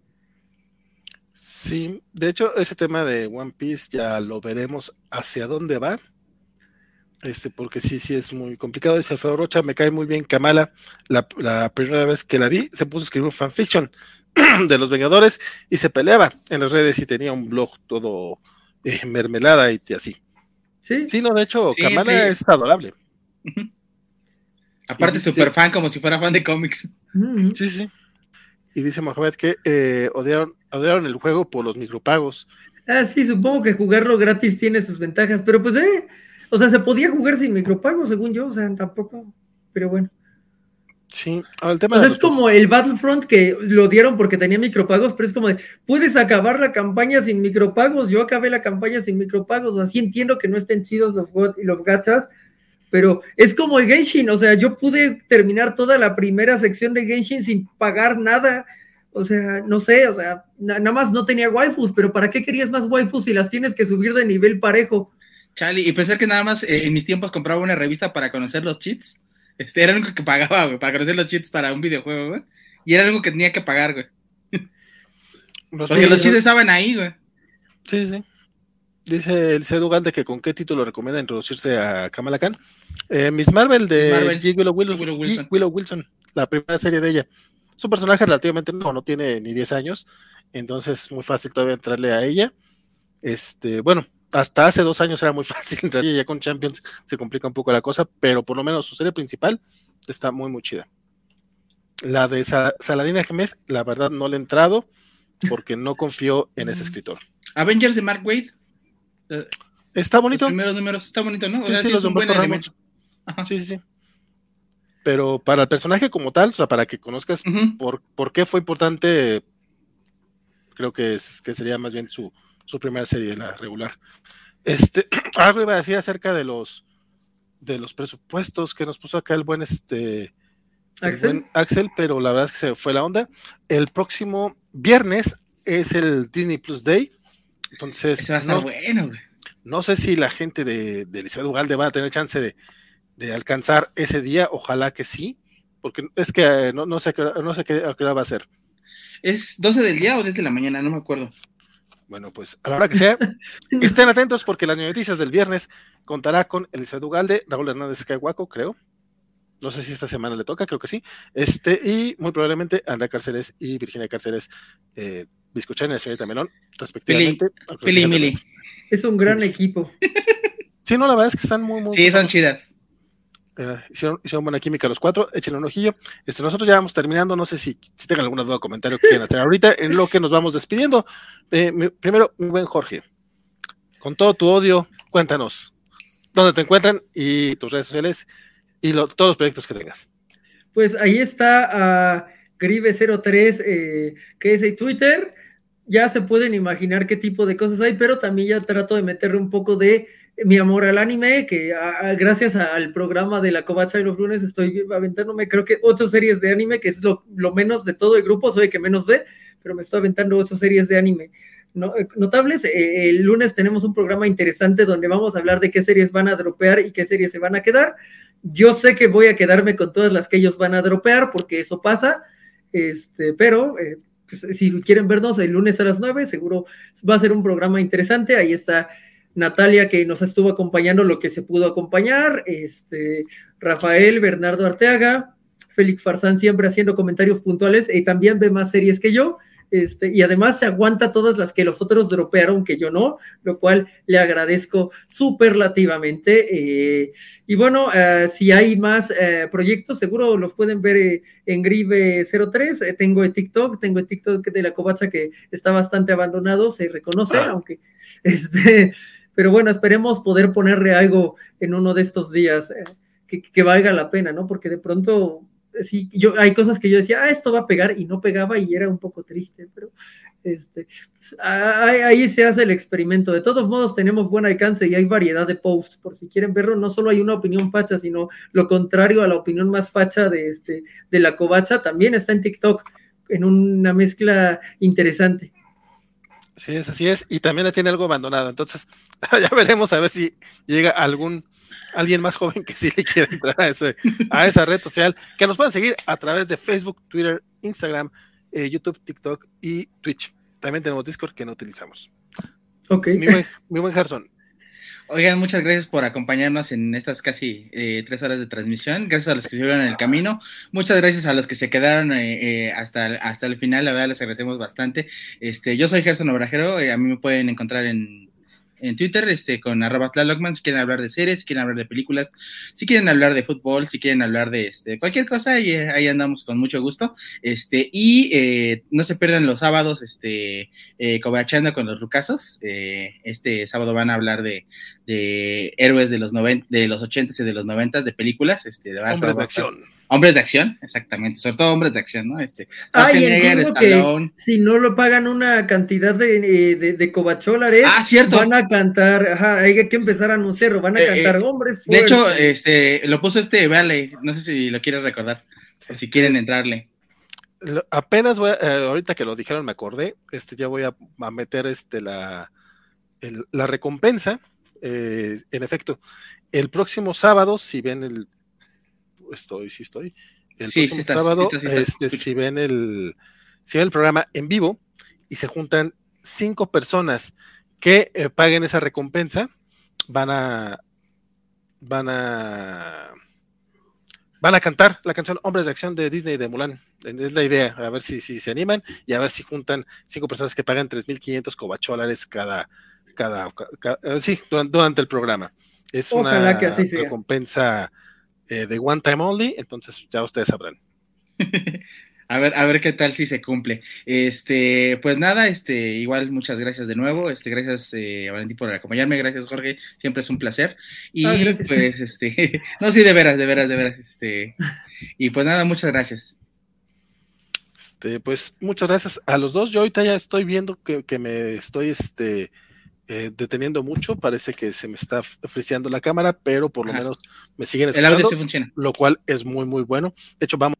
Sí, de hecho, ese tema de One Piece ya lo veremos hacia dónde va Este, porque sí, sí es muy complicado. Dice Alfredo Rocha, me cae muy bien Kamala. La, la primera vez que la vi, se puso a escribir un fanfiction de los Vengadores y se peleaba en las redes y tenía un blog todo eh, mermelada y así. Sí, Sí, no, de hecho, Sí, Kamala sí. es adorable. Aparte, dice- super fan, como si fuera fan de cómics. Sí, sí. Y dice Mohamed que eh, odiaron, odiaron el juego por los micropagos. Ah, sí, supongo que jugarlo gratis tiene sus ventajas, pero pues, eh, o sea, se podía jugar sin micropago, según yo, o sea, tampoco, pero bueno. Sí, el tema O sea, de es los como el Battlefront que lo dieron porque tenía micropagos, pero es como de, puedes acabar la campaña sin micropagos, yo acabé la campaña sin micropagos, así entiendo que no estén chidos los, los gachas, pero es como el Genshin, o sea, yo pude terminar toda la primera sección de Genshin sin pagar nada, o sea, no sé, o sea, na- nada más no tenía waifus, pero ¿para qué querías más waifus si las tienes que subir de nivel parejo? Chale, y pensar que nada más eh, en mis tiempos compraba una revista para conocer los cheats. Este, era algo que pagaba, güey, para conocer los cheats para un videojuego, güey. Y era algo que tenía que pagar, güey. Porque los cheats estaban ahí, güey. Sí, sí. Dice el Cedu Galde que con qué título recomienda introducirse a Kamala Khan. Eh, Miss Marvel de Marvel. G. Willow, Wilson, Willow G. Wilson. Willow Wilson, la primera serie de ella. Su personaje relativamente no, no tiene ni 10 años, entonces es muy fácil todavía entrarle a ella. Este, bueno, hasta hace dos años era muy fácil ya con Champions se complica un poco la cosa, pero por lo menos su serie principal está muy, muy chida. La de Sa- Saladin Ahmed, la verdad no le he entrado porque no confío en ese escritor. Avengers de Mark Wade. eh, Está Los bonito. primeros números, está bonito, ¿no? O Sí, sea, sí, sí los es un buen elemento. Ajá. Sí, sí, sí. Pero para el personaje como tal, o sea, para que conozcas por, por qué fue importante, creo que es que sería más bien su, su primera serie, la regular. Este, algo iba a decir acerca de los de los presupuestos que nos puso acá el buen este el buen Axel, pero la verdad es que se fue la onda. El próximo viernes es el Disney Plus Day. Entonces, va a estar no, bueno, güey. no sé si la gente de, de Elizabeth Ugalde va a tener chance de, de alcanzar ese día, ojalá que sí, porque es que eh, no, no sé, a qué hora- no sé qué, a qué hora va a ser. ¿Es 12 del día o 10 de la mañana? No me acuerdo. Bueno, pues a la hora que sea, estén atentos porque las noticias del viernes contará con Elizabeth Ugalde, Raúl Hernández Caguaco, creo. No sé si esta semana le toca, creo que sí. Este, y muy probablemente Andrea Cárceles y Virginia Cárceles, eh, Biscochán y la señorita Melón, respectivamente. Pili Mili. Es un gran equipo. Sí, no, la verdad es que están muy, muy Sí, son chidas. Eh, hicieron, hicieron buena química los cuatro, échenle un ojillo. Este, nosotros ya vamos terminando, no sé si, si tengan alguna duda o comentario que quieran hacer ahorita, en lo que nos vamos despidiendo. Eh, primero, mi buen Jorge, con todo tu odio, cuéntanos dónde te encuentran y tus redes sociales y todos los proyectos que tengas. Pues ahí está a Gribe03, eh, que es en Twitter. Ya se pueden imaginar qué tipo de cosas hay, pero también ya trato de meterle un poco de mi amor al anime, que gracias al programa de la Kobatsu de los lunes estoy aventándome creo que ocho series de anime, que es lo, menos de todo el grupo, soy el que menos ve, pero me estoy aventando ocho series de anime. Eh, notables, eh, el lunes tenemos un programa interesante donde vamos a hablar de qué series van a dropear y qué series se van a quedar. Yo sé que voy a quedarme con todas las que ellos van a dropear, porque eso pasa, este, pero eh, pues, si quieren vernos el lunes a las 9, seguro va a ser un programa interesante. Ahí está Natalia, que nos estuvo acompañando lo que se pudo acompañar, este, Rafael, Bernardo Arteaga, Félix Farsán siempre haciendo comentarios puntuales y también ve más series que yo. Este, y además se aguanta todas las que los otros dropearon, que yo no, lo cual le agradezco superlativamente. Eh, y bueno, eh, si hay más eh, proyectos, seguro los pueden ver en Grive03. Eh, tengo el TikTok, tengo el TikTok de la Covacha que está bastante abandonado, se reconoce, aunque este, pero bueno, esperemos poder ponerle algo en uno de estos días eh, que, valga la pena, ¿no? Porque de pronto sí, yo, hay cosas que yo decía, ah, esto va a pegar y no pegaba y era un poco triste, pero este, pues, ahí, ahí, se hace el experimento. De todos modos, tenemos buen alcance y hay variedad de posts, por si quieren verlo, no solo hay una opinión facha, sino lo contrario a la opinión más facha de, este, de la covacha, también está en TikTok, en una mezcla interesante. Sí, es así es, y también la tiene algo abandonado, entonces ya veremos a ver si llega algún alguien más joven que sí le quiera entrar a, ese, a esa red social, que nos puedan seguir a través de Facebook, Twitter, Instagram, eh, YouTube, TikTok y Twitch. También tenemos Discord que no utilizamos. Ok. Mi buen, mi buen Gerson. Oigan, muchas gracias por acompañarnos en estas casi eh, tres horas de transmisión. Gracias a los que estuvieron en el camino. Muchas gracias a los que se quedaron eh, eh, hasta, hasta el final. La verdad, les agradecemos bastante. Este, yo soy Gerson Obrajero. a mí me pueden encontrar en en Twitter, este, con arroba Tlalocman, si quieren hablar de series, si quieren hablar de películas, si quieren hablar de fútbol, si quieren hablar de este, cualquier cosa, y ahí andamos con mucho gusto. Este, y eh, no se pierdan los sábados, este, eh, con los rucasos. Eh, este sábado van a hablar de, de héroes de los noven, de los ochentas y de los noventas, de películas, este, de, Hombres de acción Hombres de acción, exactamente, sobre todo hombres de acción, ¿no? Este, Ay, que si no lo pagan una cantidad de, de, de cobacholares, ah, cierto. van a cantar, ajá, hay que empezar a anunciar, van a eh, cantar eh, hombres. De hecho, este, lo puso este Vale, no sé si lo quiere recordar, si quieren entrarle. Apenas voy eh, ahorita que lo dijeron me acordé, este, ya voy a, meter este, la, la recompensa, en efecto, el próximo sábado, si ven el estoy, sí estoy. El próximo sábado, este, si ven el, si ven el programa en vivo y se juntan cinco personas que eh, paguen esa recompensa, van a, van a, van a cantar la canción Hombres de Acción de Disney de Mulan. Es la idea, a ver si, si se animan y a ver si juntan cinco personas que pagan 3.500 cobacholares cada, cada, cada, sí, durante, el programa. Es una recompensa eh, de One Time Only, entonces ya ustedes sabrán. a ver, a ver qué tal si se cumple. Este, pues nada, este, igual muchas gracias de nuevo. Este, gracias eh, a Valentín por acompañarme, gracias Jorge, siempre es un placer. Y ah, pues, este, no, sí, de veras, de veras, de veras, este, y pues nada, muchas gracias. Este, pues muchas gracias a los dos. Yo ahorita ya estoy viendo que, que me estoy, este, eh, deteniendo mucho, parece que se me está friseando la cámara, pero por lo menos me siguen escuchando, lo cual es muy, muy bueno. De hecho, vamos.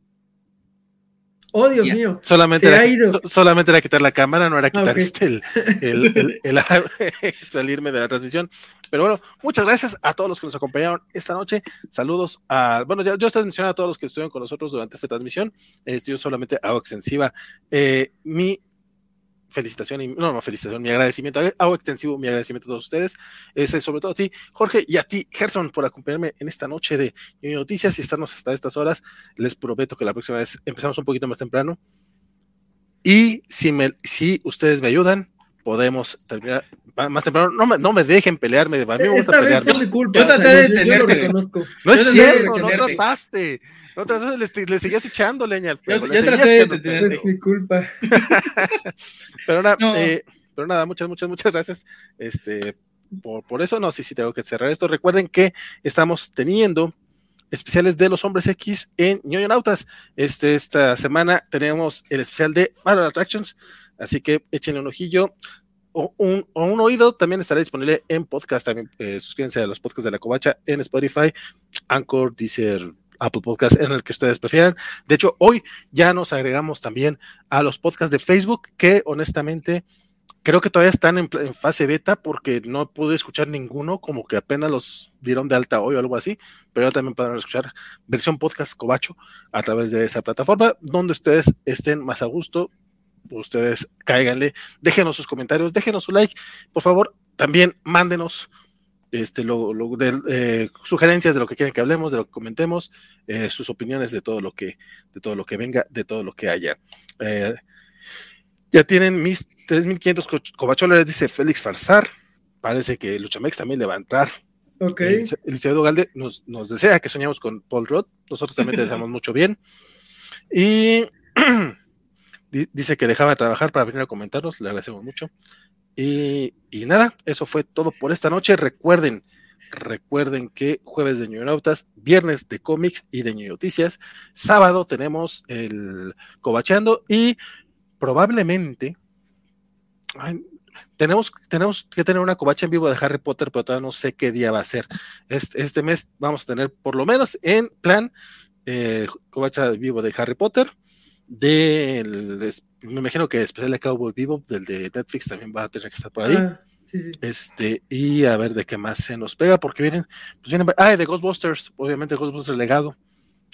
Oh, Dios mío. Solamente era, solamente era quitar la cámara, no era ah, quitar este, el, salirme de la transmisión. Pero bueno, muchas gracias a todos los que nos acompañaron esta noche. Saludos a, bueno, yo, yo estoy mencionando a todos los que estuvieron con nosotros durante esta transmisión. Este, yo solamente hago extensiva eh, mi felicitación, y, no, no, felicitación, mi agradecimiento, hago extensivo mi agradecimiento a todos ustedes, ese, sobre todo a ti, Jorge, y a ti, Gerson, por acompañarme en esta noche de noticias y estarnos hasta estas horas. Les prometo que la próxima vez empezamos un poquito más temprano. Y si, me, si ustedes me ayudan, podemos terminar más temprano. No me, no me dejen pelearme, a mí me gusta pelearme. Yo traté de tenerte. No es cierto, no trataste. No trataste, le, le, seguías echando leña al fuego. Yo, traté de tenerte. Es mi culpa. pero, nada, eh, pero nada, muchas, muchas, muchas gracias. Este, por, por eso, no, sí, sí, tengo que cerrar esto. Recuerden que estamos teniendo especiales de los hombres X en Nautas. Este, esta semana tenemos el especial de Final Attractions, así que échenle un ojillo o un, oído. También estará disponible en podcast. También eh, suscríbanse a los podcasts de la Covacha en Spotify, Anchor, Deezer, Apple Podcast, en el que ustedes prefieran. De hecho, hoy ya nos agregamos también a los podcasts de Facebook, que honestamente creo que todavía están en, fase beta porque no pude escuchar ninguno, como que apenas los dieron de alta hoy o algo así, pero ya también podrán escuchar versión podcast Covacho a través de esa plataforma, donde ustedes estén más a gusto. Ustedes cáiganle, déjenos sus comentarios, déjenos su like, por favor, también mándenos este, lo, de, eh, sugerencias de lo que quieren que hablemos, de lo que comentemos, eh, sus opiniones de todo lo que, de todo lo que venga, de todo lo que haya. Eh, ya tienen mis 3.500 covacholes, dice Félix Farsar. Parece que Luchamex también le va a entrar. Okay. Eliseo Galde nos, nos, desea que soñamos con Paul Roth. Nosotros también te deseamos mucho bien. Y dice que dejaba de trabajar para venir a comentarnos. Le agradecemos mucho. Y, nada, eso fue todo por esta noche. Recuerden, recuerden que jueves de New Nautas, viernes de cómics y de Noticias, sábado tenemos el Cobachando y probablemente tenemos, tenemos que tener una covacha en vivo de Harry Potter, pero todavía no sé qué día va a ser. Este, este mes vamos a tener por lo menos en plan eh, covacha vivo de Harry Potter, del me imagino que especial de Cowboy Vivo, del de Netflix, también va a tener que estar por ahí. Ah, este, y a ver de qué más se nos pega, porque vienen, pues vienen, ah, de Ghostbusters, obviamente Ghostbusters Legado,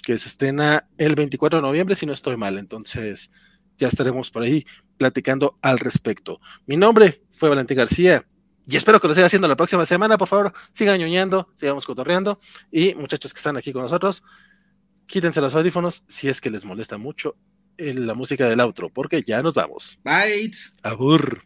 que se estrena el 24 de noviembre, si no estoy mal, entonces ya estaremos por ahí platicando al respecto. Mi nombre fue Valentín García, Y espero que lo siga haciendo la próxima semana. Por favor, sigan ñoñando, sigamos cotorreando. Y muchachos que están aquí con nosotros, quítense los audífonos si es que les molesta mucho la música del outro, porque ya nos vamos. Bye. Abur.